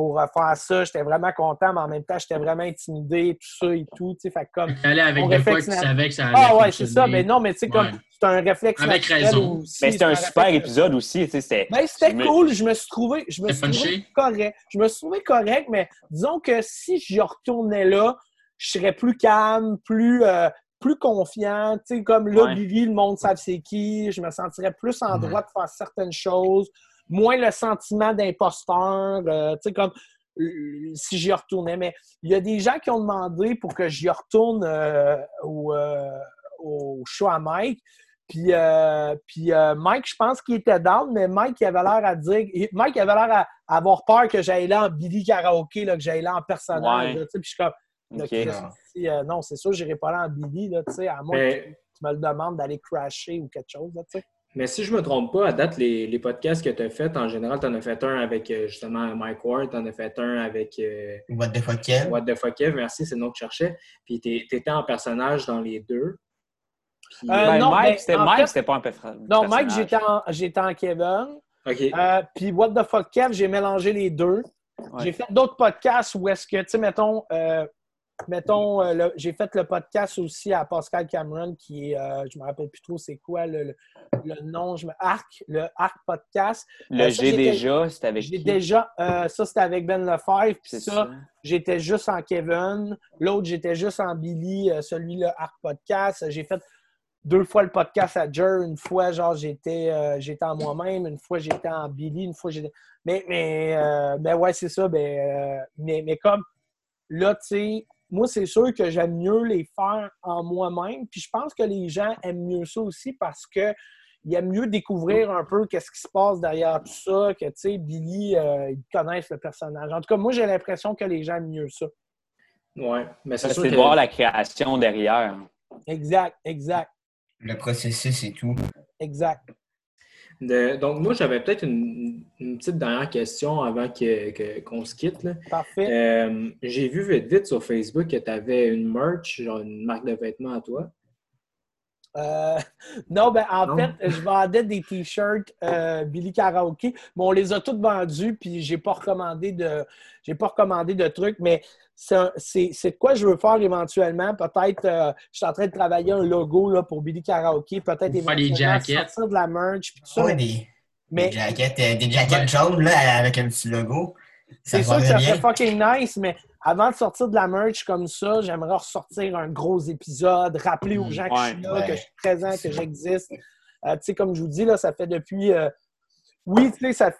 Speaker 4: pour euh, faire ça. J'étais vraiment content, mais en même temps, j'étais vraiment intimidé, tout ça et tout. tu sais, Fait comme.
Speaker 2: Tu allais avec des fois que tu savais que ça allait
Speaker 4: Ah ouais, c'est ça. Mais non, mais tu sais, comme
Speaker 2: Ouais.
Speaker 4: c'est un réflexe
Speaker 2: Avec raison.
Speaker 4: aussi,
Speaker 5: Mais c'était
Speaker 4: c'est
Speaker 5: un super
Speaker 4: réflexe-
Speaker 5: épisode aussi. tu sais, C'était
Speaker 4: Ben, c'était
Speaker 5: me-
Speaker 4: cool. Je me suis trouvé, je me suis trouvé correct. Je me suis trouvé correct, mais disons que si je retournais là, je serais plus calme, plus, euh, plus confiant. Tu sais, comme là,
Speaker 5: Ouais.
Speaker 4: Billy, le monde savent c'est qui. Je me sentirais plus en
Speaker 2: Ouais.
Speaker 4: droit de faire certaines choses. Moins le sentiment d'imposteur. euh, tu sais, comme euh, si j'y retournais. Mais il y a des gens qui ont demandé pour que j'y retourne euh, au, au show à Mike. Puis, puis Mike, je pense qu'il était down, mais Mike, il avait l'air à dire. Mike, il avait l'air à, avoir peur que j'aille là en Billy Karaoke, là, que j'aille là en personnage.
Speaker 5: Ouais.
Speaker 4: là, tu sais. puis je suis comme. là,
Speaker 5: Ok.
Speaker 4: Chris, si, euh, non, c'est sûr, j'irai pas là en Billy, là, tu sais, à moins
Speaker 3: Mais-
Speaker 4: que tu me le demandes d'aller crasher ou quelque chose. Là, tu sais.
Speaker 3: Mais si je ne me trompe pas, à date, les, les podcasts que tu as faits, en général, tu en as fait un avec euh, justement Mike Ward, tu en as fait un avec euh,
Speaker 1: What the fuck, Kev?
Speaker 3: What the fuck Kev, merci, c'est le nom que je cherchais. Puis tu étais en personnage dans les deux. Puis,
Speaker 4: Euh,
Speaker 5: Ben,
Speaker 4: non,
Speaker 5: Mike,
Speaker 4: mais
Speaker 5: c'était
Speaker 4: fait-
Speaker 5: pas un personnage.
Speaker 4: Non, Mike, j'étais en, j'étais en Kevin.
Speaker 3: OK.
Speaker 4: Euh, puis What the fuck Kev, j'ai mélangé les deux.
Speaker 5: Ouais.
Speaker 4: J'ai fait d'autres podcasts où est-ce que, tu sais, mettons, euh, mettons euh, le- j'ai fait le podcast aussi à Pascal Cameron, qui est, euh, je me rappelle plus trop c'est quoi le, le- le nom, je me, Arc, le Arc Podcast.
Speaker 5: Le
Speaker 4: Euh, ça,
Speaker 5: J'ai déjà, c'était avec
Speaker 4: J'ai déjà, euh, ça c'était avec Ben Lefebvre, puis ça,
Speaker 5: ça.
Speaker 4: j'étais juste en Kevin. L'autre, j'étais juste en Billy, celui-là, Arc Podcast. J'ai fait deux fois le podcast à Jer. Une fois, genre, j'étais euh, j'étais en moi-même. Une fois, j'étais en Billy. Une fois, j'étais. Mais, mais, euh, ben ouais, c'est ça. Ben, euh, mais, mais comme là, tu sais, moi, c'est sûr que j'aime mieux les faire en moi-même. Puis je pense que les gens aiment mieux ça aussi parce que ils aiment mieux découvrir un peu qu'est-ce qui se passe derrière tout ça, que, tu sais, Billy, euh, ils connaissent le personnage. En tout cas, moi, j'ai l'impression que les gens aiment mieux ça.
Speaker 3: Ouais, mais c'est
Speaker 5: Ça,
Speaker 3: sûr
Speaker 5: C'est de
Speaker 3: que...
Speaker 5: voir la création derrière.
Speaker 4: Exact, exact,
Speaker 1: Le processus et tout.
Speaker 4: exact.
Speaker 3: De- Donc, moi, j'avais peut-être une, une petite dernière question avant que- que- qu'on se quitte. là.
Speaker 4: Parfait.
Speaker 3: Euh, J'ai vu vite vite sur Facebook que tu avais une merch, genre une marque de vêtements à toi.
Speaker 4: Euh, non, ben en
Speaker 3: Non?
Speaker 4: fait, je vendais des t-shirts euh, Billy Karaoke, mais on les a tous vendus, puis j'ai pas recommandé de j'ai pas recommandé de trucs, mais c'est de quoi je veux faire éventuellement. Peut-être euh, je suis en train de travailler un logo là, pour Billy Karaoke, peut-être éventuellement
Speaker 2: jackets.
Speaker 4: sortir de la merch, puis tout ça.
Speaker 1: Ouais, des,
Speaker 4: mais
Speaker 1: des euh, des jaquettes jaunes là, avec un petit logo.
Speaker 4: C'est sûr que ça
Speaker 1: bien.
Speaker 4: serait fucking nice, mais avant de sortir de la merch comme ça, j'aimerais ressortir un gros épisode, rappeler aux
Speaker 1: Mm,
Speaker 4: gens que je suis là,
Speaker 1: ouais.
Speaker 4: que je suis présent, que j'existe. Euh, tu sais, comme je vous dis, là, ça fait depuis. euh, Oui, tu sais, ça.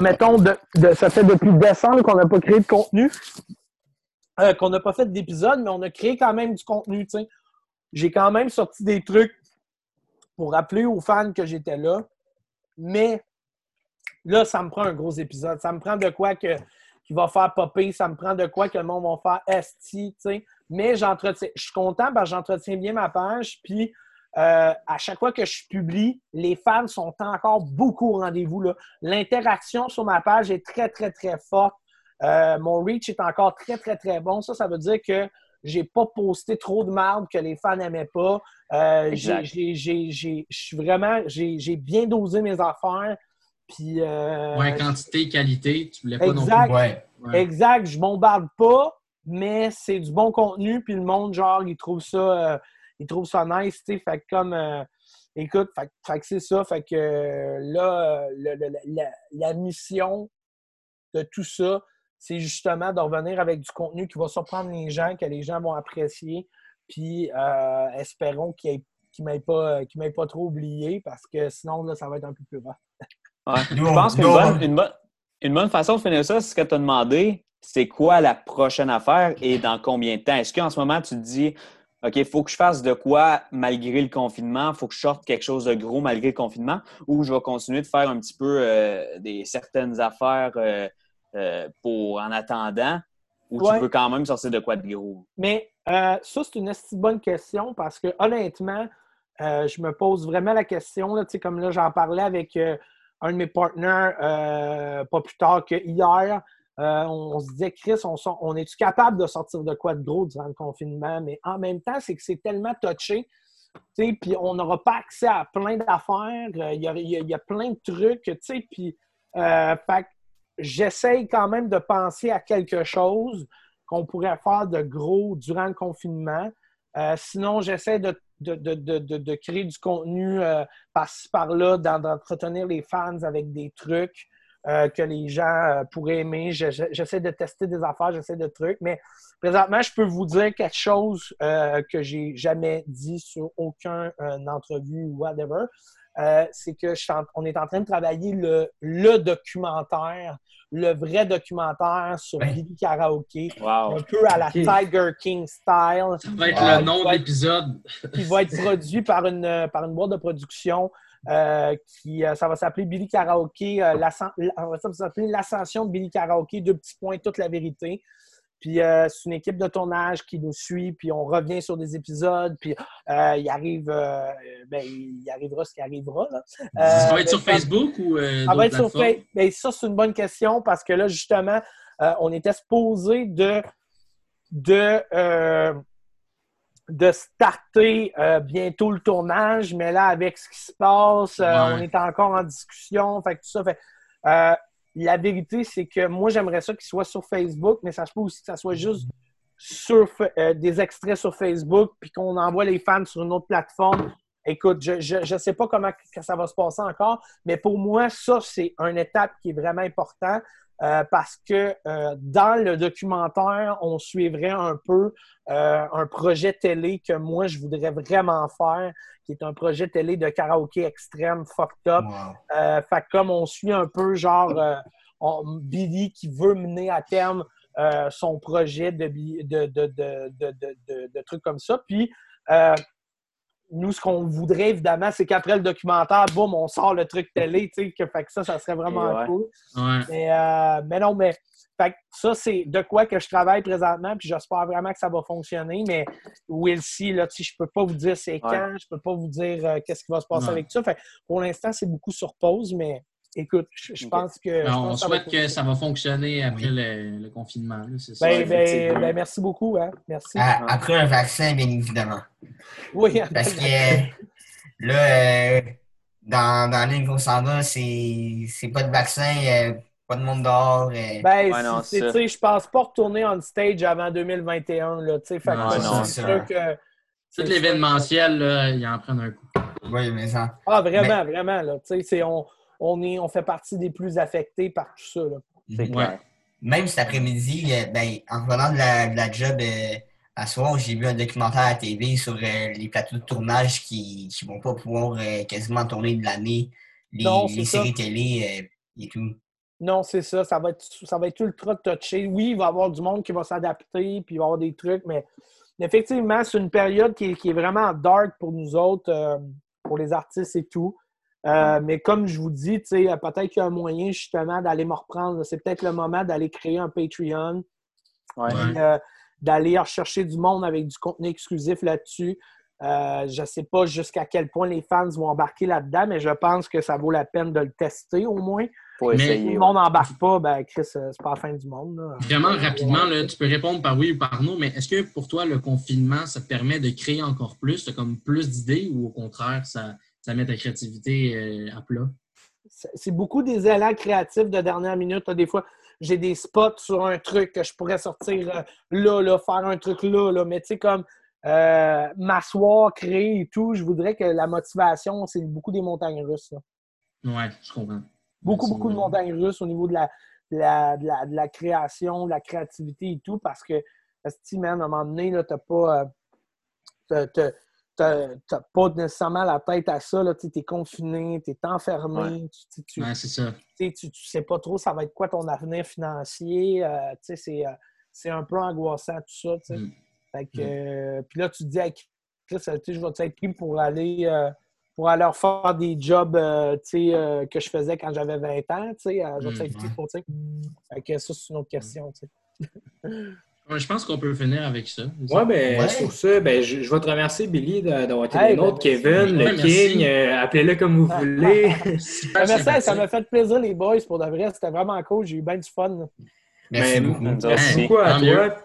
Speaker 4: Mettons, de, de- ça fait depuis décembre qu'on n'a pas créé de contenu, euh, qu'on n'a pas fait d'épisode, mais on a créé quand même du contenu, tu sais. J'ai quand même sorti des trucs pour rappeler aux fans que j'étais là, mais là, ça me prend un gros épisode. Ça me prend de quoi que, qui va faire popper, ça me prend de quoi que le monde va faire esti, tu sais. Mais j'entretiens, je suis content parce que j'entretiens bien ma page, puis euh, à chaque fois que je publie, les fans sont encore beaucoup au rendez-vous. là. L'interaction sur ma page est très, très, très forte. Euh, mon reach est encore très, très, très bon. Ça, ça veut dire que j'ai pas posté trop de marde que les fans n'aimaient pas. Euh, j'ai- vraiment... J'ai j'ai bien dosé mes affaires. Puis... euh,
Speaker 2: Ouais, quantité, qualité, tu voulais pas
Speaker 4: Exact.
Speaker 2: non plus. Ouais.
Speaker 4: Exact, je bombarde pas, mais c'est du bon contenu, puis le monde, genre, il trouve ça, euh, il trouve ça nice, tu sais. Fait que comme, euh, écoute, fait, fait que c'est ça, fait que là, le- le- la, la mission de tout ça, c'est justement de revenir avec du contenu qui va surprendre les gens, que les gens vont apprécier, puis euh, espérons qu'ils ne m'aient pas, pas trop oublié, parce que sinon, là, ça va être un peu plus rough.
Speaker 5: Ouais.
Speaker 1: Nous,
Speaker 5: Je pense qu'une bonne, une bonne- une bonne façon de finir ça, c'est ce que tu as demandé, c'est quoi la prochaine affaire et dans combien de temps? Est-ce qu'en ce moment, tu te dis, OK, il faut que je fasse de quoi malgré le confinement, il faut que je sorte quelque chose de gros malgré le confinement, ou je vais continuer de faire un petit peu euh, des certaines affaires euh, euh, pour en attendant, ou
Speaker 4: Ouais.
Speaker 5: tu veux quand même sortir de quoi de gros?
Speaker 4: Mais euh, ça, c'est une esti bonne question parce que honnêtement, euh, je me pose vraiment la question. Là, comme là, j'en parlais avec euh, un de mes partenaires euh, pas plus tard que hier. Euh, on, se disait, Chris, on, est-tu capable de sortir de quoi de gros durant le confinement? Mais en même temps, c'est que c'est tellement touché. Puis on n'aura pas accès à plein d'affaires. Euh, Il y, a, il y a- plein de trucs. Puis, euh, j'essaye quand même de penser à quelque chose qu'on pourrait faire de gros durant le confinement. Euh, sinon, j'essaie de, de, de, de, de- créer du contenu euh, par-ci, par-là, d'en- d'entretenir les fans avec des trucs euh, que les gens euh, pourraient aimer. Je- je- J'essaie de tester des affaires, j'essaie de trucs. Mais présentement, je peux vous dire quelque chose que j'ai jamais dit sur aucune entrevue ou whatever. Euh, c'est que je suis en- on est en train de travailler le, le documentaire, le vrai documentaire sur. Billy Karaoke
Speaker 5: Wow!
Speaker 4: un peu à la. Tiger King style,
Speaker 2: Ça va être
Speaker 1: Ah,
Speaker 2: le nom de l'épisode.
Speaker 4: qui va être produit par une, euh, par une boîte de production. euh, qui, euh, ça va s'appeler Billy Karaoke, euh, l'ascen- la- ça va s'appeler l'ascension de Billy Karaoke, deux petits points, toute la vérité. Puis euh, c'est une équipe de tournage qui nous suit, puis on revient sur des épisodes, puis euh, il arrive, euh, ben, il arrivera ce qui arrivera. là.
Speaker 2: ça va être sur Facebook ou
Speaker 4: ça va être sur? Facebook. Ben, ça, c'est une bonne question parce que là, justement, on était supposé de, de, de starter euh, bientôt le tournage, mais là, avec ce qui se passe, euh,
Speaker 2: Ouais.
Speaker 4: on est encore en discussion. Fait que tout ça fait. euh, la vérité, c'est que moi, j'aimerais ça qu'il soit sur Facebook, mais ça se peut aussi que ça soit juste sur euh, des extraits sur Facebook, puis qu'on envoie les fans sur une autre plateforme. Écoute, je ne sais pas comment ça va se passer encore, mais pour moi, ça, c'est une étape qui est vraiment importante. Euh, parce que euh, dans le documentaire, on suivrait un peu euh, un projet télé que moi, je voudrais vraiment faire, qui est un projet télé de karaoké extrême, fucked up. fait comme on suit un peu, genre, Billy qui veut mener à terme son projet de, de, de, de, trucs comme ça. Puis, nous, ce qu'on voudrait, évidemment, c'est qu'après le documentaire, boum, on sort le truc télé, tu sais, que, fait que ça, ça serait vraiment cool. Mais, euh, mais, non, mais fait ça, c'est de quoi que je travaille présentement, puis j'espère vraiment que ça va fonctionner, mais we'll see, là, tu sais, je peux pas vous dire c'est quand, je peux pas vous dire euh, qu'est-ce qui va se passer avec ça. Fait pour l'instant, c'est beaucoup sur pause, mais écoute, je, pense que.
Speaker 2: on souhaite que ça va fonctionner après le, confinement.
Speaker 4: Ben, ben, ben, merci beaucoup. Hein? Merci.
Speaker 1: après un vaccin, bien évidemment.
Speaker 4: Oui.
Speaker 1: Parce que là, euh, dans, dans l'île qu'on s'en va, c'est pas de vaccin, euh, pas de monde dehors. Euh.
Speaker 4: Ben, tu sais, je pense pas retourner on stage avant 2021. Là, fait
Speaker 2: non, c'est sûr que. Tout l'événementiel, il en prend un coup.
Speaker 1: Oui, mais ça.
Speaker 4: Ah, vraiment, vraiment. Là, on, on, est, on fait partie des plus affectés par tout ça.
Speaker 1: Là. Même cet après-midi, euh, ben, en revenant de la, job euh, à soir, j'ai vu un documentaire à la TV sur euh, les plateaux de tournage qui ne vont pas pouvoir quasiment tourner de l'année, les, séries télé et tout.
Speaker 4: Non, c'est ça. Ça va, être, ça va être ultra touché. Oui, il va y avoir du monde qui va s'adapter, puis il va y avoir des trucs, mais effectivement, c'est une période qui est, vraiment dark pour nous autres, pour les artistes et tout. Euh, mais comme je vous dis, peut-être qu'il y a un moyen justement d'aller me reprendre. C'est peut-être le moment d'aller créer un Patreon, euh, d'aller rechercher du monde avec du contenu exclusif là-dessus. Euh, je ne sais pas jusqu'à quel point les fans vont embarquer là-dedans, mais je pense que ça vaut la peine de le tester au moins. mais si le monde n'embarque pas, ben Chris, c'est pas la fin du monde.
Speaker 2: Vraiment rapidement, tu peux répondre par oui ou par non, mais est-ce que pour toi, le confinement, ça te permet de créer encore plus, comme plus d'idées ou au contraire, ça, ça met ta créativité euh, à plat?
Speaker 4: C'est beaucoup des élans créatifs de dernière minute. Des fois, j'ai des spots sur un truc que je pourrais sortir euh, là, là, faire un truc là, là. Mais tu sais, comme euh, m'asseoir, créer et tout, je voudrais que la motivation, c'est beaucoup des montagnes russes.
Speaker 2: Oui, je comprends.
Speaker 4: Beaucoup, beaucoup de montagnes russes au niveau de la, de la, création, de la créativité et tout, parce que, man, à un moment donné, tu n'as pas t'as pas nécessairement la tête à ça. Tu es confiné, tu es enfermé. Tu,
Speaker 2: c'est ça.
Speaker 4: Tu, tu sais pas trop ça va être quoi ton avenir financier. Euh, euh, c'est un peu angoissant tout ça. Mm. Fait que, mm. euh, puis là, tu te dis, hey, Chris, je vais être pris pour aller, pour aller faire des jobs que je faisais quand j'avais 20 ans. Je vais être mm, pris pour. Fait que ça, c'est une autre question.
Speaker 2: je pense qu'on peut finir avec ça.
Speaker 3: Ouais, ben, sur ça, ben, je, je, vais te remercier, Billy, d'avoir été hey, ben, Kevin, le King, euh, appelez-le comme vous voulez.
Speaker 4: Ben, merci, ça m'a fait plaisir, les boys, pour de vrai. C'était vraiment cool. J'ai eu bien du fun.
Speaker 1: Merci,
Speaker 3: ben,
Speaker 1: beaucoup.
Speaker 3: merci beaucoup à toi.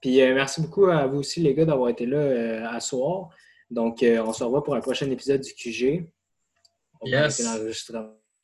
Speaker 3: Puis euh, merci beaucoup à vous aussi, les gars, d'avoir été là euh, à soir. Donc, on se revoit pour un prochain épisode du QG.
Speaker 2: On yes.